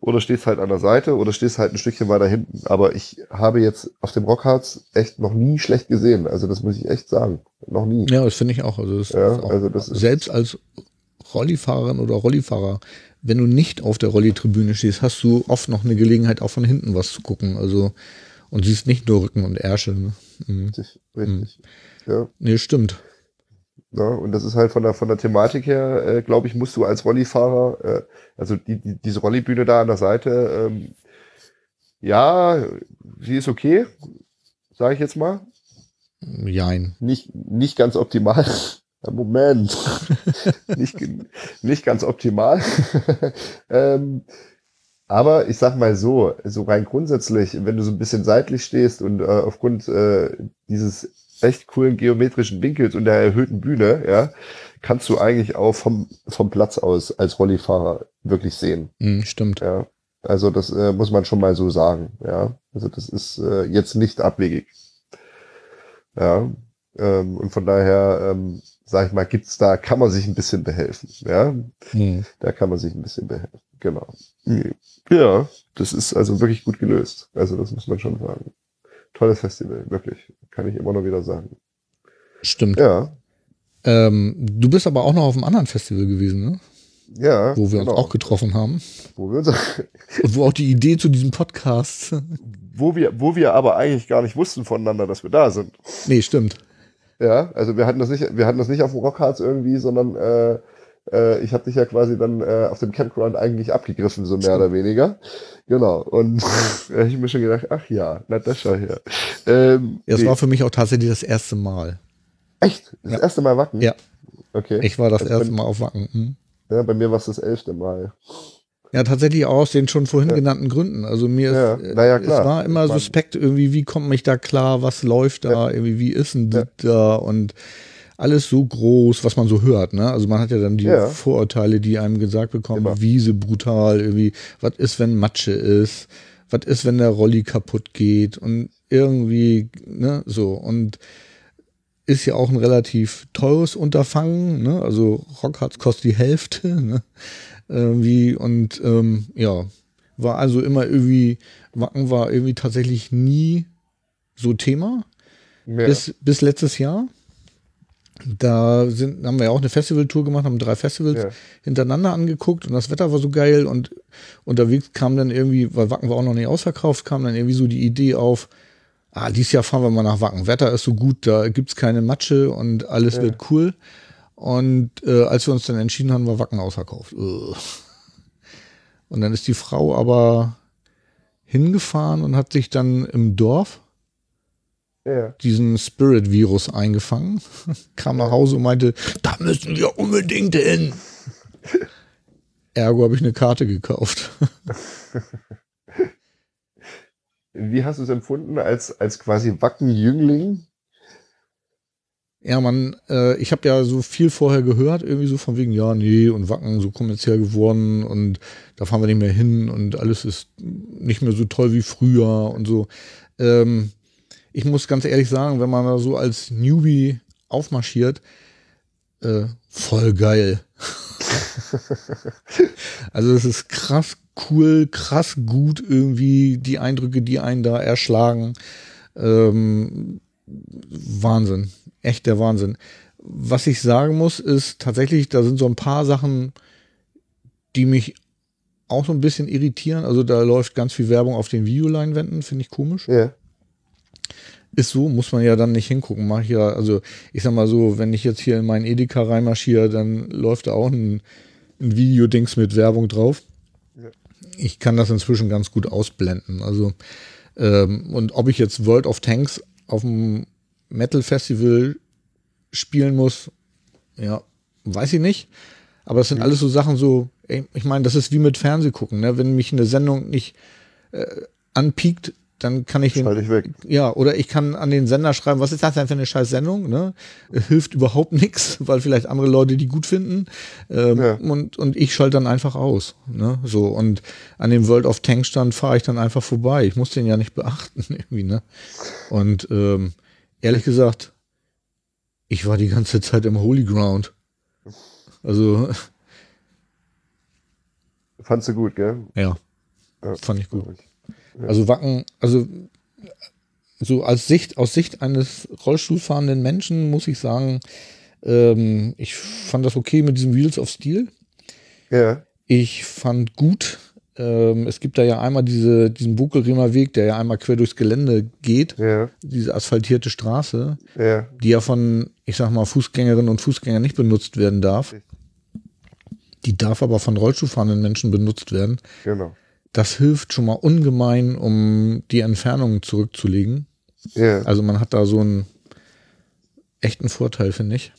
Speaker 2: oder stehst halt an der Seite oder stehst halt ein Stückchen weiter hinten. Aber ich habe jetzt auf dem Rockharz echt noch nie schlecht gesehen. Also das muss ich echt sagen. Noch nie.
Speaker 1: Ja, das finde ich auch. Also, das
Speaker 2: Ja,
Speaker 1: ist auch
Speaker 2: also das
Speaker 1: selbst als Rollifahrerin oder Rollifahrer, wenn du nicht auf der Rollitribüne stehst, hast du oft noch eine Gelegenheit, auch von hinten was zu gucken. Also und siehst nicht nur Rücken und Ärsche. Ne? Mhm.
Speaker 2: Richtig, richtig. Ja,
Speaker 1: Nee, stimmt.
Speaker 2: Ja, und das ist halt von der von der Thematik her, äh, glaube ich, musst du als Rollifahrer, äh, also die, die, diese Rollibühne da an der Seite, ähm, ja, sie ist okay, sage ich jetzt mal.
Speaker 1: Jein.
Speaker 2: nicht, nicht ganz optimal. (laughs) Moment. (laughs) nicht, nicht ganz optimal. (laughs) ähm, aber ich sag mal so, so rein grundsätzlich, wenn du so ein bisschen seitlich stehst und äh, aufgrund äh, dieses echt coolen geometrischen Winkels und der erhöhten Bühne, ja, kannst du eigentlich auch vom, vom Platz aus als Rollifahrer wirklich sehen.
Speaker 1: Mhm, stimmt.
Speaker 2: Ja. Also das äh, muss man schon mal so sagen. Ja. Also das ist äh, jetzt nicht abwegig. Ja. Ähm, und von daher, ähm, sag ich mal, gibt's da, kann man sich ein bisschen behelfen. Ja.
Speaker 1: Mhm.
Speaker 2: Da kann man sich ein bisschen behelfen. Genau. Ja, das ist also wirklich gut gelöst. Also das muss man schon sagen. Tolles Festival, wirklich. Kann ich immer noch wieder sagen.
Speaker 1: Stimmt.
Speaker 2: Ja.
Speaker 1: Ähm, du bist aber auch noch auf einem anderen Festival gewesen, ne?
Speaker 2: Ja.
Speaker 1: wo wir
Speaker 2: genau.
Speaker 1: uns auch getroffen haben.
Speaker 2: wo wir uns (laughs)
Speaker 1: Und wo auch die Idee zu diesem Podcast. (laughs)
Speaker 2: wo wir, wo wir aber eigentlich gar nicht wussten voneinander, dass wir da sind.
Speaker 1: nee, stimmt.
Speaker 2: Ja, also wir hatten das nicht, wir hatten das nicht auf dem Rockharz irgendwie, sondern äh, äh, ich habe dich ja quasi dann äh, auf dem Campground eigentlich abgegriffen, so mehr oder weniger. Genau. Und (laughs) da hab ich mir schon gedacht, ach ja, na das schau her. Ähm,
Speaker 1: Ja, es
Speaker 2: nee,
Speaker 1: war für mich auch tatsächlich das erste Mal.
Speaker 2: echt? Das
Speaker 1: Ja.
Speaker 2: erste Mal Wacken?
Speaker 1: Ja.
Speaker 2: Okay.
Speaker 1: Ich war das
Speaker 2: Also
Speaker 1: erste Mal auf Wacken. Hm.
Speaker 2: Ja, bei mir war es das elfte Mal.
Speaker 1: Ja, tatsächlich auch aus den schon vorhin
Speaker 2: Ja.
Speaker 1: genannten Gründen. Also mir
Speaker 2: Ja,
Speaker 1: ist, äh,
Speaker 2: na ja, klar.
Speaker 1: es war immer suspekt irgendwie, wie kommt mich da klar, was läuft da, irgendwie, wie ist denn das da und alles so groß, was man so hört, ne? Also man hat ja dann die
Speaker 2: Ja.
Speaker 1: Vorurteile, die einem gesagt bekommen,
Speaker 2: Immer.
Speaker 1: Wiese brutal, irgendwie, was ist, wenn Matsche ist, was ist, wenn der Rolli kaputt geht und irgendwie, ne, so und ist ja auch ein relativ teures Unterfangen, ne? Also Rockharz kostet die Hälfte, (laughs) ne? Irgendwie und ähm, ja, war also immer irgendwie, Wacken war irgendwie tatsächlich nie so Thema
Speaker 2: Ja.
Speaker 1: bis, bis letztes Jahr. Da sind, haben wir ja auch eine Festivaltour gemacht, haben drei Festivals
Speaker 2: Ja.
Speaker 1: hintereinander angeguckt und das Wetter war so geil und unterwegs kam dann irgendwie, weil Wacken war auch noch nicht ausverkauft, kam dann irgendwie so die Idee auf, ah, dieses Jahr fahren wir mal nach Wacken. Wetter ist so gut, da gibt's keine Matsche und alles
Speaker 2: Ja.
Speaker 1: wird cool. Und äh, als wir uns dann entschieden haben, war Wacken ausverkauft. Ugh. Und dann ist die Frau aber hingefahren und hat sich dann im Dorf
Speaker 2: ja.
Speaker 1: diesen Spirit-Virus eingefangen, (laughs) kam nach Hause und meinte, da müssen wir unbedingt hin. (laughs) Ergo habe ich eine Karte gekauft. (laughs)
Speaker 2: Wie hast du es empfunden als, als quasi Wacken-Jüngling?
Speaker 1: Ja, man, äh, ich habe ja so viel vorher gehört, irgendwie so von wegen, ja, nee, und Wacken so kommerziell geworden und da fahren wir nicht mehr hin und alles ist nicht mehr so toll wie früher und so. Ähm, ich muss ganz ehrlich sagen, wenn man da so als Newbie aufmarschiert, äh, voll geil. (laughs) also es ist krass cool, krass gut irgendwie, die Eindrücke, die einen da erschlagen. Ähm, Wahnsinn. Echt der Wahnsinn. Was ich sagen muss, ist tatsächlich, da sind so ein paar Sachen, die mich auch so ein bisschen irritieren. Also da läuft ganz viel Werbung auf den Videoleinwänden, finde ich komisch.
Speaker 2: Ja.
Speaker 1: Ist so, muss man ja dann nicht hingucken. Mach ich ja, also ich sag mal so, wenn ich jetzt hier in meinen Edeka reinmarschiere, dann läuft da auch ein, ein Videodings mit Werbung drauf.
Speaker 2: Ja.
Speaker 1: Ich kann das inzwischen ganz gut ausblenden. Also, ähm, und ob ich jetzt World of Tanks auf dem Metal Festival spielen muss, ja, weiß ich nicht. Aber es sind alles so Sachen so, ey, ich meine, das ist wie mit Fernsehgucken, ne? Wenn mich eine Sendung nicht äh, anpiekt, dann kann ich,
Speaker 2: Schalte ich weg.
Speaker 1: ja, oder ich kann an den Sender schreiben, was ist das denn für eine scheiß Sendung, ne? Hilft überhaupt nichts, (laughs) weil vielleicht andere Leute die gut finden. Ähm,
Speaker 2: Ja.
Speaker 1: und, und ich schalte dann einfach aus, ne? So, und an dem World of Tank Stand fahre ich dann einfach vorbei. Ich muss den ja nicht beachten, (laughs) irgendwie, ne? Und ähm, ehrlich gesagt, ich war die ganze Zeit im Holy Ground. Also, (laughs)
Speaker 2: Fandst du gut, gell?
Speaker 1: ja,
Speaker 2: Ja.
Speaker 1: fand ich gut. Also Wacken, also so als Sicht, aus Sicht eines Rollstuhlfahrenden Menschen muss ich sagen, ähm, ich fand das okay mit diesem Wheels of Steel.
Speaker 2: Ja,
Speaker 1: Ich fand gut, ähm, es gibt da ja einmal diese, diesen Bukelremer Weg, der ja einmal quer durchs Gelände geht,
Speaker 2: ja,
Speaker 1: diese asphaltierte Straße,
Speaker 2: ja.
Speaker 1: die ja von, ich sag mal, Fußgängerinnen und Fußgängern nicht benutzt werden darf. Die darf aber von Rollstuhlfahrenden Menschen benutzt werden.
Speaker 2: Genau.
Speaker 1: Das hilft schon mal ungemein, um die Entfernungen zurückzulegen.
Speaker 2: Ja,
Speaker 1: Also man hat da so einen echten Vorteil, finde ich.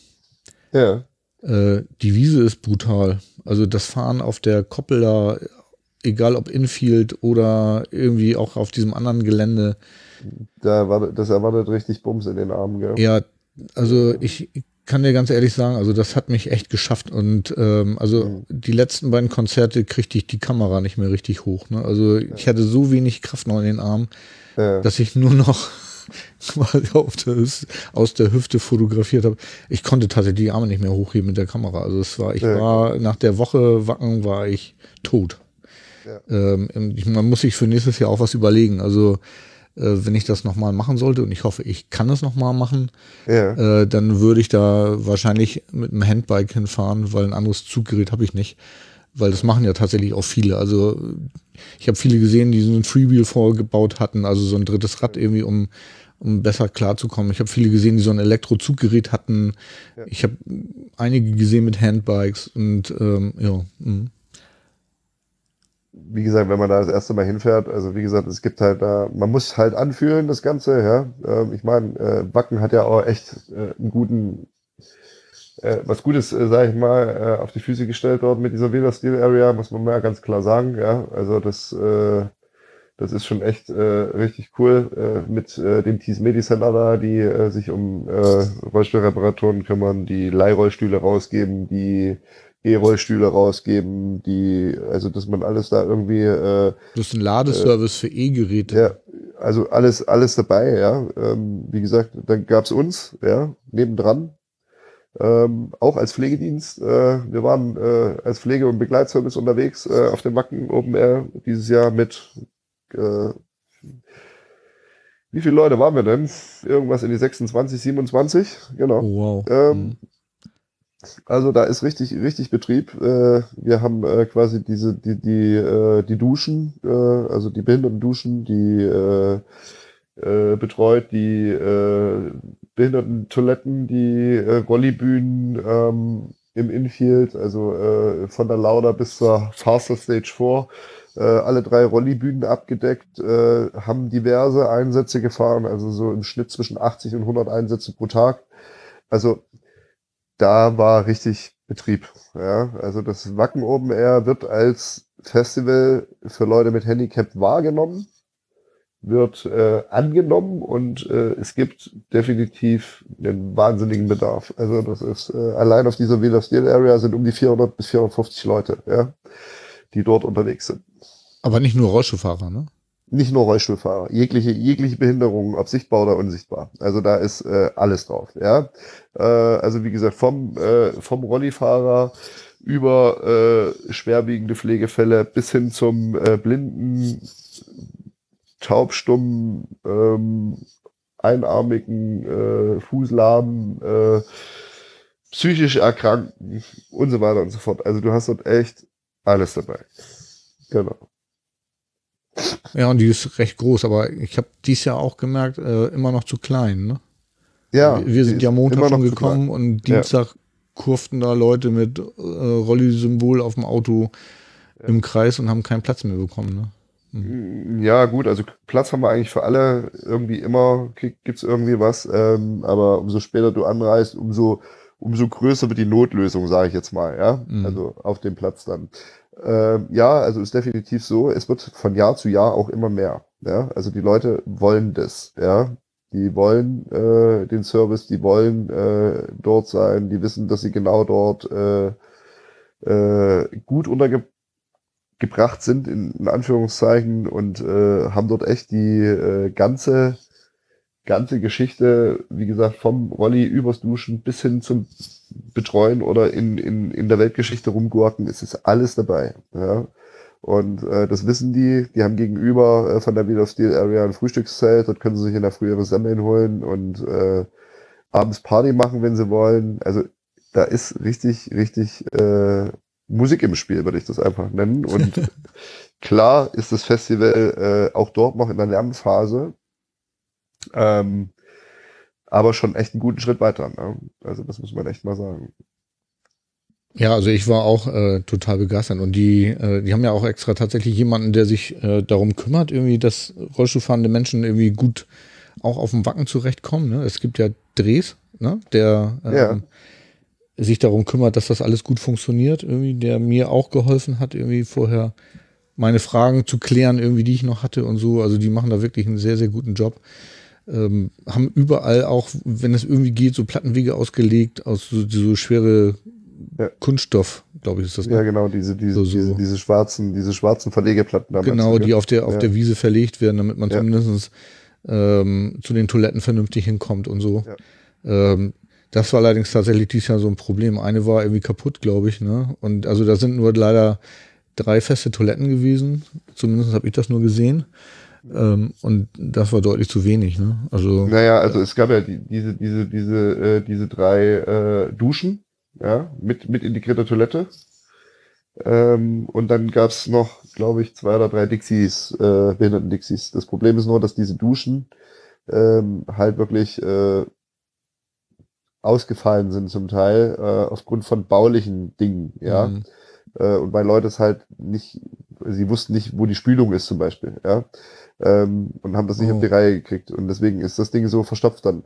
Speaker 2: ja,
Speaker 1: Äh, die Wiese ist brutal. Also das Fahren auf der Koppel da, egal ob Infield oder irgendwie auch auf diesem anderen Gelände.
Speaker 2: da war, das erwartet richtig Bums in den Armen, gell?
Speaker 1: Ja, also ich kann dir ganz ehrlich sagen, also das hat mich echt geschafft. Und ähm, also die letzten beiden Konzerte kriegte ich die Kamera nicht mehr richtig hoch. Ne? Also ich hatte so wenig Kraft noch in den Armen.
Speaker 2: Ja,
Speaker 1: dass ich nur noch (laughs) der aus der Hüfte fotografiert habe. Ich konnte tatsächlich die Arme nicht mehr hochheben mit der Kamera. Also es war, ich
Speaker 2: Ja.
Speaker 1: war nach der Woche Wacken war ich tot.
Speaker 2: Ja.
Speaker 1: Ähm, man muss sich für nächstes Jahr auch was überlegen. Also wenn ich das nochmal machen sollte und ich hoffe, ich kann es nochmal machen,
Speaker 2: ja,
Speaker 1: äh, dann würde ich da wahrscheinlich mit einem Handbike hinfahren, weil ein anderes Zuggerät habe ich nicht. Weil das machen ja tatsächlich auch viele. Also ich habe viele gesehen, die so ein Freewheel vorgebaut hatten, also so ein drittes Rad irgendwie, um, um besser klarzukommen. Ich habe viele gesehen, die so ein Elektrozuggerät hatten. Ich habe einige gesehen mit Handbikes und ähm, ja. mhm.
Speaker 2: Wie gesagt, wenn man da das erste Mal hinfährt, also wie gesagt, es gibt halt da, man muss halt anfühlen, das Ganze, ja. Ähm, ich meine, äh, Wacken hat ja auch echt äh, einen guten, äh, was Gutes, äh, sag ich mal, äh, auf die Füße gestellt dort mit dieser Villa Steel Area, muss man mal ganz klar sagen, ja. Also das, äh, das ist schon echt äh, richtig cool äh, mit äh, dem Tees Medi Center da, die äh, sich um äh, Rollstuhlreparaturen kümmern, die Leihrollstühle rausgeben, die E-Rollstühle rausgeben, die, also dass man alles da irgendwie, äh,
Speaker 1: Das ist ein Ladeservice für E-Geräte.
Speaker 2: ja, also alles, alles dabei, ja. Ähm, wie gesagt, dann gab's uns, ja, nebendran. Ähm, auch als Pflegedienst. Äh, wir waren äh, als Pflege- und Begleitservice unterwegs äh, auf dem Wacken Open Air dieses Jahr mit äh, wie viele Leute waren wir denn? Irgendwas in die 26, 27, genau.
Speaker 1: Oh, wow.
Speaker 2: Ähm,
Speaker 1: Mhm.
Speaker 2: Also da ist richtig, richtig Betrieb. Äh, wir haben äh, quasi diese, die, die, äh, die Duschen, äh, also die Behindertenduschen, die äh, äh, betreut, die äh, Behindertentoiletten, die äh, Rollibühnen ähm, im Infield, also äh, von der Lauda bis zur Faster Stage 4, äh, alle drei Rollibühnen abgedeckt, äh, haben diverse Einsätze gefahren, also so im Schnitt zwischen 80 und 100 Einsätze pro Tag. Also da war richtig Betrieb. Ja, also das Wacken Open Air wird als Festival für Leute mit Handicap wahrgenommen, wird äh, angenommen und äh, es gibt definitiv einen wahnsinnigen Bedarf. Also das ist äh, allein auf dieser Villa Steel Area sind um die 400 bis 450 Leute, ja, die dort unterwegs sind.
Speaker 1: Aber nicht nur Rollstuhlfahrer, ne?
Speaker 2: Nicht nur Rollstuhlfahrer, jegliche, jegliche Behinderung, ob sichtbar oder unsichtbar. Also da ist äh, alles drauf. Ja, äh, also wie gesagt vom äh, vom Rollifahrer über äh, schwerwiegende Pflegefälle bis hin zum äh, blinden, taubstummen, ähm, einarmigen, äh, Fußlahmen, äh, psychisch Erkrankten und so weiter und so fort. Also du hast dort echt alles dabei. Genau.
Speaker 1: Ja, und die ist recht groß, aber ich habe dies Jahr auch gemerkt, äh, immer noch zu klein, ne?
Speaker 2: Ja,
Speaker 1: wir sind ja Montag schon gekommen und
Speaker 2: Ja.
Speaker 1: Dienstag kurften da Leute mit äh, Rolli-Symbol auf dem Auto im Kreis und haben keinen Platz mehr bekommen, ne?
Speaker 2: Mm, Ja, gut, also Platz haben wir eigentlich für alle. Irgendwie immer gi- gibt's irgendwie was. Ähm, aber umso später du anreist, umso, umso größer wird die Notlösung, sage ich jetzt mal, ja.
Speaker 1: Mhm.
Speaker 2: Also auf dem Platz dann. Ähm, ja, also ist definitiv so. Es wird von Jahr zu Jahr auch immer mehr. Ja, also die Leute wollen das, ja. Die wollen äh, den Service, die wollen äh, dort sein, die wissen, dass sie genau dort äh, äh, gut untergebracht sind, in, in Anführungszeichen, und äh, haben dort echt die äh, ganze ganze Geschichte, wie gesagt, vom Rolli übers Duschen bis hin zum Betreuen oder in, in, in der Weltgeschichte rumgurken, es ist alles dabei. Ja. Und äh, das wissen die, die haben gegenüber äh, von der Wheel of Steel Area ein Frühstückszelt, dort können sie sich in der Früh ihre Semmeln holen und äh, abends Party machen, wenn sie wollen. Also da ist richtig, richtig äh, Musik im Spiel, würde ich das einfach nennen. Und (laughs) klar ist das Festival äh, auch dort noch in der Lernphase. Ähm, aber schon echt einen guten Schritt weiter. Ne? Also das muss man echt mal sagen.
Speaker 1: Ja, also ich war auch äh, total begeistert und die, äh, die haben ja auch extra tatsächlich jemanden, der sich äh, darum kümmert, irgendwie, dass Rollstuhlfahrende Menschen irgendwie gut auch auf dem Wacken zurechtkommen. Ne? Es gibt ja Drehs, ne? der ähm, ja. sich darum kümmert, dass das alles gut funktioniert, irgendwie, der mir auch geholfen hat, irgendwie vorher meine Fragen zu klären, irgendwie, die ich noch hatte und so. Also die machen da wirklich einen sehr, sehr guten Job. Ähm, haben überall auch, wenn es irgendwie geht, so Plattenwege ausgelegt aus so, so schwere ja. Kunststoff, glaube ich, ist das.
Speaker 2: Ja, ne? genau, diese, diese, so, so. diese, diese schwarzen, diese schwarzen Verlegeplatten.
Speaker 1: Genau, die auf der, auf ja. der Wiese verlegt werden, damit man ja. zumindest ähm, zu den Toiletten vernünftig hinkommt und so. Ähm, das war allerdings tatsächlich dieses Jahr so ein Problem. Eine war irgendwie kaputt, glaube ich, ne? Und also da sind nur leider drei feste Toiletten gewesen. Zumindest habe ich das nur gesehen. Ähm, und das war deutlich zu wenig, ne? Also.
Speaker 2: Naja, also es gab ja die, diese, diese, diese, äh, diese drei äh, Duschen, ja, mit, mit integrierter Toilette. Ähm, und dann gab's noch, glaube ich, zwei oder drei Dixies, äh, Behinderten-Dixies. Das Problem ist nur, dass diese Duschen ähm, halt wirklich äh, ausgefallen sind zum Teil äh, aufgrund von baulichen Dingen, ja. Mhm. Äh, und weil Leute es halt nicht, sie wussten nicht, wo die Spülung ist zum Beispiel, ja. Ähm, und haben das nicht oh. auf die Reihe gekriegt. Und deswegen ist das Ding so verstopft dann.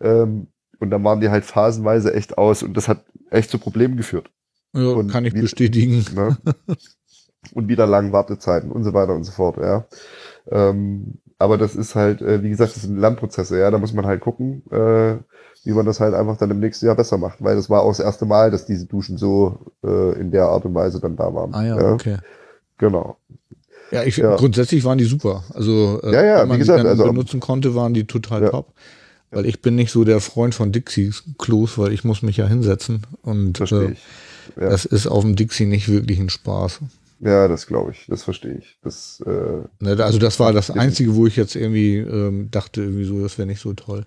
Speaker 2: Ähm, und dann waren die halt phasenweise echt aus und das hat echt zu Problemen geführt.
Speaker 1: Ja, und kann ich wie, bestätigen. (laughs) Ne?
Speaker 2: und wieder langen Wartezeiten und so weiter und so fort, ja. Ähm, aber das ist halt, äh, wie gesagt, das sind Lernprozesse, ja. Da muss man halt gucken, äh, wie man das halt einfach dann im nächsten Jahr besser macht, weil das war auch das erste Mal, dass diese Duschen so äh, in der Art und Weise dann da waren.
Speaker 1: Ah ja, ja. okay.
Speaker 2: Genau.
Speaker 1: Ja, ich ja. grundsätzlich waren die super. Also
Speaker 2: äh, ja, ja, wenn man wie gesagt, die
Speaker 1: also, benutzen konnte, waren die total ja. top. Weil ich bin nicht so der Freund von Dixie-Klos, weil ich muss mich ja hinsetzen. Und äh, das ist auf dem Dixie nicht wirklich ein Spaß.
Speaker 2: Ja, das glaube ich, das verstehe ich. Das, äh,
Speaker 1: ne, also das war das Einzige, wo ich jetzt irgendwie ähm, dachte, irgendwie so, das wäre nicht so toll.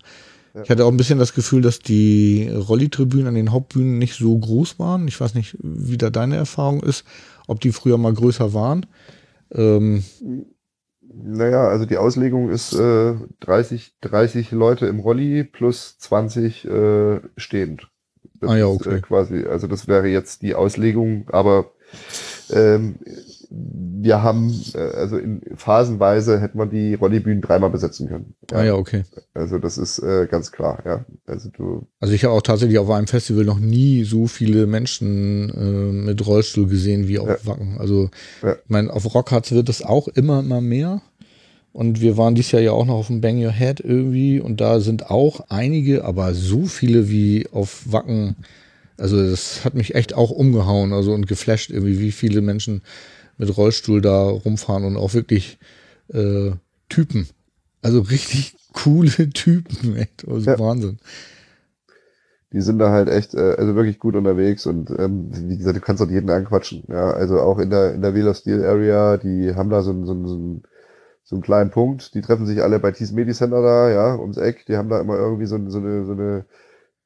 Speaker 1: Ja. Ich hatte auch ein bisschen das Gefühl, dass die Rolli-Tribünen an den Hauptbühnen nicht so groß waren. Ich weiß nicht, wie da deine Erfahrung ist, ob die früher mal größer waren. Ähm,
Speaker 2: naja, also die Auslegung ist äh, 30, 30 Leute im Rolli plus 20 äh, stehend.
Speaker 1: Das ah ja, okay.
Speaker 2: Ist, äh, quasi, also das wäre jetzt die Auslegung, aber ähm, wir haben, äh, also in phasenweise hätten wir die Rollibühnen dreimal besetzen können.
Speaker 1: Ja. Ah ja, okay.
Speaker 2: Also das ist äh, ganz klar, ja. Also du.
Speaker 1: Also ich habe auch tatsächlich auf einem Festival noch nie so viele Menschen äh, mit Rollstuhl gesehen wie auf ja. Wacken. Also ja. ich meine, auf Rockharz wird es auch immer, immer mehr. Und wir waren dieses Jahr ja auch noch auf dem Bang Your Head irgendwie und da sind auch einige, aber so viele wie auf Wacken. Also das hat mich echt auch umgehauen, also und geflasht irgendwie, wie viele Menschen mit Rollstuhl da rumfahren und auch wirklich äh, Typen. Also richtig (laughs) coole Typen, echt. Also ja. Wahnsinn.
Speaker 2: Die sind da halt echt, äh, also wirklich gut unterwegs und ähm, wie gesagt, du kannst dort jeden anquatschen. Ja, also auch in der in der Wheeler Steel Area, die haben da so, so, so, so einen kleinen Punkt. Die treffen sich alle bei Tees Medi Center da, ja, ums Eck. Die haben da immer irgendwie so, so eine so eine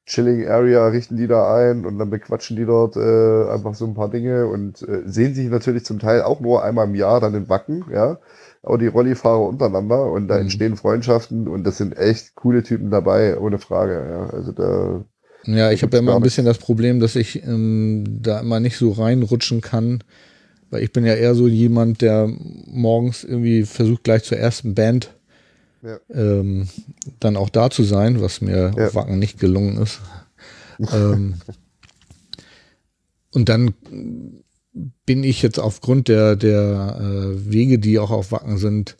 Speaker 2: Chilling Area richten die da ein und dann bequatschen die dort äh, einfach so ein paar Dinge und äh, sehen sich natürlich zum Teil auch nur einmal im Jahr dann in Wacken, ja. Auch die Rollifahrer untereinander und da mhm. entstehen Freundschaften und das sind echt coole Typen dabei, ohne Frage, ja. Also da.
Speaker 1: Ja, ich habe ja immer ein bisschen das Problem, dass ich ähm, da immer nicht so reinrutschen kann, weil ich bin ja eher so jemand, der morgens irgendwie versucht, gleich zur ersten Band ja. ähm, dann auch da zu sein, was mir ja. auf Wacken nicht gelungen ist. ähm, und dann bin ich jetzt aufgrund der, der äh, Wege, die auch auf Wacken sind,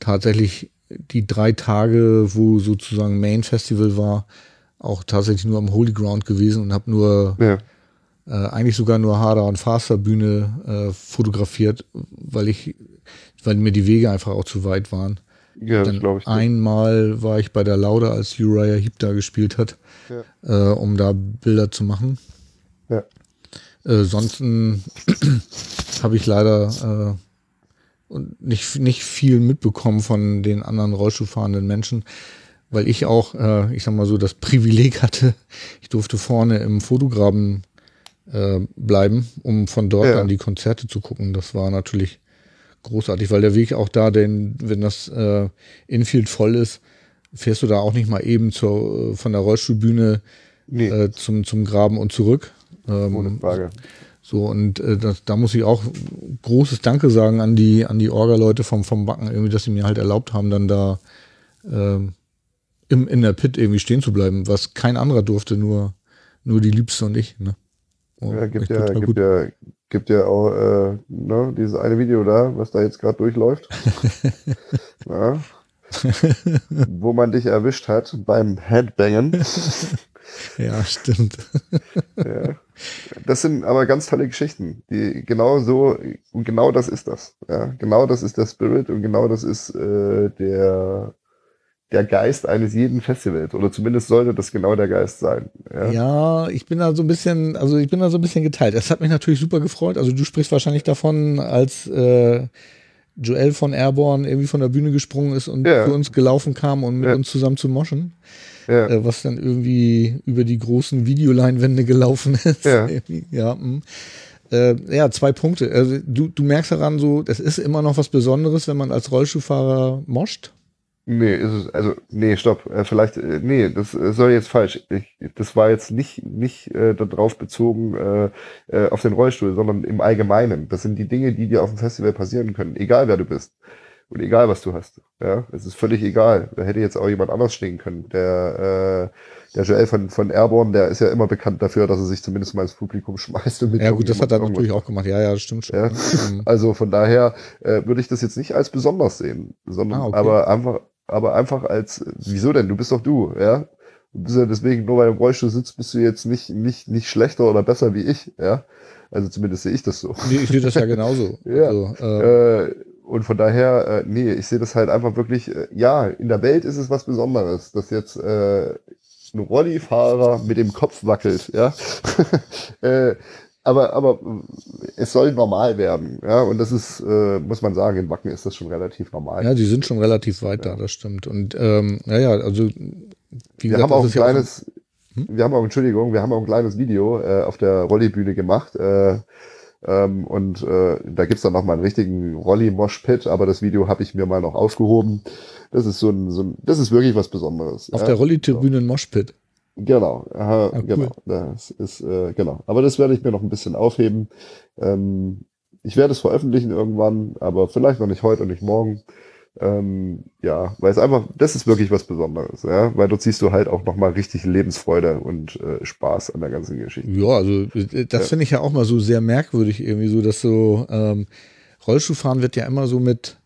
Speaker 1: tatsächlich die drei Tage, wo sozusagen Main Festival war, auch tatsächlich nur am Holy Ground gewesen und habe nur
Speaker 2: Ja.
Speaker 1: äh, eigentlich sogar nur Harder und Faster Bühne äh, fotografiert, weil ich, weil mir die Wege einfach auch zu weit waren.
Speaker 2: Ja, das glaube ich.
Speaker 1: einmal war ich bei der Lauda, als Uriah Heep da gespielt hat,
Speaker 2: Ja.
Speaker 1: äh, um da Bilder zu machen.
Speaker 2: Ja.
Speaker 1: Äh, sonst (clears throat) habe ich leider äh, und nicht, nicht viel mitbekommen von den anderen Rollstuhlfahrenden Menschen, weil ich auch, äh, ich sag mal so, das Privileg hatte, ich durfte vorne im Fotograben äh, bleiben, um von dort
Speaker 2: Ja.
Speaker 1: dann die Konzerte zu gucken. Das war natürlich großartig, weil der Weg auch da, denn wenn das äh, Infield voll ist, fährst du da auch nicht mal eben zur, äh, von der Rollstuhlbühne
Speaker 2: Nee,
Speaker 1: äh, zum, zum Graben und zurück. Ähm,
Speaker 2: ohne Frage.
Speaker 1: so, und äh, das, da muss ich auch großes Danke sagen an die, an die Orga-Leute vom, vom Backen, irgendwie, dass sie mir halt erlaubt haben, dann da ähm, im, in der Pit irgendwie stehen zu bleiben, was kein anderer durfte, nur, nur die Liebste und ich. Ne? Oh,
Speaker 2: Ja, gibt ja, gibt
Speaker 1: gut.
Speaker 2: ja, gibt ja auch äh, ne, dieses eine Video da, was da jetzt gerade durchläuft. (laughs) ja. Wo man dich erwischt hat beim Headbangen. (laughs)
Speaker 1: Ja, stimmt. (laughs)
Speaker 2: ja. Das sind aber ganz tolle Geschichten, die genau so, und genau das ist das. Ja. Genau das ist der Spirit und genau das ist äh, der, der Geist eines jeden Festivals. Oder zumindest sollte das genau der Geist sein. Ja.
Speaker 1: Ja, ich bin da so ein bisschen, also ich bin da so ein bisschen geteilt. Es hat mich natürlich super gefreut. Also du sprichst wahrscheinlich davon, als äh, Joel von Airborne irgendwie von der Bühne gesprungen ist und
Speaker 2: Ja.
Speaker 1: zu uns gelaufen kam und mit
Speaker 2: Ja.
Speaker 1: uns zusammen zu moschen.
Speaker 2: Ja.
Speaker 1: äh, was dann irgendwie über die großen Videoleinwände gelaufen (laughs) ist.
Speaker 2: Ja.
Speaker 1: Ja, mm. äh, ja, zwei Punkte. Also, du, du merkst daran so, das ist immer noch was Besonderes, wenn man als Rollstuhlfahrer moscht.
Speaker 2: Nee, ist es, also, nee, stopp. Äh, vielleicht, äh, nee, das äh, soll jetzt falsch. Ich, das war jetzt nicht, nicht äh, darauf bezogen, äh, äh, auf den Rollstuhl, sondern im Allgemeinen. Das sind die Dinge, die dir auf dem Festival passieren können, egal wer du bist. Und egal, was du hast. Ja, es ist völlig egal. Da hätte jetzt auch jemand anders stehen können. Der, äh, der Joel von, von Airborne, der ist ja immer bekannt dafür, dass er sich zumindest mal ins Publikum schmeißt. Und mit
Speaker 1: Ja, gut, das hat er natürlich auch gemacht. Ja, ja, das stimmt schon.
Speaker 2: Ja.
Speaker 1: Ähm,
Speaker 2: also von daher äh, würde ich das jetzt nicht als besonders sehen, sondern
Speaker 1: Ah, okay.
Speaker 2: aber einfach, aber einfach als, wieso denn? Du bist doch du, ja? Du bist ja deswegen, nur weil du im Rollstuhl sitzt, bist du jetzt nicht, nicht, nicht schlechter oder besser wie ich, ja? Also zumindest sehe ich das so.
Speaker 1: nee, ich sehe das ja genauso. (laughs)
Speaker 2: Ja.
Speaker 1: Also, äh,
Speaker 2: Äh, und von daher, äh, nee, ich sehe das halt einfach wirklich, äh, ja, in der Welt ist es was Besonderes, dass jetzt äh, ein Rollifahrer mit dem Kopf wackelt, ja. (laughs) äh, aber, aber äh, es soll normal werden, ja, und das ist, äh, muss man sagen, in Wacken ist das schon relativ normal.
Speaker 1: ja, die sind schon relativ weit da, das stimmt. Und ähm, naja, also wie
Speaker 2: wir
Speaker 1: gesagt,
Speaker 2: haben auch ein
Speaker 1: ja
Speaker 2: kleines,
Speaker 1: Hm?
Speaker 2: wir haben auch, Entschuldigung, wir haben auch ein kleines Video äh, auf der Rollibühne gemacht. Äh, ähm, und äh, da gibt's dann noch mal einen richtigen Rolli-Mosh-Pit, aber das Video habe ich mir mal noch aufgehoben. Das ist so ein, so ein das ist wirklich was Besonderes.
Speaker 1: auf
Speaker 2: ja.
Speaker 1: der Rolli-Tribüne in Moshpit.
Speaker 2: Genau, aha,
Speaker 1: Ah, cool.
Speaker 2: genau. Das ist, äh, genau. Aber das werde ich mir noch ein bisschen aufheben. Ähm, ich werde es veröffentlichen irgendwann, aber vielleicht noch nicht heute und nicht morgen. Ähm, ja, weil es einfach, das ist wirklich was Besonderes, ja, weil dort siehst du halt auch nochmal richtig Lebensfreude und äh, Spaß an der ganzen Geschichte.
Speaker 1: Ja, also äh, das
Speaker 2: Ja.
Speaker 1: finde ich ja auch mal so sehr merkwürdig irgendwie so, dass so ähm, Rollschuhfahren wird ja immer so mit,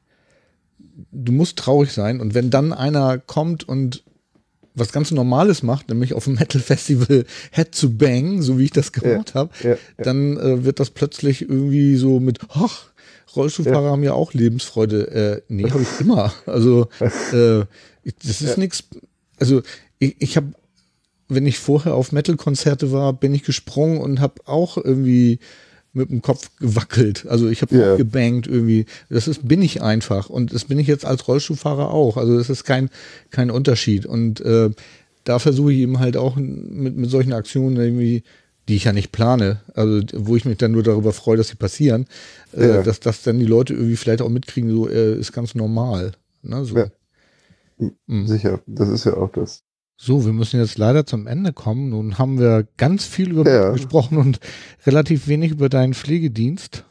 Speaker 1: du musst traurig sein und wenn dann einer kommt und was ganz Normales macht, nämlich auf dem Metal Festival Head to Bang, so wie ich das gemacht habe,
Speaker 2: Ja, ja.
Speaker 1: dann äh, wird das plötzlich irgendwie so mit, ach, Rollstuhlfahrer haben ja auch Lebensfreude. Äh, nee, habe ich immer. Also (laughs) äh, das ist
Speaker 2: Ja.
Speaker 1: nichts. Also ich, ich habe, wenn ich vorher auf Metal-Konzerte war, bin ich gesprungen und habe auch irgendwie mit dem Kopf gewackelt. Also ich habe auch gebankt irgendwie. Das ist, bin ich einfach. Und das bin ich jetzt als Rollstuhlfahrer auch. Also das ist kein, kein Unterschied. Und äh, da versuche ich eben halt auch mit, mit solchen Aktionen irgendwie, die ich ja nicht plane, also wo ich mich dann nur darüber freue, dass sie passieren, äh,
Speaker 2: Ja.
Speaker 1: dass, dass dann die Leute irgendwie vielleicht auch mitkriegen, so äh, ist ganz normal. Ne, so.
Speaker 2: Ja.
Speaker 1: Mhm.
Speaker 2: Sicher, das ist ja auch das.
Speaker 1: So, wir müssen jetzt leider zum Ende kommen. Nun haben wir ganz viel über
Speaker 2: Ja.
Speaker 1: gesprochen und relativ wenig über deinen Pflegedienst.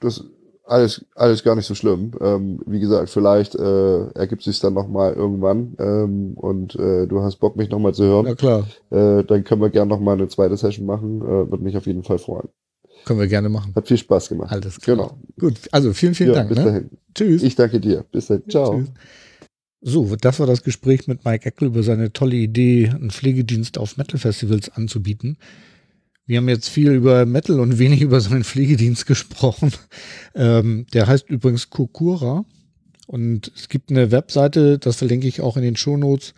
Speaker 2: Das alles, alles gar nicht so schlimm. Ähm, wie gesagt, vielleicht äh, ergibt sich dann nochmal irgendwann ähm, und äh, du hast Bock, mich nochmal zu hören.
Speaker 1: Ja klar.
Speaker 2: Äh, dann können wir gerne nochmal eine zweite Session machen. Äh, Würde mich auf jeden Fall freuen.
Speaker 1: Können wir gerne machen.
Speaker 2: Hat viel Spaß gemacht.
Speaker 1: Alles klar. Genau. Gut, also vielen, vielen ja, Dank.
Speaker 2: Bis ne? dahin.
Speaker 1: Tschüss.
Speaker 2: Ich danke dir. Bis dann. Ciao. Tschüss.
Speaker 1: So, das war das Gespräch mit Mike Eckel über seine tolle Idee, einen Pflegedienst auf Metal-Festivals anzubieten. Wir haben jetzt viel über Metal und wenig über seinen Pflegedienst gesprochen. Ähm, der heißt übrigens Kokura. Und es gibt eine Webseite, das verlinke ich auch in den Shownotes,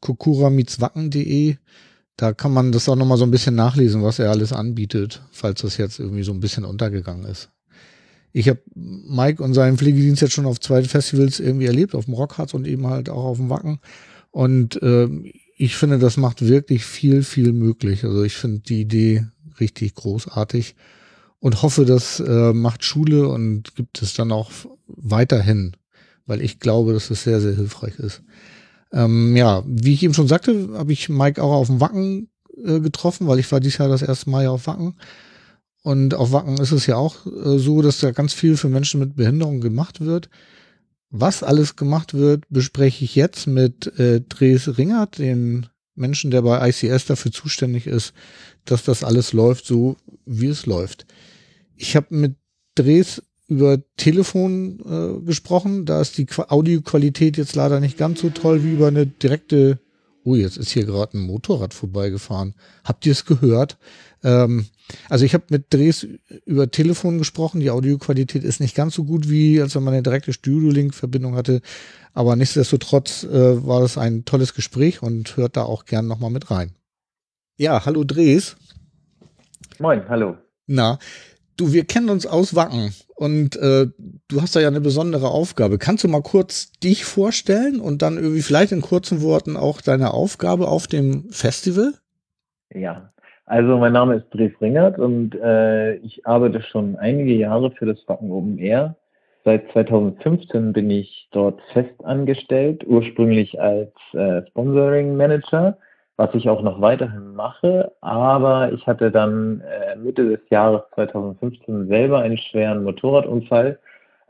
Speaker 1: kokuramitswacken.de. Da kann man das auch nochmal so ein bisschen nachlesen, was er alles anbietet, falls das jetzt irgendwie so ein bisschen untergegangen ist. Ich habe Mike und seinen Pflegedienst jetzt schon auf zwei Festivals irgendwie erlebt, auf dem Rockharz und eben halt auch auf dem Wacken. Und äh, ich finde, das macht wirklich viel, viel möglich. Also ich finde die Idee richtig großartig und hoffe, das äh, macht Schule und gibt es dann auch weiterhin, weil ich glaube, dass es sehr, sehr hilfreich ist. Ähm, ja, wie ich eben schon sagte, habe ich Mike auch auf dem Wacken äh, getroffen, weil ich war dieses Jahr das erste Mal ja auf Wacken. Und auf Wacken ist es ja auch äh, so, dass da ganz viel für Menschen mit Behinderung gemacht wird. Was alles gemacht wird, bespreche ich jetzt mit äh, Dres Ringert, den Menschen, der bei ICS dafür zuständig ist, dass das alles läuft, so wie es läuft. Ich habe mit Dres über Telefon äh, gesprochen. Da ist die Audioqualität jetzt leider nicht ganz so toll wie über eine direkte. Oh, jetzt ist hier gerade ein Motorrad vorbeigefahren. Habt ihr es gehört? Ähm, also ich habe mit Dres über Telefon gesprochen. Die Audioqualität ist nicht ganz so gut wie, als wenn man eine direkte Studio-Link-Verbindung hatte. Aber nichtsdestotrotz äh, war das ein tolles Gespräch und hört da auch gern nochmal mit rein. Ja, hallo Dres.
Speaker 3: Moin, hallo.
Speaker 1: Na, du, wir kennen uns aus Wacken und äh, du hast da ja eine besondere Aufgabe. Kannst du mal kurz dich vorstellen und dann irgendwie vielleicht in kurzen Worten auch deine Aufgabe auf dem Festival?
Speaker 3: Ja, also mein Name ist Dres Ringert und äh, ich arbeite schon einige Jahre für das Wacken Open Air. Seit 2015 bin ich dort fest angestellt, ursprünglich als äh, Sponsoring Manager, was ich auch noch weiterhin mache. Aber ich hatte dann äh, Mitte des Jahres 2015 selber einen schweren Motorradunfall,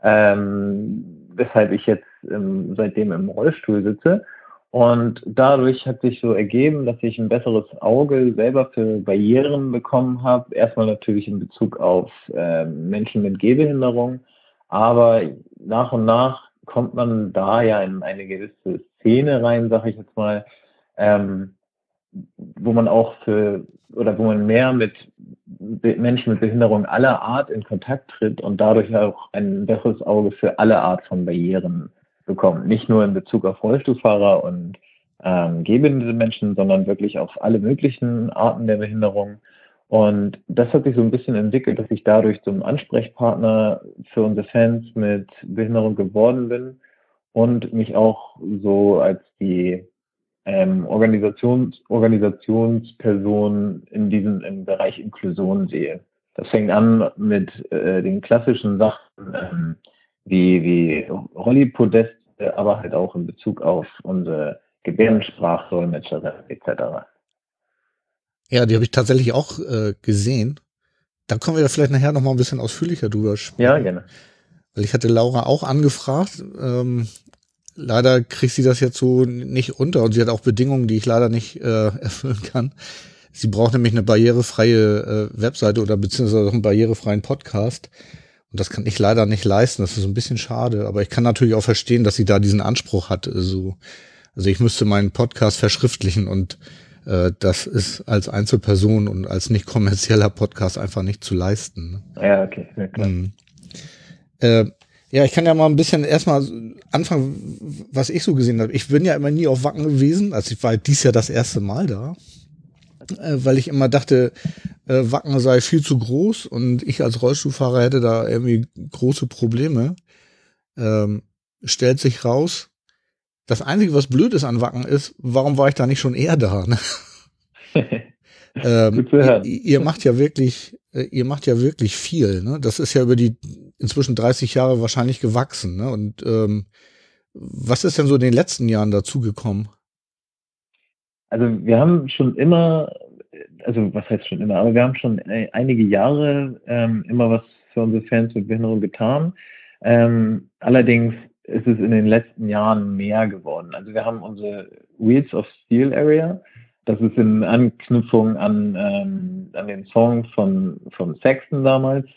Speaker 3: ähm, weshalb ich jetzt ähm, seitdem im Rollstuhl sitze. Und dadurch hat sich so ergeben, dass ich ein besseres Auge selber für Barrieren bekommen habe. Erstmal natürlich in Bezug auf äh, Menschen mit Gehbehinderung, aber nach und nach kommt man da ja in eine gewisse Szene rein, sage ich jetzt mal, ähm, wo man auch für oder wo man mehr mit Menschen mit Behinderung aller Art in Kontakt tritt und dadurch auch ein besseres Auge für alle Art von Barrieren bekommen. Nicht nur in Bezug auf Rollstuhlfahrer und ähm, gehbehinderte Menschen, sondern wirklich auf alle möglichen Arten der Behinderung. Und das hat sich so ein bisschen entwickelt, dass ich dadurch zum Ansprechpartner für unsere Fans mit Behinderung geworden bin und mich auch so als die ähm, Organisations Organisationsperson in diesem im Bereich Inklusion sehe. Das fängt an mit äh, den klassischen Sachen ähm, wie, wie Rollipodest aber halt auch in Bezug auf unsere Gebärdensprachdolmetscherin etc.
Speaker 1: Ja, die habe ich tatsächlich auch äh, gesehen. Da können wir ja vielleicht nachher noch mal ein bisschen ausführlicher drüber sprechen.
Speaker 3: Ja, gerne.
Speaker 1: Weil ich hatte Laura auch angefragt. Ähm, leider kriegt sie das jetzt so nicht unter und sie hat auch Bedingungen, die ich leider nicht äh, (laughs) erfüllen kann. Sie braucht nämlich eine barrierefreie äh, Webseite oder beziehungsweise einen barrierefreien Podcast. Und das kann ich leider nicht leisten. Das ist ein bisschen schade. Aber ich kann natürlich auch verstehen, dass sie da diesen Anspruch hat. Also, also ich müsste meinen Podcast verschriftlichen und äh, das ist als Einzelperson und als nicht kommerzieller Podcast einfach nicht zu leisten.
Speaker 3: Ne? Ja, okay. Ja, klar.
Speaker 1: Mhm. Äh, ja, ich kann ja mal ein bisschen erstmal anfangen, was ich so gesehen habe. Ich bin ja immer nie auf Wacken gewesen. Also ich war dies Jahr das erste Mal da. Äh, weil ich immer dachte, äh, Wacken sei viel zu groß und ich als Rollstuhlfahrer hätte da irgendwie große Probleme. Ähm, stellt sich raus, das Einzige, was blöd ist an Wacken ist, warum war ich da nicht schon eher da? Ne? (laughs) ähm, ihr, ihr, macht ja wirklich, äh, ihr macht ja wirklich viel. Ne? Das ist ja über die inzwischen 30 Jahre wahrscheinlich gewachsen. Ne? Und ähm, was ist denn so in den letzten Jahren dazugekommen?
Speaker 3: Also wir haben schon immer, also was heißt schon immer, aber wir haben schon einige Jahre ähm, immer was für unsere Fans mit Behinderung getan. Ähm, allerdings ist es in den letzten Jahren mehr geworden. Also wir haben unsere Wheels of Steel Area. das ist in Anknüpfung an, ähm, an den Song von, von Saxon damals.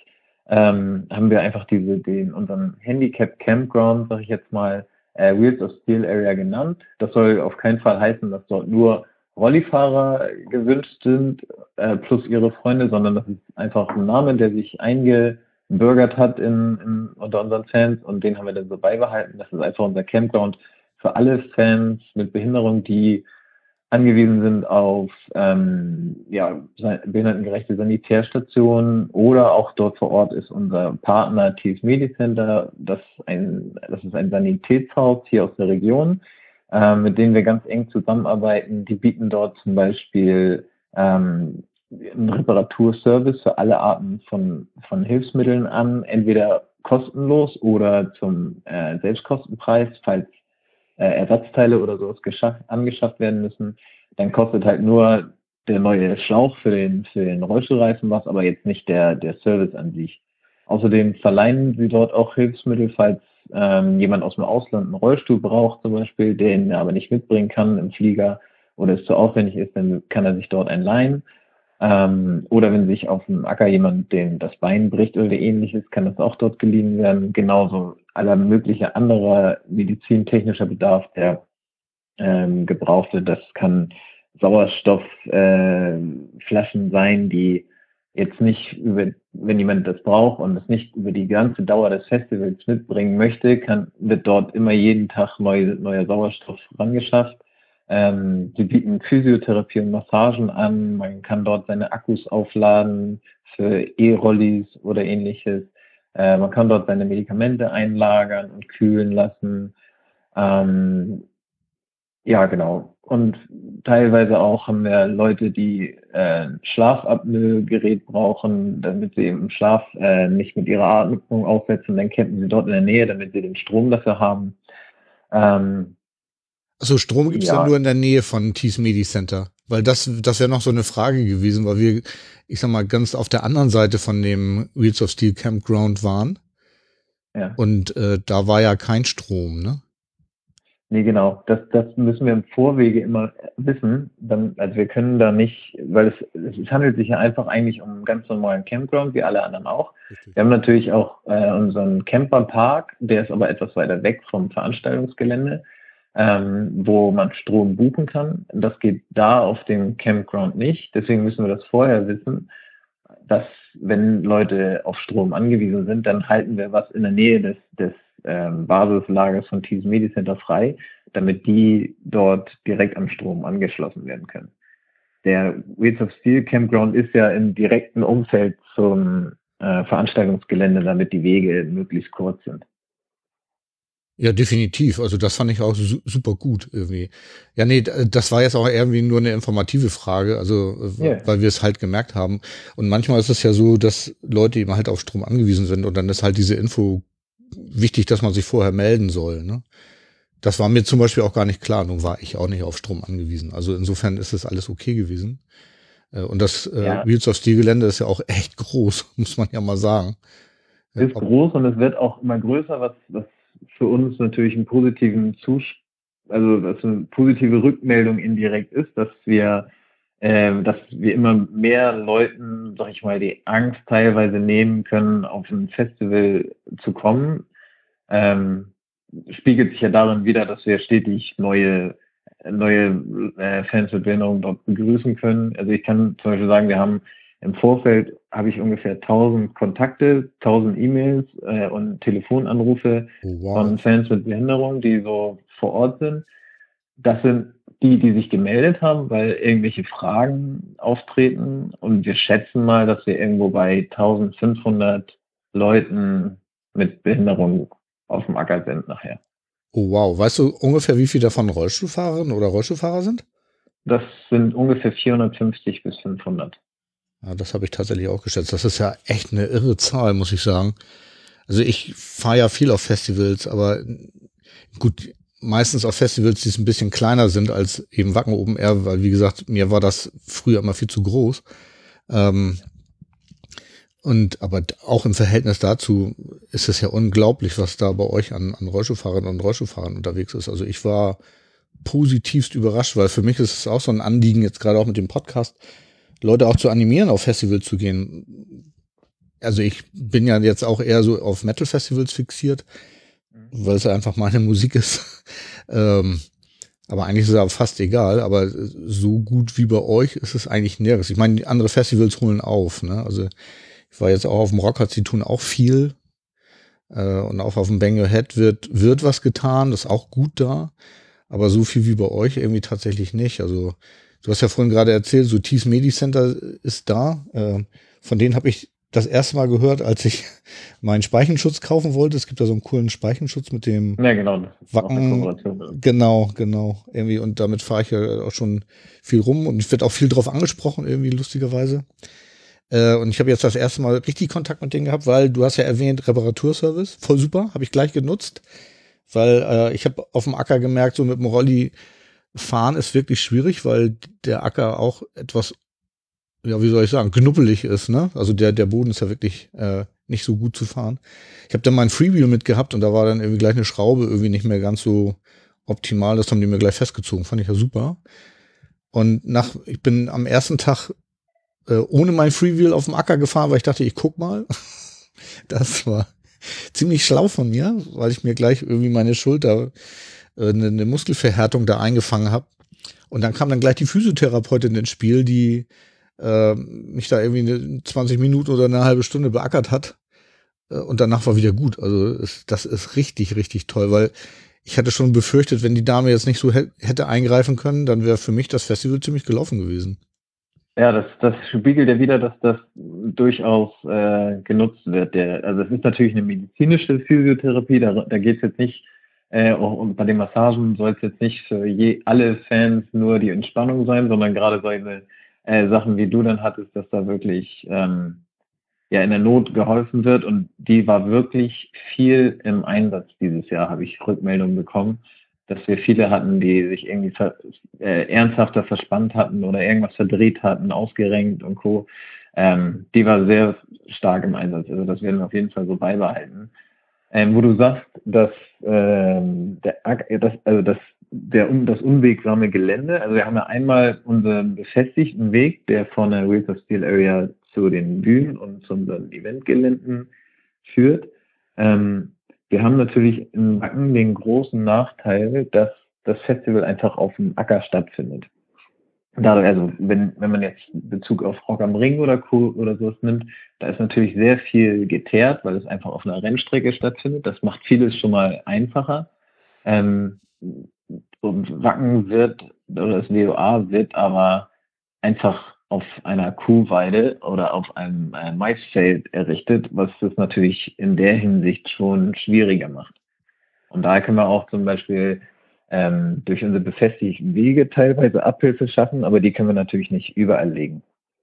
Speaker 3: Ähm, haben wir einfach diese, den, unseren Handicap Campground, sag ich jetzt mal, äh, Wheels of Steel Area genannt. Das soll auf keinen Fall heißen, dass dort nur Rollifahrer gewünscht sind, äh, plus ihre Freunde, sondern das ist einfach ein Name, der sich eingebürgert hat in, in, unter unseren Fans und den haben wir dann so beibehalten. Das ist einfach unser Campground für alle Fans mit Behinderung, die angewiesen sind auf ähm, ja, behindertengerechte Sanitärstationen oder auch dort vor Ort ist unser Partner TS Medicenter, das, ein, das ist ein Sanitätshaus hier aus der Region, äh, mit denen wir ganz eng zusammenarbeiten. Die bieten dort zum Beispiel ähm, einen Reparaturservice für alle Arten von, von Hilfsmitteln an, entweder kostenlos oder zum äh, Selbstkostenpreis, falls äh, Ersatzteile oder sowas angeschafft werden müssen, dann kostet halt nur der neue Schlauch für den, für den Rollstuhlreifen was, aber jetzt nicht der, der Service an sich. Außerdem verleihen sie dort auch Hilfsmittel, falls ähm, jemand aus dem Ausland einen Rollstuhl braucht zum Beispiel, den er aber nicht mitbringen kann im Flieger oder es zu aufwendig ist, dann kann er sich dort einen leihen. Ähm, oder wenn sich auf dem Acker jemand den das Bein bricht oder ähnliches, kann das auch dort geliehen werden. Genauso aller mögliche anderer medizintechnischer Bedarf, der ähm, gebraucht wird. Das kann Sauerstoffflaschen äh, sein, die jetzt nicht über, wenn jemand das braucht und es nicht über die ganze Dauer des Festivals mitbringen möchte, kann, wird dort immer jeden Tag neu, neuer Sauerstoff rangeschafft. Ähm, sie bieten Physiotherapie und Massagen an. Man kann dort seine Akkus aufladen für E-Rollis oder ähnliches. Äh, man kann dort seine Medikamente einlagern und kühlen lassen. Ähm, ja, genau. Und teilweise auch haben wir Leute, die äh, Schlafapnoe-Gerät brauchen, damit sie im Schlaf äh, nicht mit ihrer Atmung aufsetzen. Dann campen sie dort in der Nähe, damit sie den Strom dafür haben. Ähm,
Speaker 1: also Strom gibt es ja. ja. nur in der Nähe von Tees Medi Center. Weil das, das wäre noch so eine Frage gewesen, weil wir, ich sag mal, ganz auf der anderen Seite von dem Wheels of Steel Campground waren. Ja. Und äh, da war ja kein Strom, ne?
Speaker 3: Nee, genau. Das, das müssen wir im Vorwege immer wissen. Dann, also wir können da nicht, weil es, es handelt sich ja einfach eigentlich um einen ganz normalen Campground, wie alle anderen auch. Richtig. Wir haben natürlich auch äh, unseren Camperpark, der ist aber etwas weiter weg vom Veranstaltungsgelände ähm, wo man Strom buchen kann. Das geht da auf dem Campground nicht. Deswegen müssen wir das vorher wissen, dass wenn Leute auf Strom angewiesen sind, dann halten wir was in der Nähe des, des ähm, Basislagers von Tees Medi Center frei, damit die dort direkt am Strom angeschlossen werden können. Der Wheels of Steel Campground ist ja im direkten Umfeld zum äh, Veranstaltungsgelände, damit die Wege möglichst kurz sind.
Speaker 1: Ja, definitiv. Also das fand ich auch su super gut irgendwie. Ja, nee, das war jetzt auch irgendwie nur eine informative Frage, also yeah. weil wir es halt gemerkt haben. Und manchmal ist es ja so, dass Leute eben halt auf Strom angewiesen sind und dann ist halt diese Info wichtig, dass man sich vorher melden soll. Ne? Das war mir zum Beispiel auch gar nicht klar. Nun war ich auch nicht auf Strom angewiesen. Also insofern ist das alles okay gewesen. Äh, und das äh, ja. Wheels of Steel Gelände ist ja auch (laughs) echt groß, muss man ja mal sagen.
Speaker 3: Ist groß und es wird auch immer größer, was, was für uns natürlich einen positiven Zus also dass eine positive Rückmeldung indirekt ist, dass wir äh, dass wir immer mehr Leuten, sag ich mal, die Angst teilweise nehmen können, auf ein Festival zu kommen. Ähm, spiegelt sich ja darin wieder, dass wir stetig neue neue äh, Fans mit Behinderung dort begrüßen können. Also ich kann zum Beispiel sagen, wir haben im Vorfeld habe ich ungefähr 1000 Kontakte, 1000 E-Mails äh, und Telefonanrufe wow. von Fans mit Behinderung, die so vor Ort sind. Das sind die, die sich gemeldet haben, weil irgendwelche Fragen auftreten. Und wir schätzen mal, dass wir irgendwo bei 1500 Leuten mit Behinderung auf dem Acker sind nachher.
Speaker 1: Oh wow, weißt du ungefähr, wie viele davon Rollstuhlfahrerinnen oder Rollstuhlfahrer sind?
Speaker 3: Das sind ungefähr 450 bis 500.
Speaker 1: Ja, das habe ich tatsächlich auch geschätzt. Das ist ja echt eine irre Zahl, muss ich sagen. Also ich fahre ja viel auf Festivals, aber gut, meistens auf Festivals, die ein bisschen kleiner sind als eben Wacken Open Air, weil wie gesagt, mir war das früher immer viel zu groß. Ähm, und aber auch im Verhältnis dazu ist es ja unglaublich, was da bei euch an, an Rollstuhlfahrern und Rollstuhlfahrern unterwegs ist. Also ich war positivst überrascht, weil für mich ist es auch so ein Anliegen, jetzt gerade auch mit dem Podcast, Leute auch zu animieren, auf Festivals zu gehen. Also ich bin ja jetzt auch eher so auf Metal-Festivals fixiert, mhm. weil es einfach meine (laughs) Musik ist. ähm, aber eigentlich ist es aber fast egal. Aber so gut wie bei euch ist es eigentlich nirgends. Ich meine, andere Festivals holen auf. Ne? Also ich war jetzt auch auf dem Rocker, sie tun auch viel. Äh, und auch auf dem Bang Your Head wird, wird was getan, das ist auch gut da. Aber so viel wie bei euch irgendwie tatsächlich nicht. Also du hast ja vorhin gerade erzählt, so Tees Medi Center ist da. Äh, von denen habe ich das erste Mal gehört, als ich (laughs) meinen Speichenschutz kaufen wollte. Es gibt da so einen coolen Speichenschutz mit dem
Speaker 3: ja, genau.
Speaker 1: Wacken. Genau, genau. Irgendwie, und damit fahre ich ja auch schon viel rum und ich werde auch viel drauf angesprochen, irgendwie lustigerweise. Äh, und ich habe jetzt das erste Mal richtig Kontakt mit denen gehabt, weil du hast ja erwähnt, Reparaturservice, voll super, habe ich gleich genutzt. Weil äh, ich habe auf dem Acker gemerkt, so mit dem Rolli fahren ist wirklich schwierig, weil der Acker auch etwas, ja, wie soll ich sagen, knuppelig ist, ne? Also der, der Boden ist ja wirklich äh, nicht so gut zu fahren. Ich habe dann mein Freewheel mitgehabt und da war dann irgendwie gleich eine Schraube irgendwie nicht mehr ganz so optimal. Das haben die mir gleich festgezogen. Fand ich ja super. Und nach, ich bin am ersten Tag äh, ohne mein Freewheel auf dem Acker gefahren, weil ich dachte, ich guck mal. (laughs) das war ziemlich schlau von mir, weil ich mir gleich irgendwie meine Schulter eine, eine Muskelverhärtung da eingefangen habe. Und dann kam dann gleich die Physiotherapeutin ins Spiel, die äh, mich da irgendwie 20 Minuten oder eine halbe Stunde beackert hat. Äh, und danach war wieder gut. Also es, das ist richtig, richtig toll, weil ich hatte schon befürchtet, wenn die Dame jetzt nicht so hätte eingreifen können, dann wäre für mich das Festival ziemlich gelaufen gewesen.
Speaker 3: Ja, das, das spiegelt ja wieder, dass das durchaus äh, genutzt wird. Der, also es ist natürlich eine medizinische Physiotherapie, da, da geht es jetzt nicht, äh, und bei den Massagen soll es jetzt nicht für je, alle Fans nur die Entspannung sein, sondern gerade solche äh, Sachen, wie du dann hattest, dass da wirklich ähm, ja in der Not geholfen wird und die war wirklich viel im Einsatz dieses Jahr, habe ich Rückmeldungen bekommen dass wir viele hatten, die sich irgendwie äh, ernsthafter verspannt hatten oder irgendwas verdreht hatten, ausgerenkt und Co. Ähm, die war sehr stark im Einsatz. Also das werden wir auf jeden Fall so beibehalten. Ähm, wo du sagst, dass ähm, der, das, also das, der, das unwegsame Gelände, also wir haben ja einmal unseren befestigten Weg, der von der Wheels of Steel Area zu den Bühnen und zu unseren Eventgeländen führt. Ähm, wir haben natürlich in Wacken den großen Nachteil, dass das Festival einfach auf dem Acker stattfindet. Dadurch, also wenn, wenn man jetzt Bezug auf Rock am Ring oder Co. oder sowas nimmt, da ist natürlich sehr viel geteert, weil es einfach auf einer Rennstrecke stattfindet. Das macht vieles schon mal einfacher. Ähm, und Wacken wird, oder das WOA wird aber einfach auf einer Kuhweide oder auf einem äh, Maisfeld errichtet, was es natürlich in der Hinsicht schon schwieriger macht. Und daher können wir auch zum Beispiel ähm, durch unsere befestigten Wege teilweise Abhilfe schaffen, aber die können wir natürlich nicht überall legen.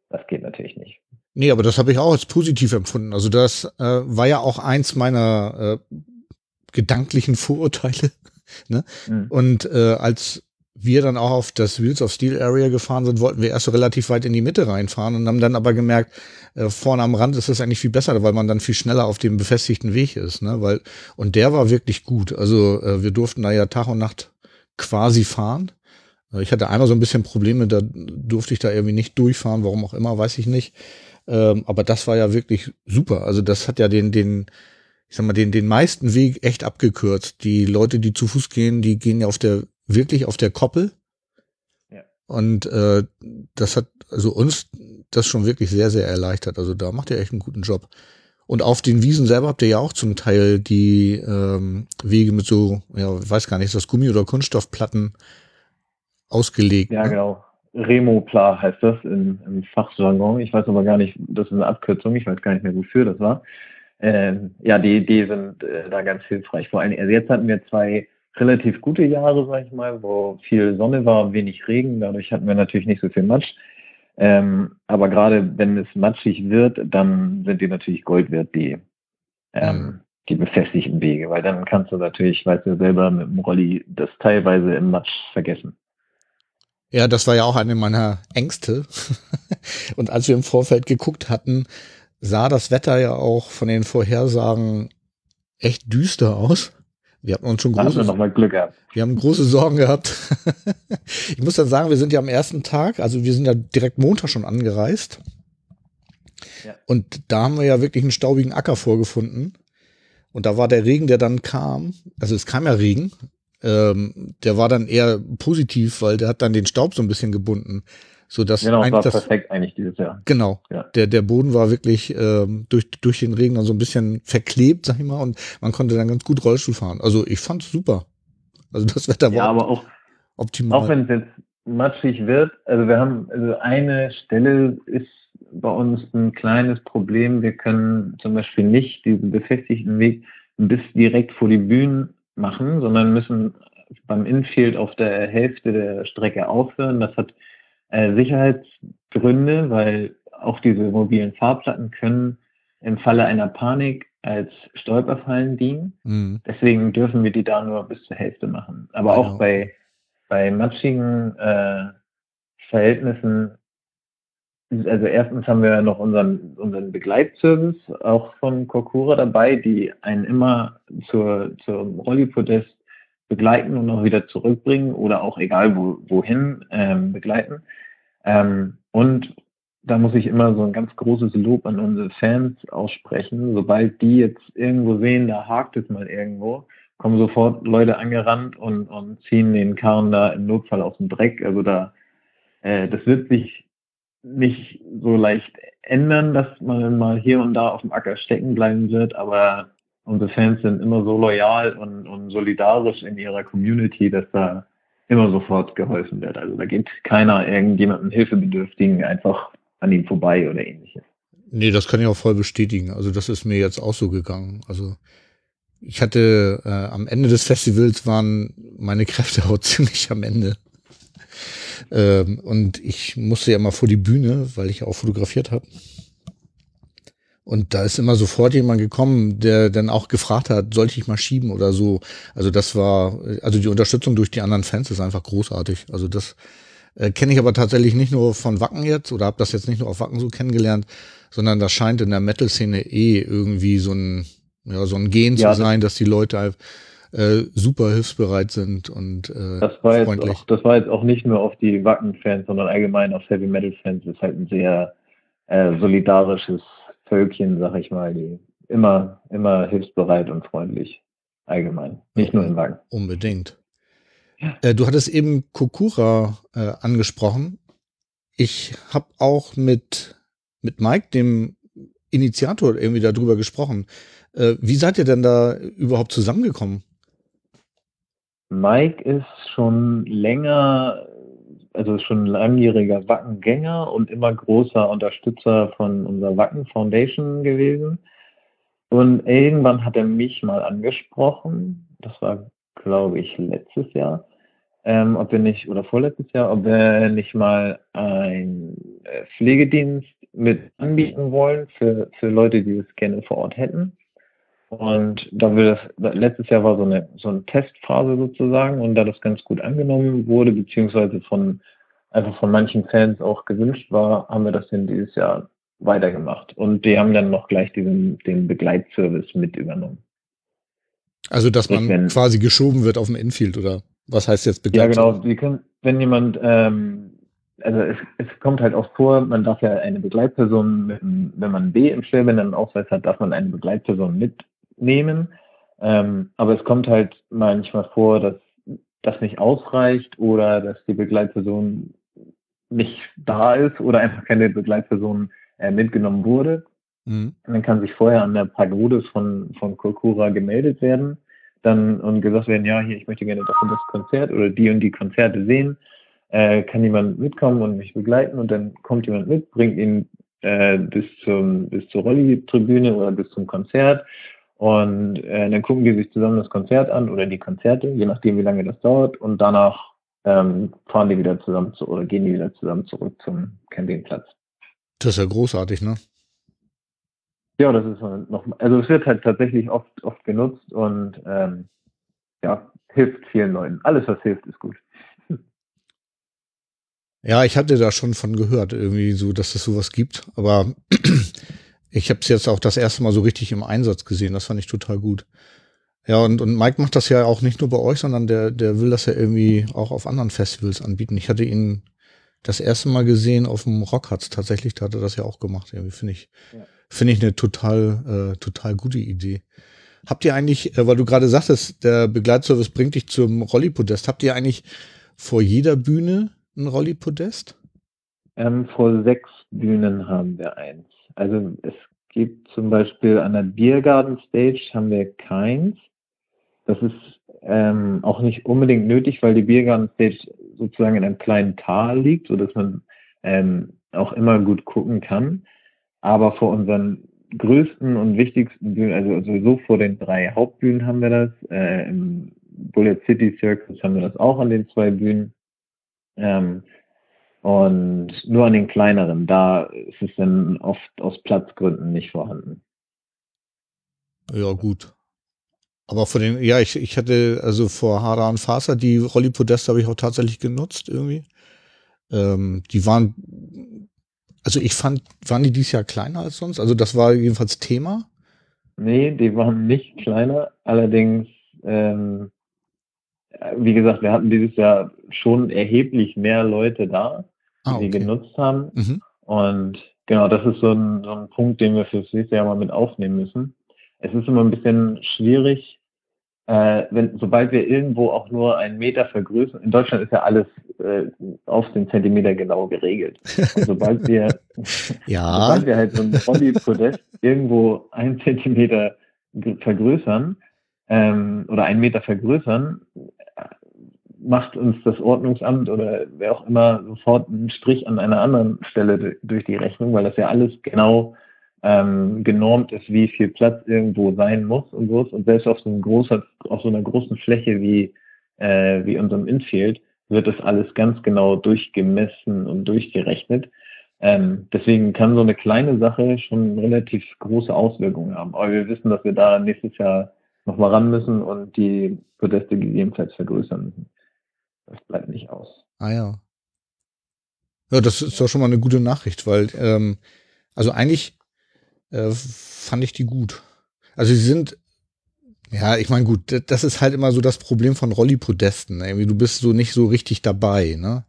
Speaker 3: Das geht natürlich nicht.
Speaker 1: Nee, aber das habe ich auch als positiv empfunden. Also das äh, war ja auch eins meiner äh, gedanklichen Vorurteile. (laughs) ne? Mhm. Und äh, als wir dann auch auf das Wheels of Steel Area gefahren sind, wollten wir erst so relativ weit in die Mitte reinfahren und haben dann aber gemerkt, äh, vorne am Rand ist das eigentlich viel besser, weil man dann viel schneller auf dem befestigten Weg ist, ne? Weil und der war wirklich gut. Also äh, wir durften da ja Tag und Nacht quasi fahren. Äh, ich hatte einmal so ein bisschen Probleme, da durfte ich da irgendwie nicht durchfahren, warum auch immer, weiß ich nicht. Ähm, aber das war ja wirklich super. Also das hat ja den den ich sag mal, den, den meisten Weg echt abgekürzt. Die Leute, die zu Fuß gehen, die gehen ja auf der wirklich auf der Koppel. Ja. Und äh, das hat also uns das schon wirklich sehr, sehr erleichtert. Also da macht ihr echt einen guten Job. Und auf den Wiesen selber habt ihr ja auch zum Teil die ähm, Wege mit so, ja, ich weiß gar nicht, ist das Gummi- oder Kunststoffplatten ausgelegt.
Speaker 3: Ja, ne? genau. Remopla heißt das im, im Fachjargon. Ich weiß aber gar nicht, das ist eine Abkürzung, ich weiß gar nicht mehr, wofür das war. Ähm, ja, die, die sind äh, da ganz hilfreich. Vor allem, also jetzt hatten wir zwei relativ gute Jahre, sag ich mal, wo viel Sonne war, wenig Regen. Dadurch hatten wir natürlich nicht so viel Matsch. Ähm, aber gerade wenn es matschig wird, dann sind die natürlich Gold wert, die, ähm, mhm. die befestigten Wege, weil dann kannst du natürlich, weißt du selber, mit dem Rolli das teilweise im Matsch vergessen.
Speaker 1: Ja, das war ja auch eine meiner Ängste. (laughs) Und als wir im Vorfeld geguckt hatten, sah das Wetter ja auch von den Vorhersagen echt düster aus. Wir hatten uns schon große,
Speaker 3: wir nochmal Glück gehabt.
Speaker 1: wir haben große Sorgen gehabt. (laughs) ich muss dann sagen, wir sind ja am ersten Tag, also wir sind ja direkt Montag schon angereist.
Speaker 3: Ja.
Speaker 1: Und da haben wir ja wirklich einen staubigen Acker vorgefunden. Und da war der Regen, der dann kam, also es kam ja Regen, ähm, der war dann eher positiv, weil der hat dann den Staub so ein bisschen gebunden. So dass
Speaker 3: Genau, es war
Speaker 1: eigentlich das,
Speaker 3: perfekt eigentlich dieses Jahr.
Speaker 1: Genau.
Speaker 3: Ja.
Speaker 1: Der, der Boden war wirklich ähm, durch, durch den Regen dann so ein bisschen verklebt, sag ich mal, und man konnte dann ganz gut Rollstuhl fahren. Also ich fand's super. Also das Wetter
Speaker 3: Ja,
Speaker 1: war
Speaker 3: aber auch,
Speaker 1: optimal.
Speaker 3: auch wenn es jetzt matschig wird, also wir haben, also eine Stelle ist bei uns ein kleines Problem. Wir können zum Beispiel nicht diesen befestigten Weg bis direkt vor die Bühnen machen, sondern müssen beim Infield auf der Hälfte der Strecke aufhören. Das hat äh, Sicherheitsgründe, weil auch diese mobilen Fahrplatten können im Falle einer Panik als Stolperfallen dienen.
Speaker 1: Mhm.
Speaker 3: Deswegen dürfen wir die da nur bis zur Hälfte machen. Aber
Speaker 1: Genau.
Speaker 3: auch bei, bei matschigen äh, Verhältnissen, also erstens haben wir noch unseren, unseren Begleitservice auch von Kokura dabei, die einen immer zur, zum Rollipodest begleiten und auch wieder zurückbringen oder auch egal wo, wohin ähm, begleiten. Ähm, und da muss ich immer so ein ganz großes Lob an unsere Fans aussprechen. Sobald die jetzt irgendwo sehen, da hakt es mal irgendwo, kommen sofort Leute angerannt und, und ziehen den Karren da im Notfall aus dem Dreck. Also da, äh, das wird sich nicht so leicht ändern, dass man mal hier und da auf dem Acker stecken bleiben wird, aber unsere Fans sind immer so loyal und, und solidarisch in ihrer Community, dass da immer sofort geholfen wird. Also da geht keiner irgendjemandem Hilfebedürftigen einfach an ihm vorbei oder ähnliches.
Speaker 1: Nee, das kann ich auch voll bestätigen. Also das ist mir jetzt auch so gegangen. Also ich hatte äh, am Ende des Festivals waren meine Kräfte (laughs) auch ziemlich am Ende. Ähm, und ich musste ja mal vor die Bühne, weil ich auch fotografiert habe. Und da ist immer sofort jemand gekommen, der dann auch gefragt hat, sollte ich mal schieben oder so. Also das war, also die Unterstützung durch die anderen Fans ist einfach großartig. Also das äh, kenne ich aber tatsächlich nicht nur von Wacken jetzt oder habe das jetzt nicht nur auf Wacken so kennengelernt, sondern das scheint in der Metal-Szene eh irgendwie so ein, ja, so ein Gen
Speaker 3: Ja,
Speaker 1: zu sein, dass die Leute äh, super hilfsbereit sind und äh,
Speaker 3: Das war, jetzt
Speaker 1: freundlich.
Speaker 3: auch, das war jetzt auch nicht nur auf die Wacken-Fans, sondern allgemein auf Heavy-Metal-Fans. Ist halt ein sehr äh, solidarisches Völkchen, sag ich mal, die immer, immer hilfsbereit und freundlich allgemein. Nicht nur in Wacken.
Speaker 1: Unbedingt. Äh, du hattest eben Kokura äh, angesprochen. Ich habe auch mit, mit Mike, dem Initiator, irgendwie darüber gesprochen. Äh, wie seid ihr denn da überhaupt zusammengekommen?
Speaker 3: Mike ist schon länger, also schon langjähriger Wackengänger und immer großer Unterstützer von unserer Wacken Foundation gewesen. Und irgendwann hat er mich mal angesprochen, das war, glaube ich, letztes Jahr, ähm, ob wir nicht, oder vorletztes Jahr, ob wir nicht mal einen äh, Pflegedienst mit anbieten wollen für, für Leute, die es gerne vor Ort hätten. Und da wir das, letztes Jahr war so eine, so eine Testphase sozusagen und da das ganz gut angenommen wurde, beziehungsweise von, einfach von manchen Fans auch gewünscht war, haben wir das dann dieses Jahr weitergemacht. Und die haben dann noch gleich diesen, den Begleitservice mit übernommen.
Speaker 1: Also, dass man
Speaker 3: Wenn-
Speaker 1: quasi geschoben wird auf dem Infield oder was heißt jetzt
Speaker 3: Ja,
Speaker 1: begleitet?
Speaker 3: genau. Sie können, wenn jemand, ähm, also es, es kommt halt auch vor, man darf ja eine Begleitperson, mit, wenn man B im Schwerbehindertenausweis hat, darf man eine Begleitperson mitnehmen. Ähm, aber es kommt halt manchmal vor, dass das nicht ausreicht oder dass die Begleitperson nicht da ist oder einfach keine Begleitperson äh, mitgenommen wurde.
Speaker 1: Mhm.
Speaker 3: Man kann sich vorher an der Pagodes von, von Kokura gemeldet werden dann und gesagt werden, ja, hier, ich möchte gerne das und das Konzert oder die und die Konzerte sehen. Äh, kann jemand mitkommen und mich begleiten und dann kommt jemand mit, bringt ihn äh, bis zum bis zur Rolli-Tribüne oder bis zum Konzert und äh, dann gucken die sich zusammen das Konzert an oder die Konzerte, je nachdem wie lange das dauert und danach ähm, fahren die wieder zusammen zu, oder gehen die wieder zusammen zurück zum Campingplatz.
Speaker 1: Das ist ja großartig, ne?
Speaker 3: Ja, das ist noch, also es wird halt tatsächlich oft, oft genutzt und ähm, ja, hilft vielen Leuten. Alles, was hilft, ist gut.
Speaker 1: Ja, ich hatte da schon von gehört, irgendwie so, dass es sowas gibt. Aber ich habe es jetzt auch das erste Mal so richtig im Einsatz gesehen. Das fand ich total gut. Ja, und, und Mike macht das ja auch nicht nur bei euch, sondern der, der will das ja irgendwie auch auf anderen Festivals anbieten. Ich hatte ihn das erste Mal gesehen auf dem Rockharz tatsächlich, da hat er das ja auch gemacht. Irgendwie finde ich, ja. finde ich eine total, äh, total gute Idee. Habt ihr eigentlich, äh, weil du gerade sagtest, der Begleitservice bringt dich zum Rolli-Podest, habt ihr eigentlich vor jeder Bühne ein Rolli-Podest?
Speaker 3: Ähm, vor sechs Bühnen haben wir eins. Also es gibt zum Beispiel an der Biergarten Stage haben wir keins. Das ist ähm, auch nicht unbedingt nötig, weil die Biergarten Stage sozusagen in einem kleinen Tal liegt, so dass man ähm, auch immer gut gucken kann. Aber vor unseren größten und wichtigsten Bühnen, also sowieso vor den drei Hauptbühnen haben wir das. Äh, Im Bullet City Circus haben wir das auch an den zwei Bühnen. Ähm, und nur an den kleineren, da ist es dann oft aus Platzgründen nicht vorhanden.
Speaker 1: Ja, gut. Aber vor den, ja, ich, ich hatte, also vor Hara und Faser, die Rolli-Podeste habe ich auch tatsächlich genutzt irgendwie. Ähm, die waren, also ich fand, waren die dieses Jahr kleiner als sonst? Also das war jedenfalls Thema.
Speaker 3: Nee, die waren nicht kleiner. Allerdings, ähm, wie gesagt, wir hatten dieses Jahr schon erheblich mehr Leute da, die ah, okay. genutzt haben. Mhm. Und genau, das ist so ein, so ein Punkt, den wir fürs nächste Jahr mal mit aufnehmen müssen. Es ist immer ein bisschen schwierig, äh, wenn, sobald wir irgendwo auch nur einen Meter vergrößern, in Deutschland ist ja alles äh, auf den Zentimeter genau geregelt. Und sobald wir, (laughs)
Speaker 1: ja. (laughs)
Speaker 3: sobald wir halt so ein Rolli-Podest (laughs) irgendwo einen Zentimeter vergrößern ähm, oder einen Meter vergrößern, macht uns das Ordnungsamt oder wer auch immer sofort einen Strich an einer anderen Stelle durch die Rechnung, weil das ja alles genau ähm, genormt ist, wie viel Platz irgendwo sein muss und so. Und selbst auf so, großer, auf so einer großen Fläche wie, äh, wie unserem Infield wird das alles ganz genau durchgemessen und durchgerechnet. Ähm, deswegen kann so eine kleine Sache schon relativ große Auswirkungen haben. Aber wir wissen, dass wir da nächstes Jahr nochmal ran müssen und die Podeste gegebenenfalls vergrößern müssen. Das bleibt nicht aus.
Speaker 1: Ah ja. Ja, das ist doch schon mal eine gute Nachricht, weil ähm, also eigentlich äh, fand ich die gut. Also sie sind, ja, ich meine, gut, das ist halt immer so das Problem von Rolli-Podesten. Irgendwie, du bist so nicht so richtig dabei, ne?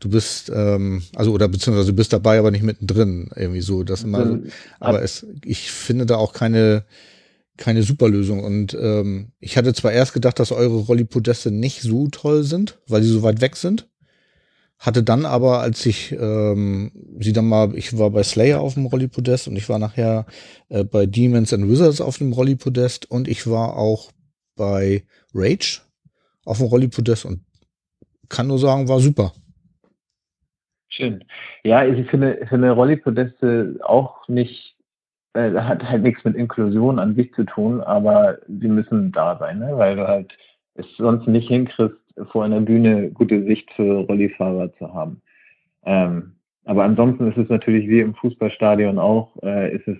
Speaker 1: Du bist, ähm, also oder beziehungsweise du bist dabei, aber nicht mittendrin, irgendwie so. Das immer, so. aber es, ich finde da auch keine, keine Superlösung. Und ähm, ich hatte zwar erst gedacht, dass eure Rolli-Podeste nicht so toll sind, weil sie so weit weg sind. Hatte dann aber, als ich ähm, sie dann mal, ich war bei Slayer auf dem Rolli-Podest und ich war nachher äh, bei Demons and Wizards auf dem Rolli-Podest und ich war auch bei Rage auf dem Rolli-Podest und kann nur sagen, war super.
Speaker 3: Schön. Ja, ich finde, finde Rolli-Podeste auch nicht, äh, hat halt nichts mit Inklusion an sich zu tun, aber sie müssen da sein, ne? weil du halt es sonst nicht hinkriegst, vor einer Bühne gute Sicht für Rollifahrer zu haben. Ähm, aber ansonsten ist es natürlich wie im Fußballstadion auch, äh, ist es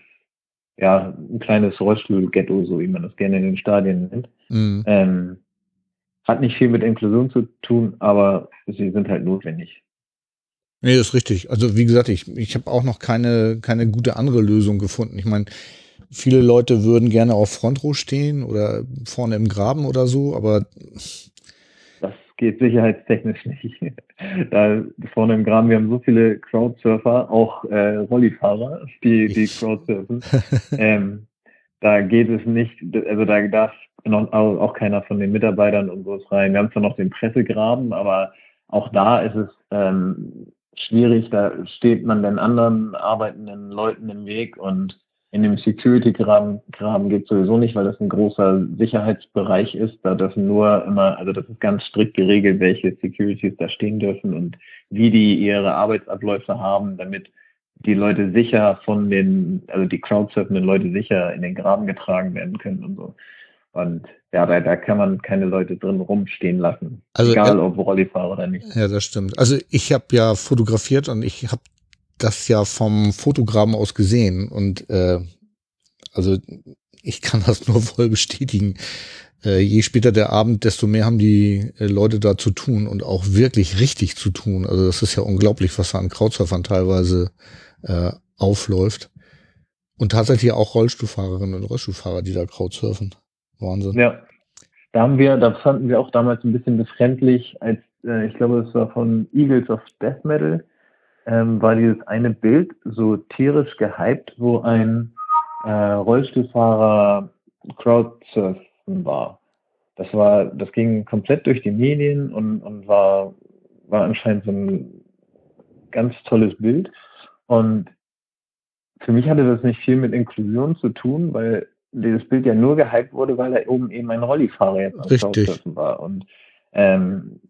Speaker 3: ja ein kleines Rollstuhl-Ghetto, so wie man das gerne in den Stadien nennt. Mhm. Ähm, hat nicht viel mit Inklusion zu tun, aber sie sind halt notwendig.
Speaker 1: Nee, das ist richtig. Also wie gesagt, ich, ich habe auch noch keine, keine gute andere Lösung gefunden. Ich meine, viele Leute würden gerne auf Frontrow stehen oder vorne im Graben oder so, aber
Speaker 3: geht sicherheitstechnisch nicht. (laughs) da vorne im Graben, wir haben so viele Crowdsurfer, auch äh, Rollifahrer, die, die Crowdsurfen. (laughs) ähm, da geht es nicht, also da darf noch, auch keiner von den Mitarbeitern und so rein. Wir haben zwar noch den Pressegraben, aber auch da ist es ähm, schwierig, da steht man den anderen arbeitenden Leuten im Weg und in dem Security-Graben Graben geht sowieso nicht, weil das ein großer Sicherheitsbereich ist. Da dürfen nur immer, also das ist ganz strikt geregelt, welche Securities da stehen dürfen und wie die ihre Arbeitsabläufe haben, damit die Leute sicher von den, also die crowdsurfenden Leute sicher in den Graben getragen werden können und so. Und ja, da, da kann man keine Leute drin rumstehen lassen. Also, egal ja, ob Rollifahrer oder nicht.
Speaker 1: Ja, das stimmt. Also ich habe ja fotografiert und ich habe das ja vom Fotograben aus gesehen und äh, also ich kann (laughs) das nur voll bestätigen. Äh, je später der Abend, desto mehr haben die äh, Leute da zu tun und auch wirklich richtig zu tun. Also das ist ja unglaublich, was da an Krautsurfern teilweise äh, aufläuft. Und tatsächlich auch Rollstuhlfahrerinnen und Rollstuhlfahrer, die da Krautsurfen. Wahnsinn.
Speaker 3: Ja, da haben wir, da fanden wir auch damals ein bisschen befremdlich, als äh, ich glaube, es war von Eagles of Death Metal, ähm, war dieses eine Bild so tierisch gehypt, wo ein äh, Rollstuhlfahrer Crowdsurfen war. Das war, das ging komplett durch die Medien und, und war, war anscheinend so ein ganz tolles Bild. Und für mich hatte das nicht viel mit Inklusion zu tun, weil dieses Bild ja nur gehypt wurde, weil da oben eben ein Rollifahrer jetzt Crowdsurfen war. Und ähm,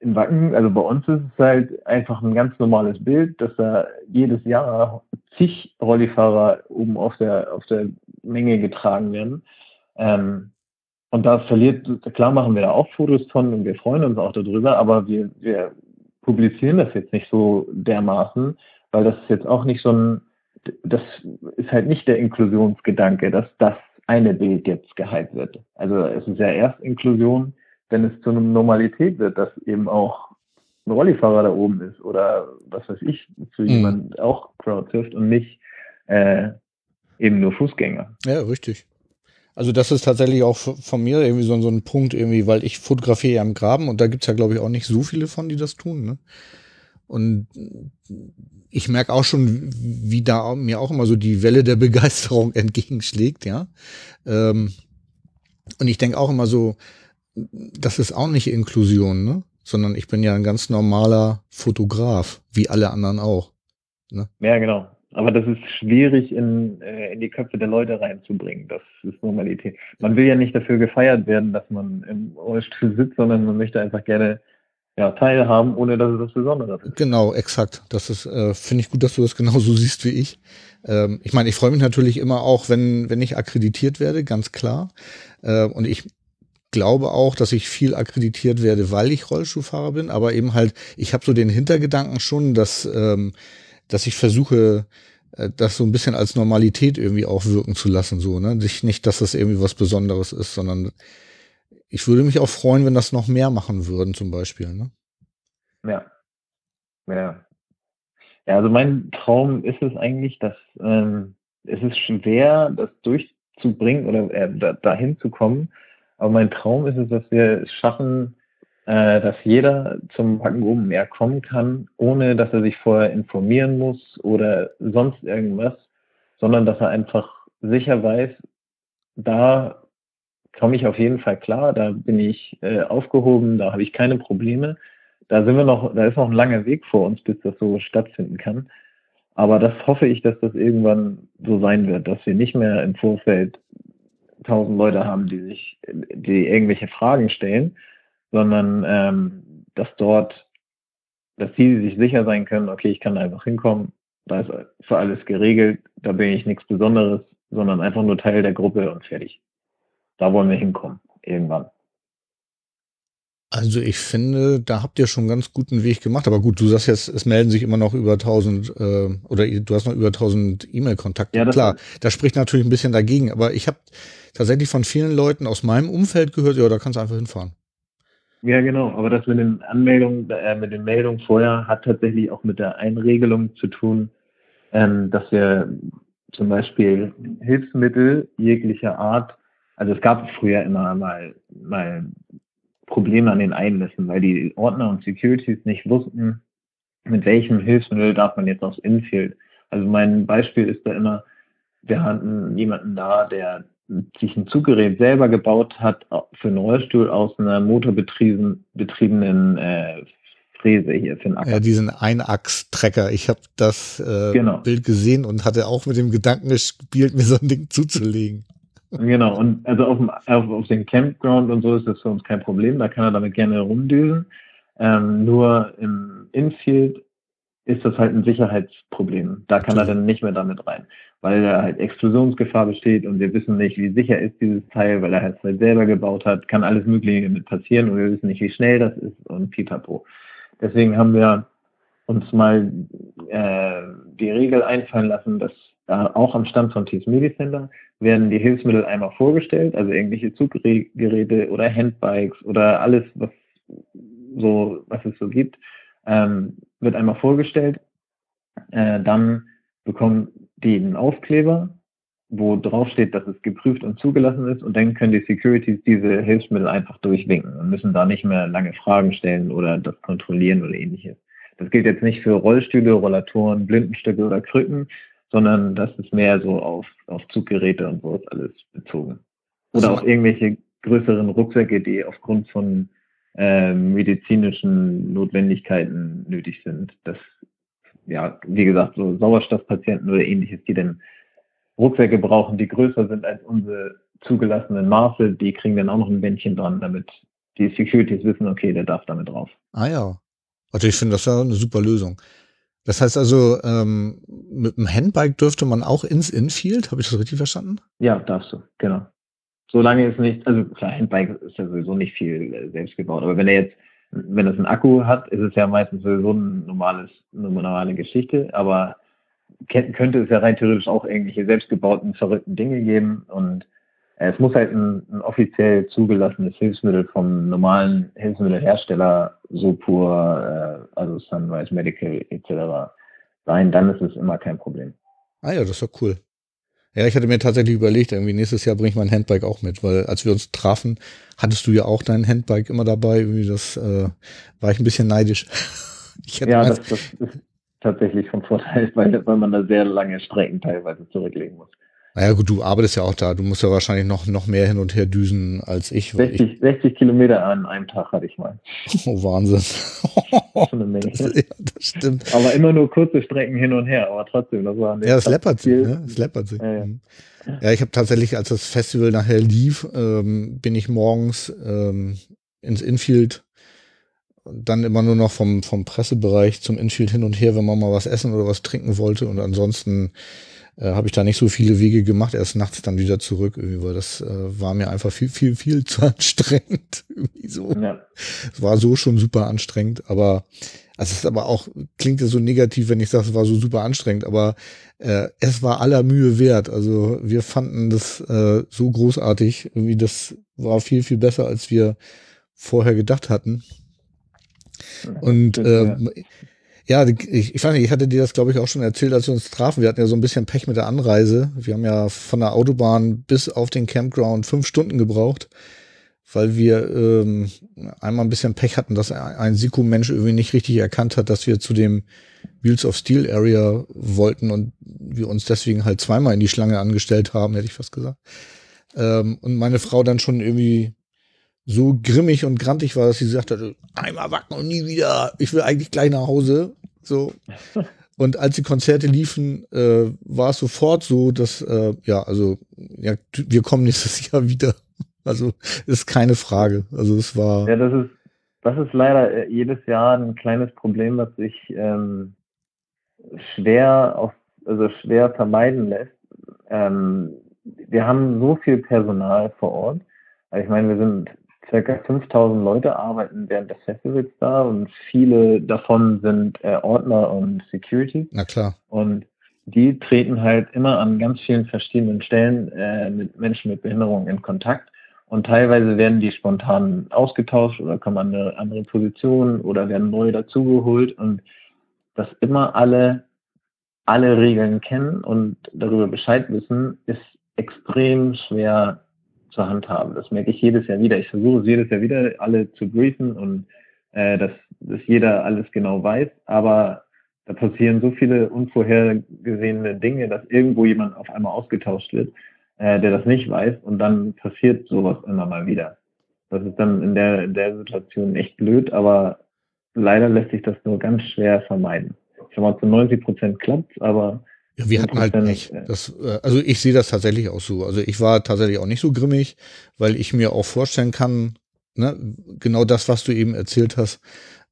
Speaker 3: in Wacken, also bei uns ist es halt einfach ein ganz normales Bild, dass da jedes Jahr zig Rollifahrer oben auf der, auf der Menge getragen werden. Ähm, und da verliert, klar machen wir da auch Fotos von und wir freuen uns auch darüber, aber wir, wir publizieren das jetzt nicht so dermaßen, weil das ist jetzt auch nicht so ein, das ist halt nicht der Inklusionsgedanke, dass das eine Bild jetzt gehypt wird. Also es ist ja erst Inklusion, wenn es zu einer Normalität wird, dass eben auch ein Rollifahrer da oben ist oder was weiß ich, für mhm. jemand auch Crowd trifft und nicht äh, eben nur Fußgänger.
Speaker 1: Ja, richtig. Also das ist tatsächlich auch von mir irgendwie so, so ein Punkt irgendwie, weil ich fotografiere ja im Graben und da gibt's ja, glaube ich, auch nicht so viele von, die das tun. Ne? Und ich merke auch schon, wie da mir auch immer so die Welle der Begeisterung (laughs) entgegenschlägt, ja. Ähm, und ich denke auch immer so, das ist auch nicht Inklusion, ne? Sondern ich bin ja ein ganz normaler Fotograf, wie alle anderen auch.
Speaker 3: Ne? Ja, genau. Aber das ist schwierig in, äh, in die Köpfe der Leute reinzubringen. Das ist Normalität. Man will ja nicht dafür gefeiert werden, dass man im Rollstuhl sitzt, sondern man möchte einfach gerne ja, teilhaben, ohne dass es das Besondere ist.
Speaker 1: Genau, exakt. Das ist, äh, finde ich gut, dass du das genauso (laughs) siehst wie ich. Ähm, ich meine, ich freue mich natürlich immer auch, wenn, wenn ich akkreditiert werde, ganz klar. Äh, und ich glaube auch, dass ich viel akkreditiert werde, weil ich Rollstuhlfahrer bin, aber eben halt, ich habe so den Hintergedanken schon, dass, ähm, dass ich versuche, äh, das so ein bisschen als Normalität irgendwie auch wirken zu lassen, so, ne? Nicht, dass das irgendwie was Besonderes ist, sondern ich würde mich auch freuen, wenn das noch mehr machen würden, zum Beispiel, ne?
Speaker 3: Ja. Ja. Ja, also mein Traum ist es eigentlich, dass ähm, es ist schwer, das durchzubringen oder äh, da, dahin zu kommen, aber mein Traum ist es, dass wir es schaffen, äh, dass jeder zum Backen oben mehr kommen kann, ohne dass er sich vorher informieren muss oder sonst irgendwas, sondern dass er einfach sicher weiß, da komme ich auf jeden Fall klar, da bin ich äh, aufgehoben, da habe ich keine Probleme. Da sind wir noch, da ist noch ein langer Weg vor uns, bis das so stattfinden kann. Aber das hoffe ich, dass das irgendwann so sein wird, dass wir nicht mehr im Vorfeld tausend Leute haben, die sich, die irgendwelche Fragen stellen, sondern ähm, dass dort, dass sie sich sicher sein können, okay, ich kann einfach hinkommen, da ist für alles geregelt, da bin ich nichts Besonderes, sondern einfach nur Teil der Gruppe und fertig. Da wollen wir hinkommen, irgendwann.
Speaker 1: Also ich finde, da habt ihr schon einen ganz guten Weg gemacht. Aber gut, du sagst jetzt, es melden sich immer noch über 1000 äh, oder du hast noch über 1000 E-Mail-Kontakte. Ja, Klar, das spricht natürlich ein bisschen dagegen. Aber ich habe tatsächlich von vielen Leuten aus meinem Umfeld gehört, ja, da kannst du einfach hinfahren.
Speaker 3: Ja, genau. Aber das mit den Anmeldungen, äh, mit den Meldungen vorher hat tatsächlich auch mit der Einregelung zu tun, ähm, dass wir zum Beispiel Hilfsmittel jeglicher Art, also es gab früher immer mal, mal Probleme an den Einlässen, weil die Ordner und Securities nicht wussten, mit welchem Hilfsmittel darf man jetzt aufs Infield. Also mein Beispiel ist da immer, wir hatten jemanden da, der sich ein Zuggerät selber gebaut hat für einen Rollstuhl aus einer motorbetriebenen äh, Fräse hier für
Speaker 1: den Acker. Ja, diesen Einachs-Trecker. Ich habe das äh, genau. Bild gesehen und hatte auch mit dem Gedanken gespielt, mir so ein Ding zuzulegen.
Speaker 3: Genau, und also auf dem, auf, auf dem Campground und so ist das für uns kein Problem, da kann er damit gerne rumdüsen. Ähm, nur im Infield ist das halt ein Sicherheitsproblem. Da kann er dann nicht mehr damit rein, weil da halt Explosionsgefahr besteht und wir wissen nicht, wie sicher ist dieses Teil, weil er halt selber gebaut hat, kann alles Mögliche mit passieren und wir wissen nicht, wie schnell das ist und pipapo. Deswegen haben wir uns mal äh, die Regel einfallen lassen, dass da auch am Stand von TS Medicenter werden die Hilfsmittel einmal vorgestellt, also irgendwelche Zuggeräte oder Handbikes oder alles, was so, was es so gibt, ähm, wird einmal vorgestellt. Äh, dann bekommen die einen Aufkleber wo drauf steht, dass es geprüft und zugelassen ist und dann können die Securities diese Hilfsmittel einfach durchwinken und müssen da nicht mehr lange Fragen stellen oder das kontrollieren oder ähnliches. Das gilt jetzt nicht für Rollstühle, Rollatoren, Blindenstücke oder Krücken, sondern das ist mehr so auf, auf Zuggeräte und so ist alles bezogen. Oder auch irgendwelche größeren Rucksäcke, die aufgrund von äh, medizinischen Notwendigkeiten nötig sind. Das, ja, wie gesagt, so Sauerstoffpatienten oder ähnliches, die dann Rucksäcke brauchen, die größer sind als unsere zugelassenen Maße, die kriegen dann auch noch ein Bändchen dran, damit die Securities wissen, okay, der darf damit drauf.
Speaker 1: Ah ja. Also ich finde das ja eine super Lösung. Das heißt also, ähm, mit dem Handbike dürfte man auch ins Infield, habe ich das richtig verstanden?
Speaker 3: Ja, darfst du, genau. Solange es nicht, also klar, Handbike ist ja sowieso nicht viel äh, selbst gebaut, aber wenn er jetzt, wenn es einen Akku hat, ist es ja meistens sowieso ein normales, eine normale Geschichte, aber könnte es ja rein theoretisch auch irgendwelche selbstgebauten, verrückten Dinge geben. Und es muss halt ein, ein offiziell zugelassenes Hilfsmittel vom normalen Hilfsmittelhersteller, Sopur, äh, also Sunrise Medical etc. sein. Dann ist es immer kein Problem.
Speaker 1: Ah ja, das ist doch cool. Ja, ich hatte mir tatsächlich überlegt, irgendwie nächstes Jahr bringe ich mein Handbike auch mit, weil als wir uns trafen, hattest du ja auch dein Handbike immer dabei. Irgendwie das äh, war ich ein bisschen neidisch. (laughs)
Speaker 3: ja, das, das, ist, tatsächlich von Vorteil, (laughs) weil, weil man da sehr lange Strecken teilweise zurücklegen muss.
Speaker 1: Naja gut, du arbeitest ja auch da. Du musst ja wahrscheinlich noch, noch mehr hin und her düsen als ich.
Speaker 3: 60, ich 60 Kilometer an einem Tag hatte ich mal.
Speaker 1: Oh, Wahnsinn.
Speaker 3: Schon eine Menge. (laughs) Das, ja, das stimmt. Aber immer nur kurze Strecken hin und her, aber trotzdem, das war
Speaker 1: Ja, es läppert sich, ne? Es läppert sich. Ja, ja. Mhm. ja ich habe tatsächlich, als das Festival nachher lief, ähm, bin ich morgens ähm, ins Infield dann immer nur noch vom, vom Pressebereich zum Infield hin und her, wenn man mal was essen oder was trinken wollte. Und ansonsten äh, habe ich da nicht so viele Wege gemacht, erst nachts dann wieder zurück, irgendwie, weil das äh, war mir einfach viel, viel, viel (laughs) zu anstrengend. irgendwie so. Ja. Es war so schon super anstrengend, aber also es ist aber auch, klingt ja so negativ, wenn ich sage, es war so super anstrengend, aber äh, es war aller Mühe wert. Also wir fanden das äh, so großartig, irgendwie das war viel, viel besser, als wir vorher gedacht hatten. Und äh, ja, ich, ich fand, ich hatte dir das, glaube ich, auch schon erzählt, als wir uns trafen. Wir hatten ja so ein bisschen Pech mit der Anreise. Wir haben ja von der Autobahn bis auf den Campground fünf Stunden gebraucht, weil wir ähm, einmal ein bisschen Pech hatten, dass ein Siku-Mensch irgendwie nicht richtig erkannt hat, dass wir zu dem Wheels of Steel Area wollten und wir uns deswegen halt zweimal in die Schlange angestellt haben, hätte ich fast gesagt. Ähm, und meine Frau dann schon irgendwie so grimmig und grantig war, dass sie gesagt hat, einmal wacken und nie wieder, ich will eigentlich gleich nach Hause. So. (laughs) Und als die Konzerte liefen, äh, war es sofort so, dass, äh, ja, also, ja, wir kommen nächstes (laughs) Jahr wieder. Also, ist keine Frage. Also, es war.
Speaker 3: Ja, das ist, das ist leider äh, jedes Jahr ein kleines Problem, was sich ähm, schwer auf, also schwer vermeiden lässt. Ähm, wir haben so viel Personal vor Ort. Also ich meine, wir sind circa 5000 Leute arbeiten während des Festivals da und viele davon sind äh, Ordner und Security.
Speaker 1: Na klar.
Speaker 3: Und die treten halt immer an ganz vielen verschiedenen Stellen äh, mit Menschen mit Behinderung in Kontakt. Und teilweise werden die spontan ausgetauscht oder kommen an eine andere Position oder werden neu dazugeholt. Und dass immer alle alle Regeln kennen und darüber Bescheid wissen, ist extrem schwer zur Hand haben. Das merke ich jedes Jahr wieder. Ich versuche es jedes Jahr wieder, alle zu briefen und äh, dass, dass jeder alles genau weiß. Aber da passieren so viele unvorhergesehene Dinge, dass irgendwo jemand auf einmal ausgetauscht wird, äh, der das nicht weiß. Und dann passiert sowas immer mal wieder. Das ist dann in der, in der Situation echt blöd, aber leider lässt sich das nur ganz schwer vermeiden. Ich sag mal, zu 90 Prozent klappt aber
Speaker 1: ja, wir hatten halt nicht. Das, äh, also ich sehe das tatsächlich auch so. Also ich war tatsächlich auch nicht so grimmig, weil ich mir auch vorstellen kann, ne, genau das, was du eben erzählt hast,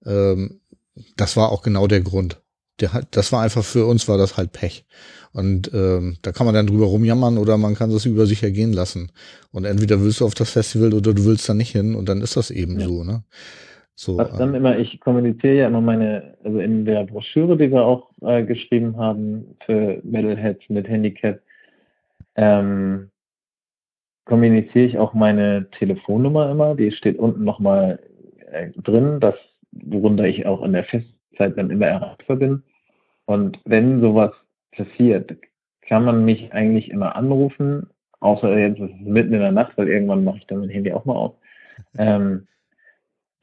Speaker 1: ähm, das war auch genau der Grund. Der, das war einfach für uns war das halt Pech. Und ähm, da kann man dann drüber rumjammern oder man kann das über sich ergehen lassen. Und entweder willst du auf das Festival oder du willst da nicht hin und dann ist das eben ja. so. Ne? So,
Speaker 3: Was dann äh, immer, ich kommuniziere ja immer meine, also in der Broschüre, die wir auch äh, geschrieben haben für Metalheads mit Handicap, ähm, kommuniziere ich auch meine Telefonnummer immer. Die steht unten nochmal äh, drin, dass, worunter ich auch in der Festzeit dann immer erreichbar bin. Und wenn sowas passiert, kann man mich eigentlich immer anrufen, außer jetzt ist es mitten in der Nacht, weil irgendwann mache ich dann mein Handy auch mal auf. Ähm,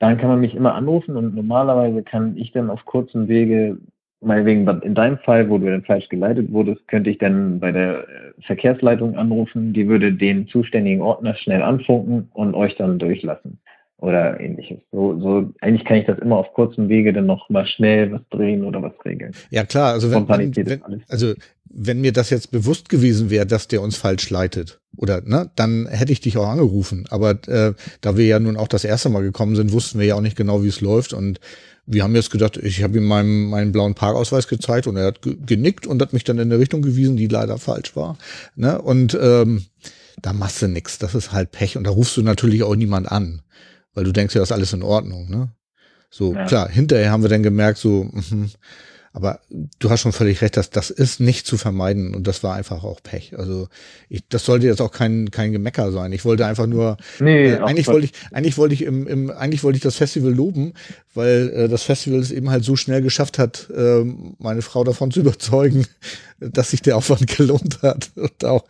Speaker 3: dann kann man mich immer anrufen und normalerweise kann ich dann auf kurzem Wege, meinetwegen in deinem Fall, wo du dann falsch geleitet wurdest, könnte ich dann bei der äh, Verkehrsleitung anrufen, die würde den zuständigen Ordner schnell anfunken und euch dann durchlassen oder ähnliches. So, so eigentlich kann ich das immer auf kurzem Wege dann noch mal schnell was drehen oder was regeln.
Speaker 1: Ja klar, also wenn, wenn, also wenn mir das jetzt bewusst gewesen wäre, dass der uns falsch leitet oder ne, dann hätte ich dich auch angerufen. Aber äh, da wir ja nun auch das erste Mal gekommen sind, wussten wir ja auch nicht genau, wie es läuft und wir haben jetzt gedacht, ich habe ihm meinen, meinen blauen Parkausweis gezeigt und er hat genickt und hat mich dann in eine Richtung gewiesen, die leider falsch war. Ne? Und ähm, da machst du nix. Das ist halt Pech. Und da rufst du natürlich auch niemand an weil du denkst ja, das ist alles in Ordnung, ne? So, ja. klar, hinterher haben wir dann gemerkt, so, mh, aber du hast schon völlig recht, dass das ist nicht zu vermeiden und das war einfach auch Pech. Also ich, das sollte jetzt auch kein kein Gemecker sein. Ich wollte einfach nur nee, äh, eigentlich wollte ich eigentlich wollte ich im, im eigentlich wollte ich das Festival loben, weil äh, das Festival es eben halt so schnell geschafft hat, äh, meine Frau davon zu (laughs) überzeugen, dass sich der Aufwand gelohnt hat und auch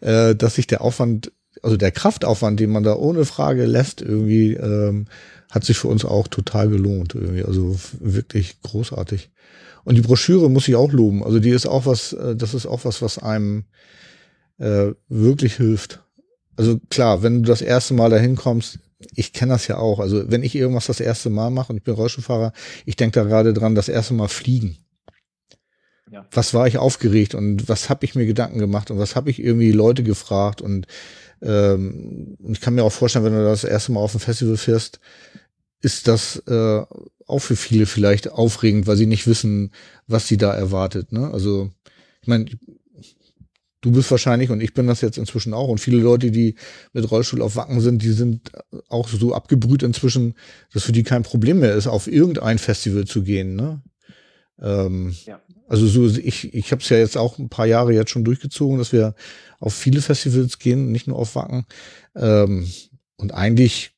Speaker 1: äh, dass sich der Aufwand also der Kraftaufwand, den man da ohne Frage lässt, irgendwie, ähm, hat sich für uns auch total gelohnt. Irgendwie. Also wirklich großartig. Und die Broschüre muss ich auch loben. Also die ist auch was, äh, das ist auch was, was einem äh, wirklich hilft. Also klar, wenn du das erste Mal dahin kommst, ich kenne das ja auch. Also wenn ich irgendwas das erste Mal mache und ich bin Rollstuhlfahrer, ich denke da gerade dran, das erste Mal fliegen. Ja. Was war ich aufgeregt und was habe ich mir Gedanken gemacht und was habe ich irgendwie Leute gefragt und ähm, ich kann mir auch vorstellen, wenn du das erste Mal auf ein Festival fährst, ist das äh, auch für viele vielleicht aufregend, weil sie nicht wissen, was sie da erwartet. Ne? Also ich meine, du bist wahrscheinlich und ich bin das jetzt inzwischen auch und viele Leute, die mit Rollstuhl auf Wacken sind, die sind auch so abgebrüht inzwischen, dass für die kein Problem mehr ist, auf irgendein Festival zu gehen. Ne? Ähm, ja. Also so, ich, ich habe es ja jetzt auch ein paar Jahre jetzt schon durchgezogen, dass wir auf viele Festivals gehen, nicht nur auf Wacken. Ähm, und eigentlich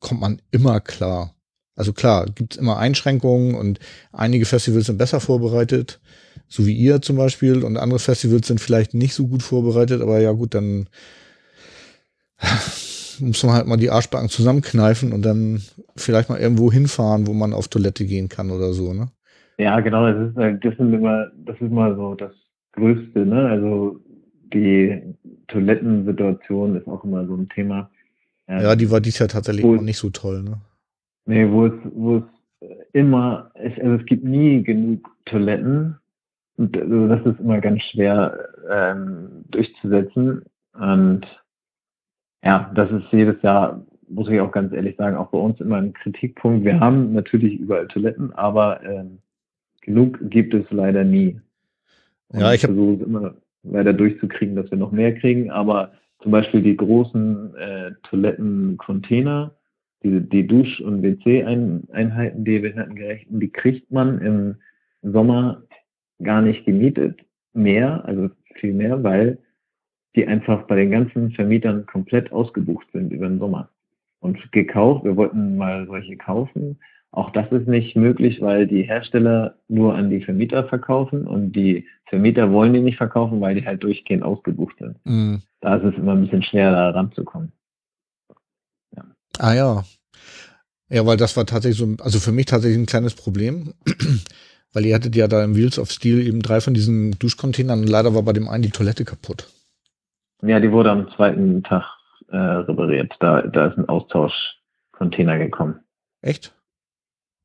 Speaker 1: kommt man immer klar. Also klar, gibt es immer Einschränkungen und einige Festivals sind besser vorbereitet, so wie ihr zum Beispiel, und andere Festivals sind vielleicht nicht so gut vorbereitet, aber ja gut, dann muss man halt mal die Arschbacken zusammenkneifen und dann vielleicht mal irgendwo hinfahren, wo man auf Toilette gehen kann oder so, ne?
Speaker 3: Ja, genau, das ist, das ist immer, das ist immer so das Größte, ne? Also die Toilettensituation ist auch immer so ein Thema.
Speaker 1: Ja, die war dies Jahr tatsächlich auch nicht so toll, ne?
Speaker 3: Nee, wo es, wo es immer, es, also es gibt nie genug Toiletten. Und also das ist immer ganz schwer ähm, durchzusetzen. Und ja, das ist jedes Jahr, muss ich auch ganz ehrlich sagen, auch bei uns immer ein Kritikpunkt. Wir haben natürlich überall Toiletten, aber ähm, genug gibt es leider nie.
Speaker 1: Und ja, ich habe
Speaker 3: weiter durchzukriegen, dass wir noch mehr kriegen, aber zum Beispiel die großen äh, Toilettencontainer, die, die Dusch- und WC-Einheiten, die behindertengerechten, die kriegt man im Sommer gar nicht gemietet mehr, also viel mehr, weil die einfach bei den ganzen Vermietern komplett ausgebucht sind über den Sommer. Und gekauft, wir wollten mal solche kaufen, auch das ist nicht möglich, weil die Hersteller nur an die Vermieter verkaufen und die Vermieter wollen die nicht verkaufen, weil die halt durchgehend ausgebucht sind. Mhm. Da ist es immer ein bisschen schwer, da ranzukommen.
Speaker 1: Ja. Ah ja. Ja, weil das war tatsächlich so, also für mich tatsächlich ein kleines Problem, (clears throat) weil ihr hattet ja da im Wheels of Steel eben drei von diesen Duschcontainern und leider war bei dem einen die Toilette kaputt.
Speaker 3: Ja, die wurde am zweiten Tag äh, repariert. Da, da ist ein Austauschcontainer gekommen.
Speaker 1: Echt?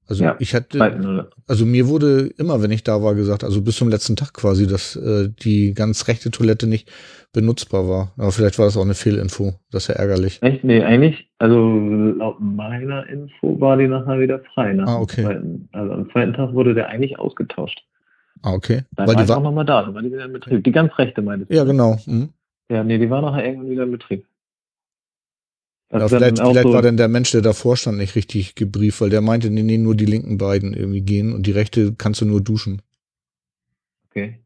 Speaker 1: Also ja, ich hatte, also mir wurde immer, wenn ich da war, gesagt, also bis zum letzten Tag quasi, dass äh, die ganz rechte Toilette nicht benutzbar war. Aber vielleicht war das auch eine Fehlinfo. Das ist ja ärgerlich.
Speaker 3: Echt? Nee, eigentlich, also laut meiner Info war die nachher wieder frei.
Speaker 1: ah, okay.
Speaker 3: Zweiten, also am zweiten Tag wurde der eigentlich ausgetauscht.
Speaker 1: Ah, okay.
Speaker 3: Dann Weil war die war auch nochmal da, dann war die wieder in Betrieb. Die ganz rechte meinte
Speaker 1: Ja, genau. Mhm.
Speaker 3: Ja, nee, die war nachher irgendwann wieder in Betrieb.
Speaker 1: Ja, vielleicht vielleicht so war denn der Mensch, der davor stand, nicht richtig gebrieft, weil der meinte, nee, nee, nur die linken beiden irgendwie gehen und die rechte kannst du nur duschen.
Speaker 3: Okay.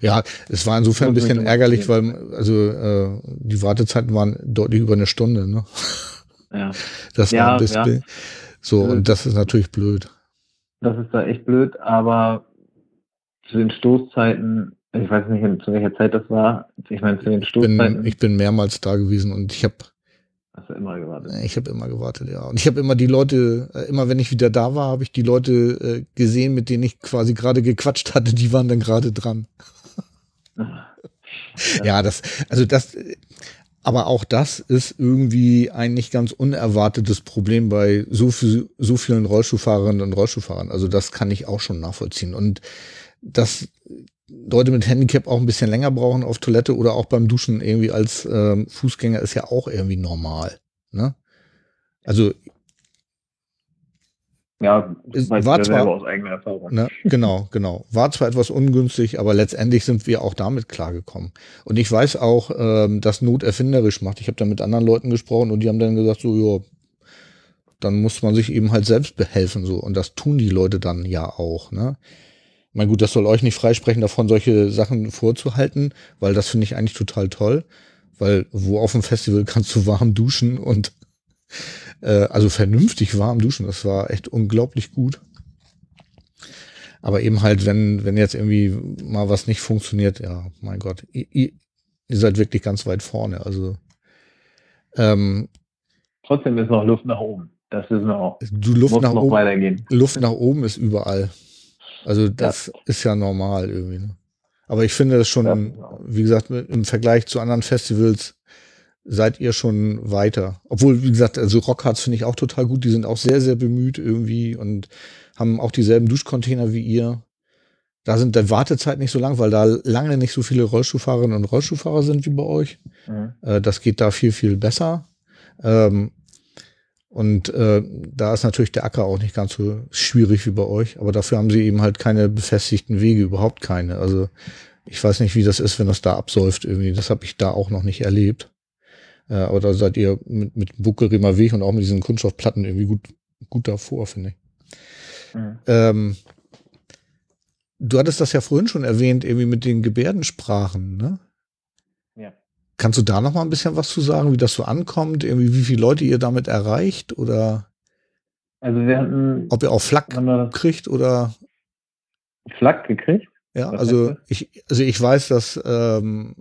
Speaker 1: Ja, es war insofern ein bisschen ärgerlich, weil also äh, die Wartezeiten waren deutlich über eine Stunde, ne?
Speaker 3: Ja.
Speaker 1: Das war ein bisschen ja. so und das ist natürlich blöd.
Speaker 3: Das ist da echt blöd, aber zu den Stoßzeiten ich weiß nicht, zu welcher Zeit das war. Ich meine, zu den Stoßzeiten.
Speaker 1: Ich bin mehrmals da gewesen und ich habe
Speaker 3: Hast du immer gewartet?
Speaker 1: Ich habe immer gewartet, ja. Und ich habe immer die Leute, äh, immer wenn ich wieder da war, habe ich die Leute äh, gesehen, mit denen ich quasi gerade gequatscht hatte, die waren dann gerade dran. ja. ja, das, also das, aber auch das ist irgendwie ein nicht ganz unerwartetes Problem bei so, viel, so vielen Rollstuhlfahrerinnen und Rollstuhlfahrern. Also das kann ich auch schon nachvollziehen. Und dass Leute mit Handicap auch ein bisschen länger brauchen auf Toilette oder auch beim Duschen irgendwie als ähm, Fußgänger ist ja auch irgendwie normal. Ne? Also
Speaker 3: ja,
Speaker 1: ist, war zwar aus eigener Erfahrung. Ne, genau, genau. War zwar etwas ungünstig, aber letztendlich sind wir auch damit klargekommen. Und ich weiß auch, ähm, dass Not erfinderisch macht. Ich habe da mit anderen Leuten gesprochen und die haben dann gesagt, so, ja, dann muss man sich eben halt selbst behelfen. so Und das tun die Leute dann ja auch. Ne? Mein gut, das soll euch nicht freisprechen davon, solche Sachen vorzuhalten, weil das finde ich eigentlich total toll. Weil wo auf dem Festival kannst du warm duschen und äh, also vernünftig warm duschen. Das war echt unglaublich gut. Aber eben halt, wenn, wenn jetzt irgendwie mal was nicht funktioniert, ja, mein Gott, ihr, ihr seid wirklich ganz weit vorne. Also ähm,
Speaker 3: trotzdem ist noch Luft nach oben. Das ist noch,
Speaker 1: du Luft nach
Speaker 3: noch
Speaker 1: oben,
Speaker 3: weitergehen.
Speaker 1: Luft nach oben ist überall. Also das ja. ist ja normal irgendwie. Ne? Aber ich finde das schon, ja, genau. wie gesagt, im Vergleich zu anderen Festivals seid ihr schon weiter. Obwohl, wie gesagt, also Rockhards finde ich auch total gut. Die sind auch sehr, sehr bemüht irgendwie und haben auch dieselben Duschcontainer wie ihr. Da sind der Wartezeit nicht so lang, weil da lange nicht so viele Rollstuhlfahrerinnen und Rollstuhlfahrer sind wie bei euch. Mhm. Äh, das geht da viel, viel besser. Ähm, und äh, da ist natürlich der Acker auch nicht ganz so schwierig wie bei euch, aber dafür haben sie eben halt keine befestigten Wege, überhaupt keine. Also ich weiß nicht, wie das ist, wenn das da absäuft irgendwie. Das habe ich da auch noch nicht erlebt. Äh, aber da seid ihr mit, mit Buckelrimer Weg und auch mit diesen Kunststoffplatten irgendwie gut, gut davor, finde ich. Mhm. Ähm, du hattest das ja vorhin schon erwähnt, irgendwie mit den Gebärdensprachen, ne? Kannst du da noch mal ein bisschen was zu sagen, wie das so ankommt, irgendwie wie viele Leute ihr damit erreicht oder
Speaker 3: also wir hatten,
Speaker 1: ob ihr auch Flak kriegt oder
Speaker 3: Flak gekriegt?
Speaker 1: Ja, was also ich also ich weiß, dass ähm,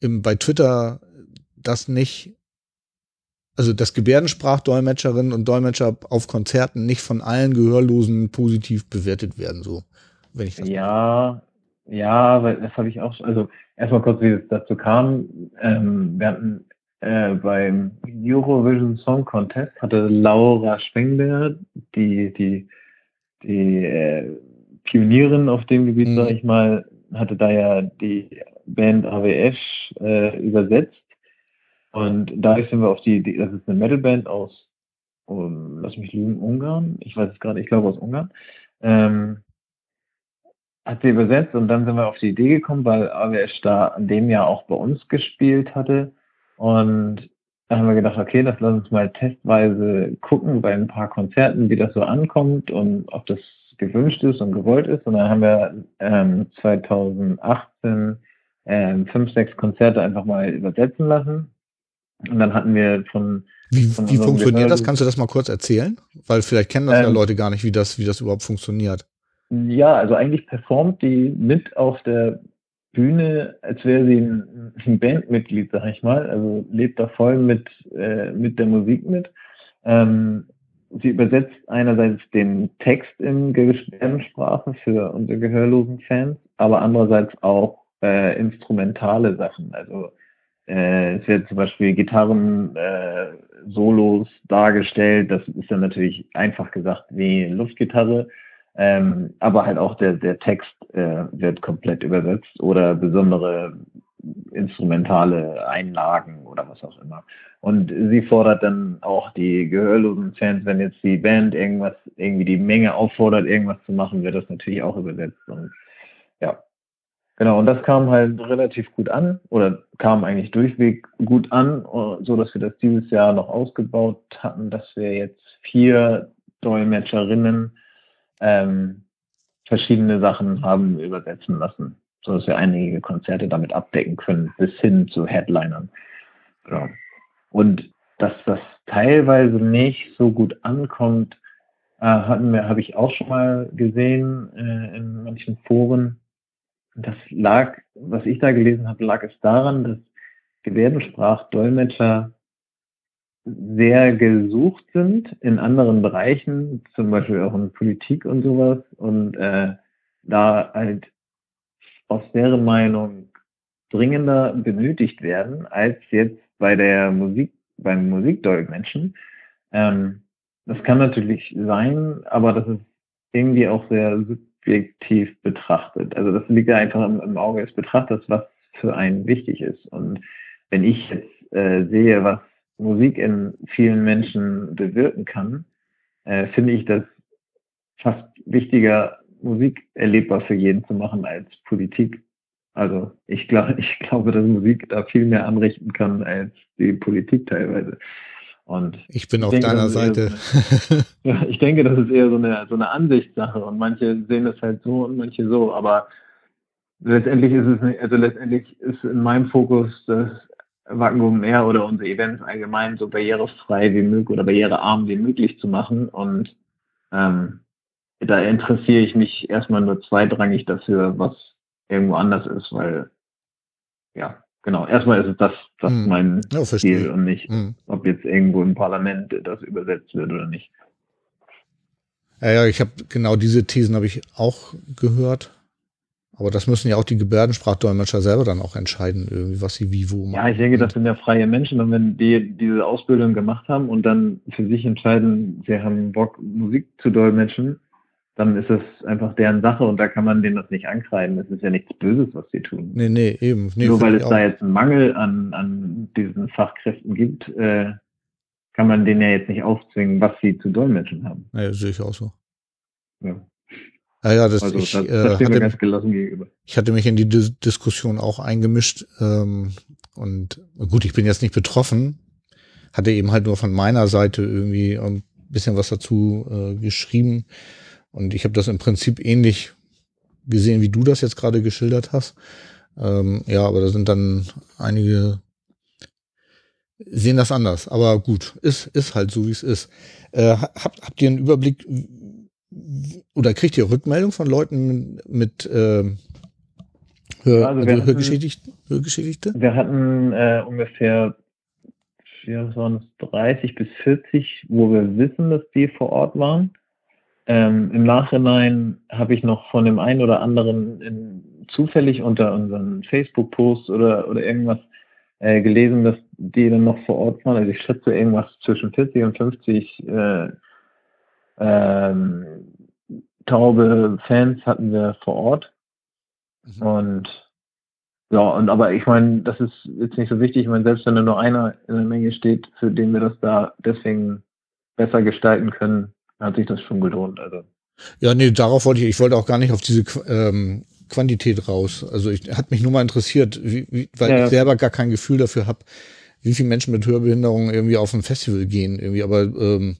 Speaker 1: im, bei Twitter das nicht also dass Gebärdensprachdolmetscherinnen und Dolmetscher auf Konzerten nicht von allen Gehörlosen positiv bewertet werden, so wenn ich das
Speaker 3: Ja, ja, weil das habe ich auch, also erstmal kurz, wie es dazu kam. Ähm, wir hatten äh, beim Eurovision Song Contest hatte Laura Spengler, die, die, die äh, Pionierin auf dem Gebiet, mhm. sag ich mal, hatte da ja die Band AWF äh, übersetzt. Und da sind wir auf die, die das ist eine Metalband aus, um, lass mich lügen, Ungarn. Ich weiß es gerade, ich glaube aus Ungarn. Ähm, hat sie übersetzt und dann sind wir auf die Idee gekommen, weil AWS da an dem Jahr auch bei uns gespielt hatte. Und dann haben wir gedacht, okay, das lass uns mal testweise gucken bei ein paar Konzerten, wie das so ankommt und ob das gewünscht ist und gewollt ist. Und dann haben wir ähm, 2018 ähm, fünf, sechs Konzerte einfach mal übersetzen lassen. Und dann hatten wir von
Speaker 1: wie, von wie funktioniert das? Kannst du das mal kurz erzählen? Weil vielleicht kennen das ähm, ja Leute gar nicht, wie das, wie das überhaupt funktioniert.
Speaker 3: Ja, also eigentlich performt die mit auf der Bühne, als wäre sie ein, Bandmitglied, sag ich mal. Also lebt da voll mit, äh, mit der Musik mit. Ähm, sie übersetzt einerseits den Text in Gebärdensprache für unsere gehörlosen Fans, aber andererseits auch äh, instrumentale Sachen. Also äh, es werden zum Beispiel Gitarren äh, Solos dargestellt. Das ist dann natürlich einfach gesagt wie Luftgitarre. Ähm, aber halt auch der, der Text äh, wird komplett übersetzt oder besondere instrumentale Einlagen oder was auch immer. Und sie fordert dann auch die gehörlosen Fans, wenn jetzt die Band irgendwas, irgendwie die Menge auffordert, irgendwas zu machen, wird das natürlich auch übersetzt. Und ja, genau. Und das kam halt relativ gut an oder kam eigentlich durchweg gut an, so dass wir das dieses Jahr noch ausgebaut hatten, dass wir jetzt vier Dolmetscherinnen ähm, verschiedene Sachen haben übersetzen lassen, sodass wir einige Konzerte damit abdecken können, bis hin zu Headlinern. Genau. Und dass das teilweise nicht so gut ankommt, äh, hatten wir, habe ich auch schon mal gesehen äh, in manchen Foren. das lag, was ich da gelesen habe, lag es daran, dass Gebärdensprachdolmetscher sehr gesucht sind in anderen Bereichen, zum Beispiel auch in Politik und sowas. Und äh, da halt aus deren Meinung dringender benötigt werden als jetzt bei der Musik, beim Musikdolmetschen. Ähm, das kann natürlich sein, aber das ist irgendwie auch sehr subjektiv betrachtet. Also das liegt ja einfach im, im Auge des Betrachters, was für einen wichtig ist. Und wenn ich jetzt äh, sehe, was Musik in vielen Menschen bewirken kann, äh, finde ich das fast wichtiger, Musik erlebbar für jeden zu machen als Politik. Also ich glaube, (laughs) ich glaube, dass Musik da viel mehr anrichten kann als die Politik teilweise.
Speaker 1: Und ich bin ich auf denke, deiner Seite.
Speaker 3: So eine, (laughs) ja, ich denke, das ist eher so eine, so eine Ansichtssache und manche sehen es halt so und manche so, aber letztendlich ist es nicht, also letztendlich ist in meinem Fokus das Wacken Air oder unsere Events allgemein so barrierefrei wie möglich oder barrierearm wie möglich zu machen und ähm, da interessiere ich mich erstmal nur zweitrangig dafür, was irgendwo anders ist, weil ja, genau, erstmal ist es das, das hm. mein ja, Ziel und nicht, hm. ob jetzt irgendwo im Parlament das übersetzt wird oder nicht.
Speaker 1: Ja, ja, ich habe genau diese Thesen habe ich auch gehört. Aber das müssen ja auch die Gebärdensprachdolmetscher selber dann auch entscheiden, irgendwie, was sie wie wo
Speaker 3: machen. Ja, ich denke, das sind ja freie Menschen. Und wenn die diese Ausbildung gemacht haben und dann für sich entscheiden, sie haben Bock, Musik zu dolmetschen, dann ist es einfach deren Sache und da kann man denen das nicht ankreiden. Es ist ja nichts Böses, was sie tun.
Speaker 1: Nee, nee, eben. Nee,
Speaker 3: Nur weil es da jetzt einen Mangel an, an diesen Fachkräften gibt, äh, kann man denen ja jetzt nicht aufzwingen, was sie zu dolmetschen haben.
Speaker 1: Ja, sehe ich auch so. Ja. Ja, ja, das, also, ich, das, das äh, hatte, ganz gelassen gegenüber. Ich hatte mich in die Dis Diskussion auch eingemischt ähm, und gut, ich bin jetzt nicht betroffen, hatte eben halt nur von meiner Seite irgendwie ein bisschen was dazu äh, geschrieben und ich habe das im Prinzip ähnlich gesehen, wie du das jetzt gerade geschildert hast. Ähm, ja, aber da sind dann einige sehen das anders. Aber gut, ist, ist halt so, wie es ist. Äh, habt, habt ihr einen Überblick, oder kriegt ihr Rückmeldung von Leuten mit äh, Hör, also also Hörgeschädigte, Hörgeschädigte?
Speaker 3: Wir hatten äh, ungefähr ja, waren es 30 bis 40, wo wir wissen, dass die vor Ort waren. Ähm, Im Nachhinein habe ich noch von dem einen oder anderen in, zufällig unter unseren Facebook-Posts oder, oder irgendwas äh, gelesen, dass die dann noch vor Ort waren. Also ich schätze irgendwas zwischen 40 und 50 äh, ähm, taube Fans hatten wir vor Ort. Mhm. Und ja, und aber ich meine, das ist jetzt nicht so wichtig. Ich meine, selbst wenn da nur einer in der Menge steht, für den wir das da deswegen besser gestalten können, hat sich das schon gelohnt. Also.
Speaker 1: Ja, nee, darauf wollte ich, ich wollte auch gar nicht auf diese ähm, Quantität raus. Also ich hat mich nur mal interessiert, wie, wie, weil ja. ich selber gar kein Gefühl dafür habe, wie viele Menschen mit Hörbehinderung irgendwie auf ein Festival gehen. Irgendwie, aber ähm,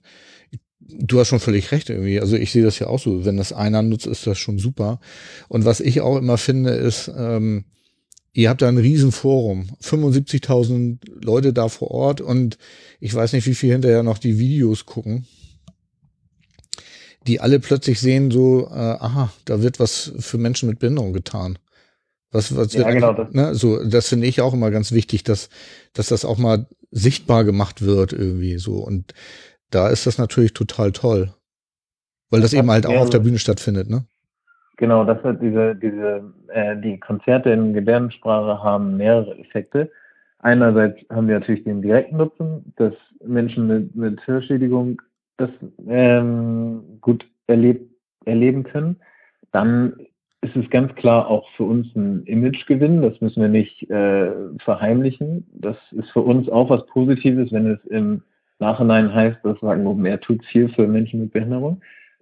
Speaker 1: du hast schon völlig recht irgendwie. Also ich sehe das ja auch so. Wenn das einer nutzt, ist das schon super. Und was ich auch immer finde, ist, ähm, ihr habt da ein Riesenforum. 75.000 Leute da vor Ort und ich weiß nicht, wie viel hinterher noch die Videos gucken. Die alle plötzlich sehen so, äh, aha, da wird was für Menschen mit Behinderung getan. Was, was ja, genau das. Ne, so, das finde ich auch immer ganz wichtig, dass, dass das auch mal sichtbar gemacht wird irgendwie so. Und da ist das natürlich total toll. Weil das, das eben halt auch auf der Bühne stattfindet, ne?
Speaker 3: Genau, das hat diese, diese, äh, die Konzerte in Gebärdensprache haben mehrere Effekte. Einerseits haben wir natürlich den direkten Nutzen, dass Menschen mit, mit Hörschädigung das ähm, gut erleb, erleben können. Dann ist es ganz klar auch für uns ein Imagegewinn. Das müssen wir nicht äh, verheimlichen. Das ist für uns auch was Positives, wenn es im Nachhinein heißt, das Wacken Open Air tut viel für Menschen mit Behinderung.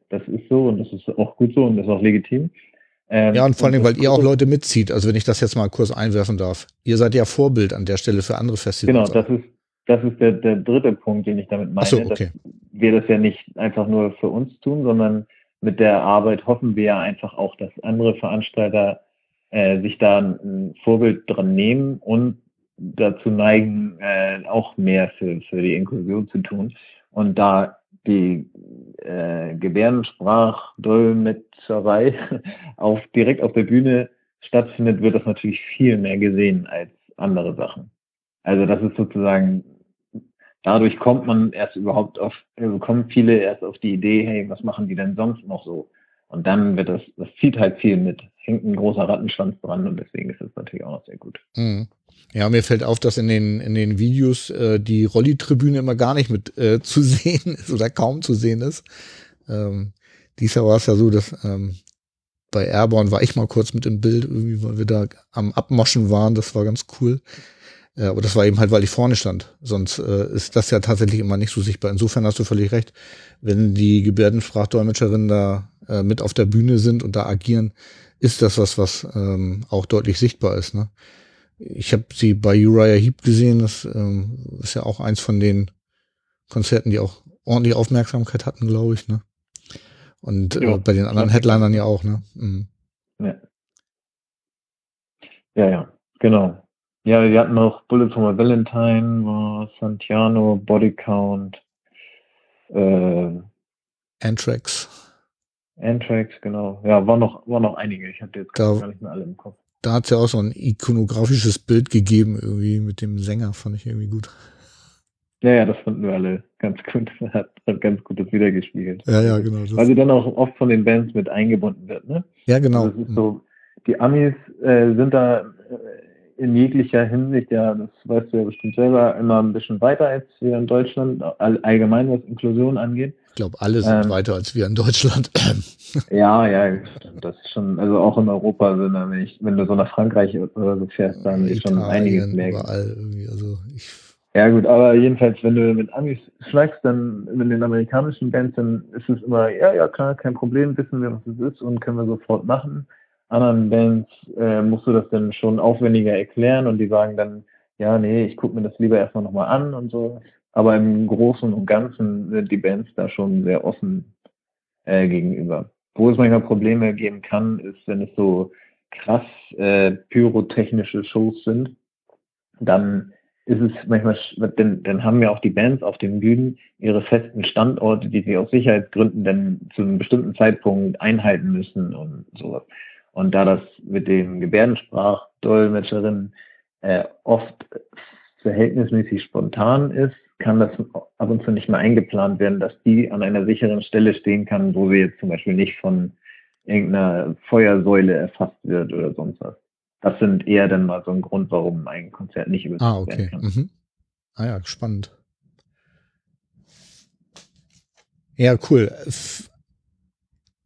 Speaker 3: Das ist so und das ist auch gut so und das ist auch legitim.
Speaker 1: Ähm, ja, und vor allem, weil ihr auch Leute mitzieht. Also wenn ich das jetzt mal kurz einwerfen darf. Ihr seid ja Vorbild an der Stelle für andere Festivals.
Speaker 3: Genau, das ist, das ist der, der dritte Punkt, den ich damit meine.
Speaker 1: so, okay.
Speaker 3: Dass wir das ja nicht einfach nur für uns tun, sondern mit der Arbeit hoffen wir ja einfach auch, dass andere Veranstalter äh, sich da ein Vorbild dran nehmen und dazu neigen, äh, auch mehr für, für die Inklusion zu tun. Und da die äh, Gebärdensprachdolmetscherei (laughs) auf, direkt auf der Bühne stattfindet, wird das natürlich viel mehr gesehen als andere Sachen. Also das ist sozusagen, dadurch kommt man erst überhaupt auf, also kommen viele erst auf die Idee, hey, was machen die denn sonst noch so? Und dann wird das, das zieht halt viel mit, hängt ein großer Rattenschwanz dran und deswegen ist es natürlich auch noch sehr gut.
Speaker 1: Mhm. Ja, mir fällt auf, dass in den, in den Videos äh, die Rolli-Tribüne immer gar nicht mit äh, (laughs) zu sehen ist oder kaum zu sehen ist. Ähm, diesmal war es ja so, dass ähm, bei Airborne war ich mal kurz mit im Bild, irgendwie, weil wir da am Abmoschen waren. Das war ganz cool. Äh, aber das war eben halt, weil ich vorne stand. Sonst äh, ist das ja tatsächlich immer nicht so sichtbar. Insofern hast du völlig recht. Wenn die Gebärdensprachdolmetscherinnen da äh, mit auf der Bühne sind und da agieren, ist das was, was ähm, auch deutlich sichtbar ist. Ne? Ich habe sie bei Uriah Heep gesehen. Das ähm, ist ja auch eins von den Konzerten, die auch ordentlich Aufmerksamkeit hatten, glaube ich. Ne? Und äh, bei den anderen Headlinern ja auch. Ne? Mhm.
Speaker 3: Ja. ja, ja, genau. Ja, wir hatten noch Bullet for my Valentine, war Santiano, Body Count, äh,
Speaker 1: Anthrax.
Speaker 3: Anthrax, genau. Ja, war noch, war noch einige. Ich hatte jetzt
Speaker 1: Da-
Speaker 3: gar nicht mehr alle im Kopf.
Speaker 1: Da hat es ja auch so ein ikonografisches Bild gegeben, irgendwie mit dem Sänger, fand ich irgendwie gut.
Speaker 3: Ja, ja, das fanden wir alle ganz gut. (laughs) Hat, hat ganz gut das wiedergespiegelt.
Speaker 1: Ja, ja, genau. Das,
Speaker 3: Weil sie dann auch oft von den Bands mit eingebunden wird, ne?
Speaker 1: ja, genau.
Speaker 3: Also es ist so, die Amis äh, sind da äh, in jeglicher Hinsicht, ja, das weißt du ja bestimmt selber, immer ein bisschen weiter als wir in Deutschland, all, allgemein was Inklusion angeht.
Speaker 1: Ich glaube, alle sind
Speaker 3: ähm,
Speaker 1: weiter als wir in Deutschland. (laughs)
Speaker 3: Ja, ja. Das ist schon, also auch in Europa sind da, wenn, ich, wenn du so nach Frankreich oder so fährst, dann ist schon einiges mehr.
Speaker 1: Überall irgendwie. Also ich,
Speaker 3: Ja gut, aber jedenfalls, wenn du mit Amis schlägst, dann mit den amerikanischen Bands, dann ist es immer, ja, ja, klar, kein Problem, wissen wir, was es ist und können wir sofort machen. Anderen Bands äh, musst du das dann schon aufwendiger erklären und die sagen dann, ja, nee, ich gucke mir das lieber erstmal nochmal an und so. Aber im Großen und Ganzen sind die Bands da schon sehr offen äh, gegenüber. Wo es manchmal Probleme geben kann, ist, wenn es so krass äh, pyrotechnische Shows sind, dann ist es manchmal, denn, dann haben ja auch die Bands auf den Bühnen ihre festen Standorte, die sie aus Sicherheitsgründen dann zu einem bestimmten Zeitpunkt einhalten müssen und sowas. Und da das mit den Gebärdensprachdolmetscherinnen äh, oft verhältnismäßig spontan ist, kann das ab und zu nicht mehr eingeplant werden, dass die an einer sicheren Stelle stehen kann, wo sie jetzt zum Beispiel nicht von irgendeiner Feuersäule erfasst wird oder sonst was. Das sind eher dann mal so ein Grund, warum ein Konzert nicht übersetzt
Speaker 1: ah,
Speaker 3: werden
Speaker 1: okay.
Speaker 3: kann.
Speaker 1: Mhm. Ah ja, spannend. Ja, cool.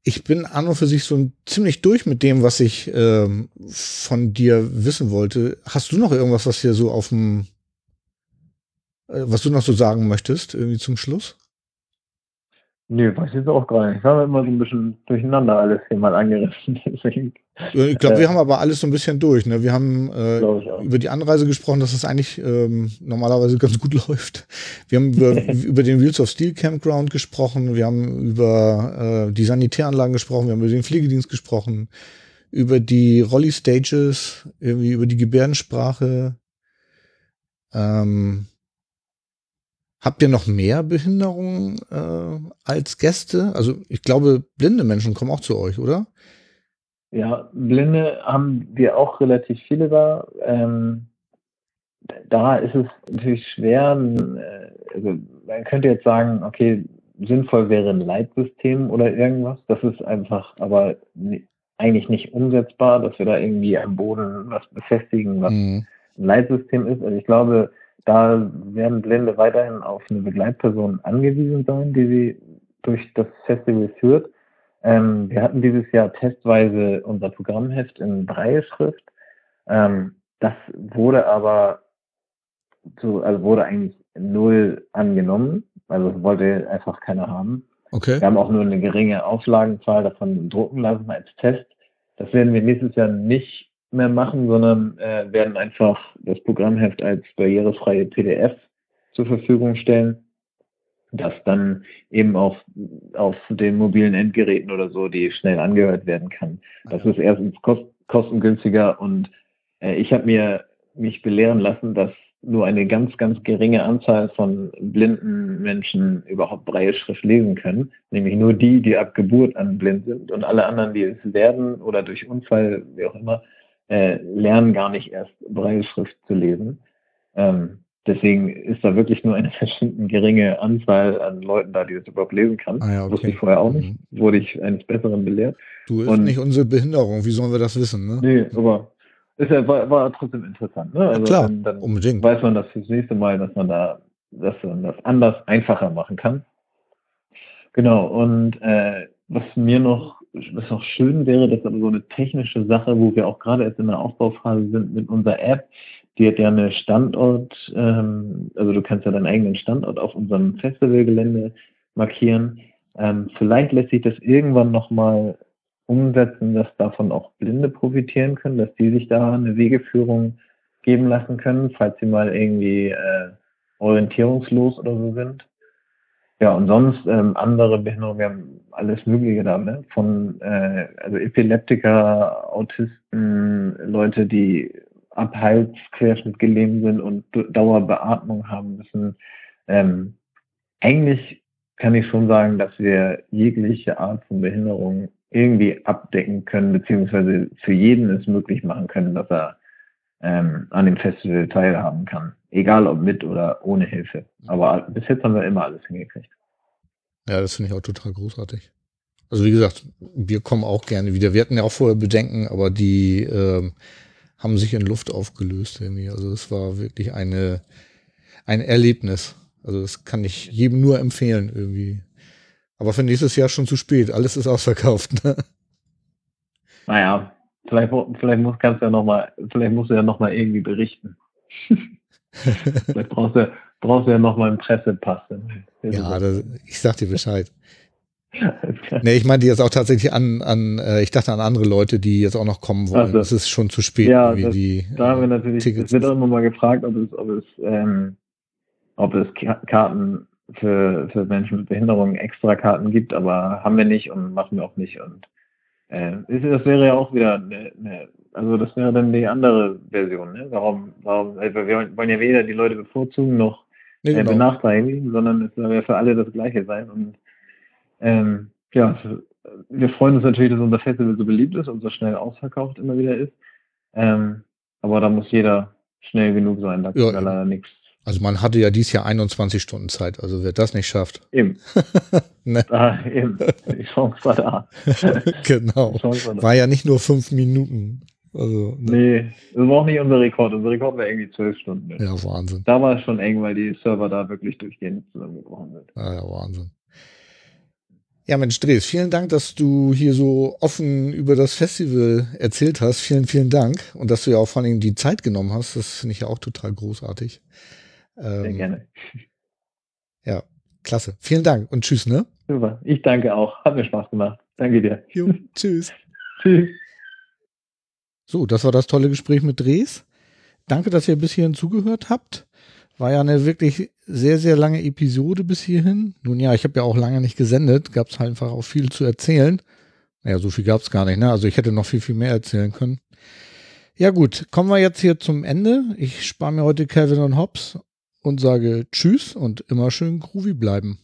Speaker 1: Ich bin an und für sich so ziemlich durch mit dem, was ich ähm, von dir wissen wollte. Hast du noch irgendwas, was hier so auf dem, äh, was du noch so sagen möchtest, irgendwie zum Schluss?
Speaker 3: Nö, weiß ich jetzt auch gar nicht. Ich habe immer so ein bisschen durcheinander alles hier mal angerissen. (laughs) Deswegen
Speaker 1: Äh, Ich glaube,
Speaker 3: Äh.
Speaker 1: wir haben aber alles so ein bisschen durch. Ne? Wir haben äh, über die Anreise gesprochen, dass es eigentlich ähm, normalerweise ganz gut (laughs) läuft. Wir haben über, (laughs) über den Wheels of Steel Campground gesprochen, wir haben über äh, die Sanitäranlagen gesprochen, wir haben über den Pflegedienst gesprochen, über die Rolli Stages, irgendwie über die Gebärdensprache. Ähm, habt ihr noch mehr Behinderungen äh, als Gäste? Also ich glaube, blinde Menschen kommen auch zu euch, oder?
Speaker 3: Ja, Blinde haben wir auch relativ viele da. Ähm, da ist es natürlich schwer. Äh, also man könnte jetzt sagen, okay, sinnvoll wäre ein Leitsystem oder irgendwas. Das ist einfach aber eigentlich nicht umsetzbar, dass wir da irgendwie am Boden was befestigen, was
Speaker 1: Mhm.
Speaker 3: ein Leitsystem ist. Also ich glaube, da werden Blinde weiterhin auf eine Begleitperson angewiesen sein, die sie durch das Festival führt. Ähm, wir hatten dieses Jahr testweise unser Programmheft in Breilschrift. Ähm, das wurde aber so, also wurde eigentlich null angenommen. Also wollte einfach keiner haben.
Speaker 1: Okay.
Speaker 3: Wir haben auch nur eine geringe Auflagenzahl davon drucken lassen als Test. Das werden wir nächstes Jahr nicht mehr machen, sondern äh, werden einfach das Programmheft als barrierefreie PDF zur Verfügung stellen, das dann eben auf, auf den mobilen Endgeräten oder so, die schnell angehört werden kann. Das ist erstens kost, kostengünstiger und äh, ich habe mir mich belehren lassen, dass nur eine ganz, ganz geringe Anzahl von blinden Menschen überhaupt Brailleschrift lesen können, nämlich nur die, die ab Geburt an blind sind und alle anderen, die es werden oder durch Unfall, wie auch immer, äh, lernen gar nicht erst Brailleschrift zu lesen. Ähm, deswegen ist da wirklich nur eine (laughs) verschwindend geringe Anzahl an Leuten da, die das überhaupt lesen kann.
Speaker 1: Ah ja, okay.
Speaker 3: Wusste ich vorher auch nicht.
Speaker 1: Mhm.
Speaker 3: Wurde ich eines Besseren belehrt.
Speaker 1: Du ist
Speaker 3: Und-
Speaker 1: nicht unsere Behinderung, wie sollen wir das wissen, ne?
Speaker 3: Nee, aber ist ja, war, war trotzdem interessant. Ne? Also
Speaker 1: Klar,
Speaker 3: dann, dann
Speaker 1: unbedingt.
Speaker 3: weiß man das fürs nächste Mal, dass man da, dass man das anders, einfacher machen kann. Genau, und äh, was mir noch, was noch schön wäre, das ist aber so eine technische Sache, wo wir auch gerade erst in der Aufbauphase sind mit unserer App. Die hat ja eine Standort, ähm, also du kannst ja deinen eigenen Standort auf unserem Festivalgelände markieren. Ähm, vielleicht lässt sich das irgendwann nochmal umsetzen, dass davon auch Blinde profitieren können, dass die sich da eine Wegeführung geben lassen können, falls sie mal irgendwie äh, orientierungslos oder so sind. Ja, und sonst ähm, andere Behinderungen, wir haben alles Mögliche da, ne? Von äh, also Epileptiker, Autisten, Leute, die ab Halsquerschnitt gelähmt sind und Dauerbeatmung haben müssen. Ähm, eigentlich kann ich schon sagen, dass wir jegliche Art von Behinderung irgendwie abdecken können, beziehungsweise für jeden es möglich machen können, dass er ähm, an dem Festival teilhaben kann. Egal ob mit oder ohne Hilfe. Aber bis jetzt haben wir immer alles hingekriegt.
Speaker 1: Ja, das finde ich auch total großartig. Also wie gesagt, wir kommen auch gerne wieder. Wir hatten ja auch vorher Bedenken, aber die ähm, haben sich in Luft aufgelöst irgendwie. Also es war wirklich eine ein Erlebnis. Also das kann ich jedem nur empfehlen irgendwie. Aber für nächstes Jahr schon zu spät. Alles ist ausverkauft. (laughs) Ne?
Speaker 3: Naja, vielleicht, vielleicht muss, kannst du ja noch mal, vielleicht musst du ja noch mal irgendwie berichten. (laughs) vielleicht brauchst du, brauchst du ja noch mal einen Pressepass.
Speaker 1: ja, das, ich sag dir Bescheid. (laughs) Nee, ich meinte jetzt auch tatsächlich an, an äh, ich dachte an andere Leute, die jetzt auch noch kommen wollen.
Speaker 3: Ach so.
Speaker 1: Es ist schon zu spät,
Speaker 3: Ja, das-
Speaker 1: die
Speaker 3: Da haben wir natürlich,
Speaker 1: Tickets.
Speaker 3: es wird auch immer mal gefragt, ob es, ob es, ähm, ob es Ka- Karten für, für Menschen mit Behinderungen, extra Karten gibt, aber haben wir nicht und machen wir auch nicht. Und äh, das wäre ja auch wieder eine, eine, also das wäre dann die andere Version, ne? Warum, warum, also wir wollen ja weder die Leute bevorzugen noch äh,
Speaker 1: genau.
Speaker 3: benachteiligen, sondern es soll ja für alle das Gleiche sein. Und ähm, ja, wir freuen uns natürlich, dass unser Festival so beliebt ist und so schnell ausverkauft immer wieder ist. Ähm, aber da muss jeder schnell genug sein, da
Speaker 1: Ja,
Speaker 3: kann ja leider nichts.
Speaker 1: Also man hatte ja dieses Jahr 21 Stunden Zeit, also wer das nicht schafft.
Speaker 3: Eben. (laughs)
Speaker 1: Ne.
Speaker 3: Da, eben. Die Chance war da. (laughs)
Speaker 1: genau.
Speaker 3: War da.
Speaker 1: War ja nicht nur fünf Minuten. Also, ne?
Speaker 3: Nee, das war auch nicht unser Rekord. Unser Rekord war irgendwie zwölf Stunden.
Speaker 1: Ja, Wahnsinn.
Speaker 3: Da war es schon eng, weil die Server da wirklich durchgehend zusammengebrochen sind.
Speaker 1: Ja, ja, Wahnsinn. Ja, Mensch, Dres, vielen Dank, dass du hier so offen über das Festival erzählt hast. Vielen, vielen Dank. Und dass du ja auch vor allem die Zeit genommen hast. Das finde ich ja auch total großartig.
Speaker 3: Sehr
Speaker 1: Ähm,
Speaker 3: gerne. (laughs)
Speaker 1: Ja, klasse. Vielen Dank und tschüss, ne?
Speaker 3: Super. Ich danke auch. Hat mir Spaß gemacht. Danke dir.
Speaker 1: Jo, (laughs) tschüss.
Speaker 3: Tschüss.
Speaker 1: So, das war das tolle Gespräch mit Dres. Danke, dass ihr bis hierhin zugehört habt. War ja eine wirklich sehr, sehr lange Episode bis hierhin. Nun ja, ich habe ja auch lange nicht gesendet. Gab es halt einfach auch viel zu erzählen. Naja, so viel gab es gar nicht. Ne? Also ich hätte noch viel, viel mehr erzählen können. Ja gut, kommen wir jetzt hier zum Ende. Ich spare mir heute Calvin und Hobbs und sage Tschüss und immer schön groovy bleiben.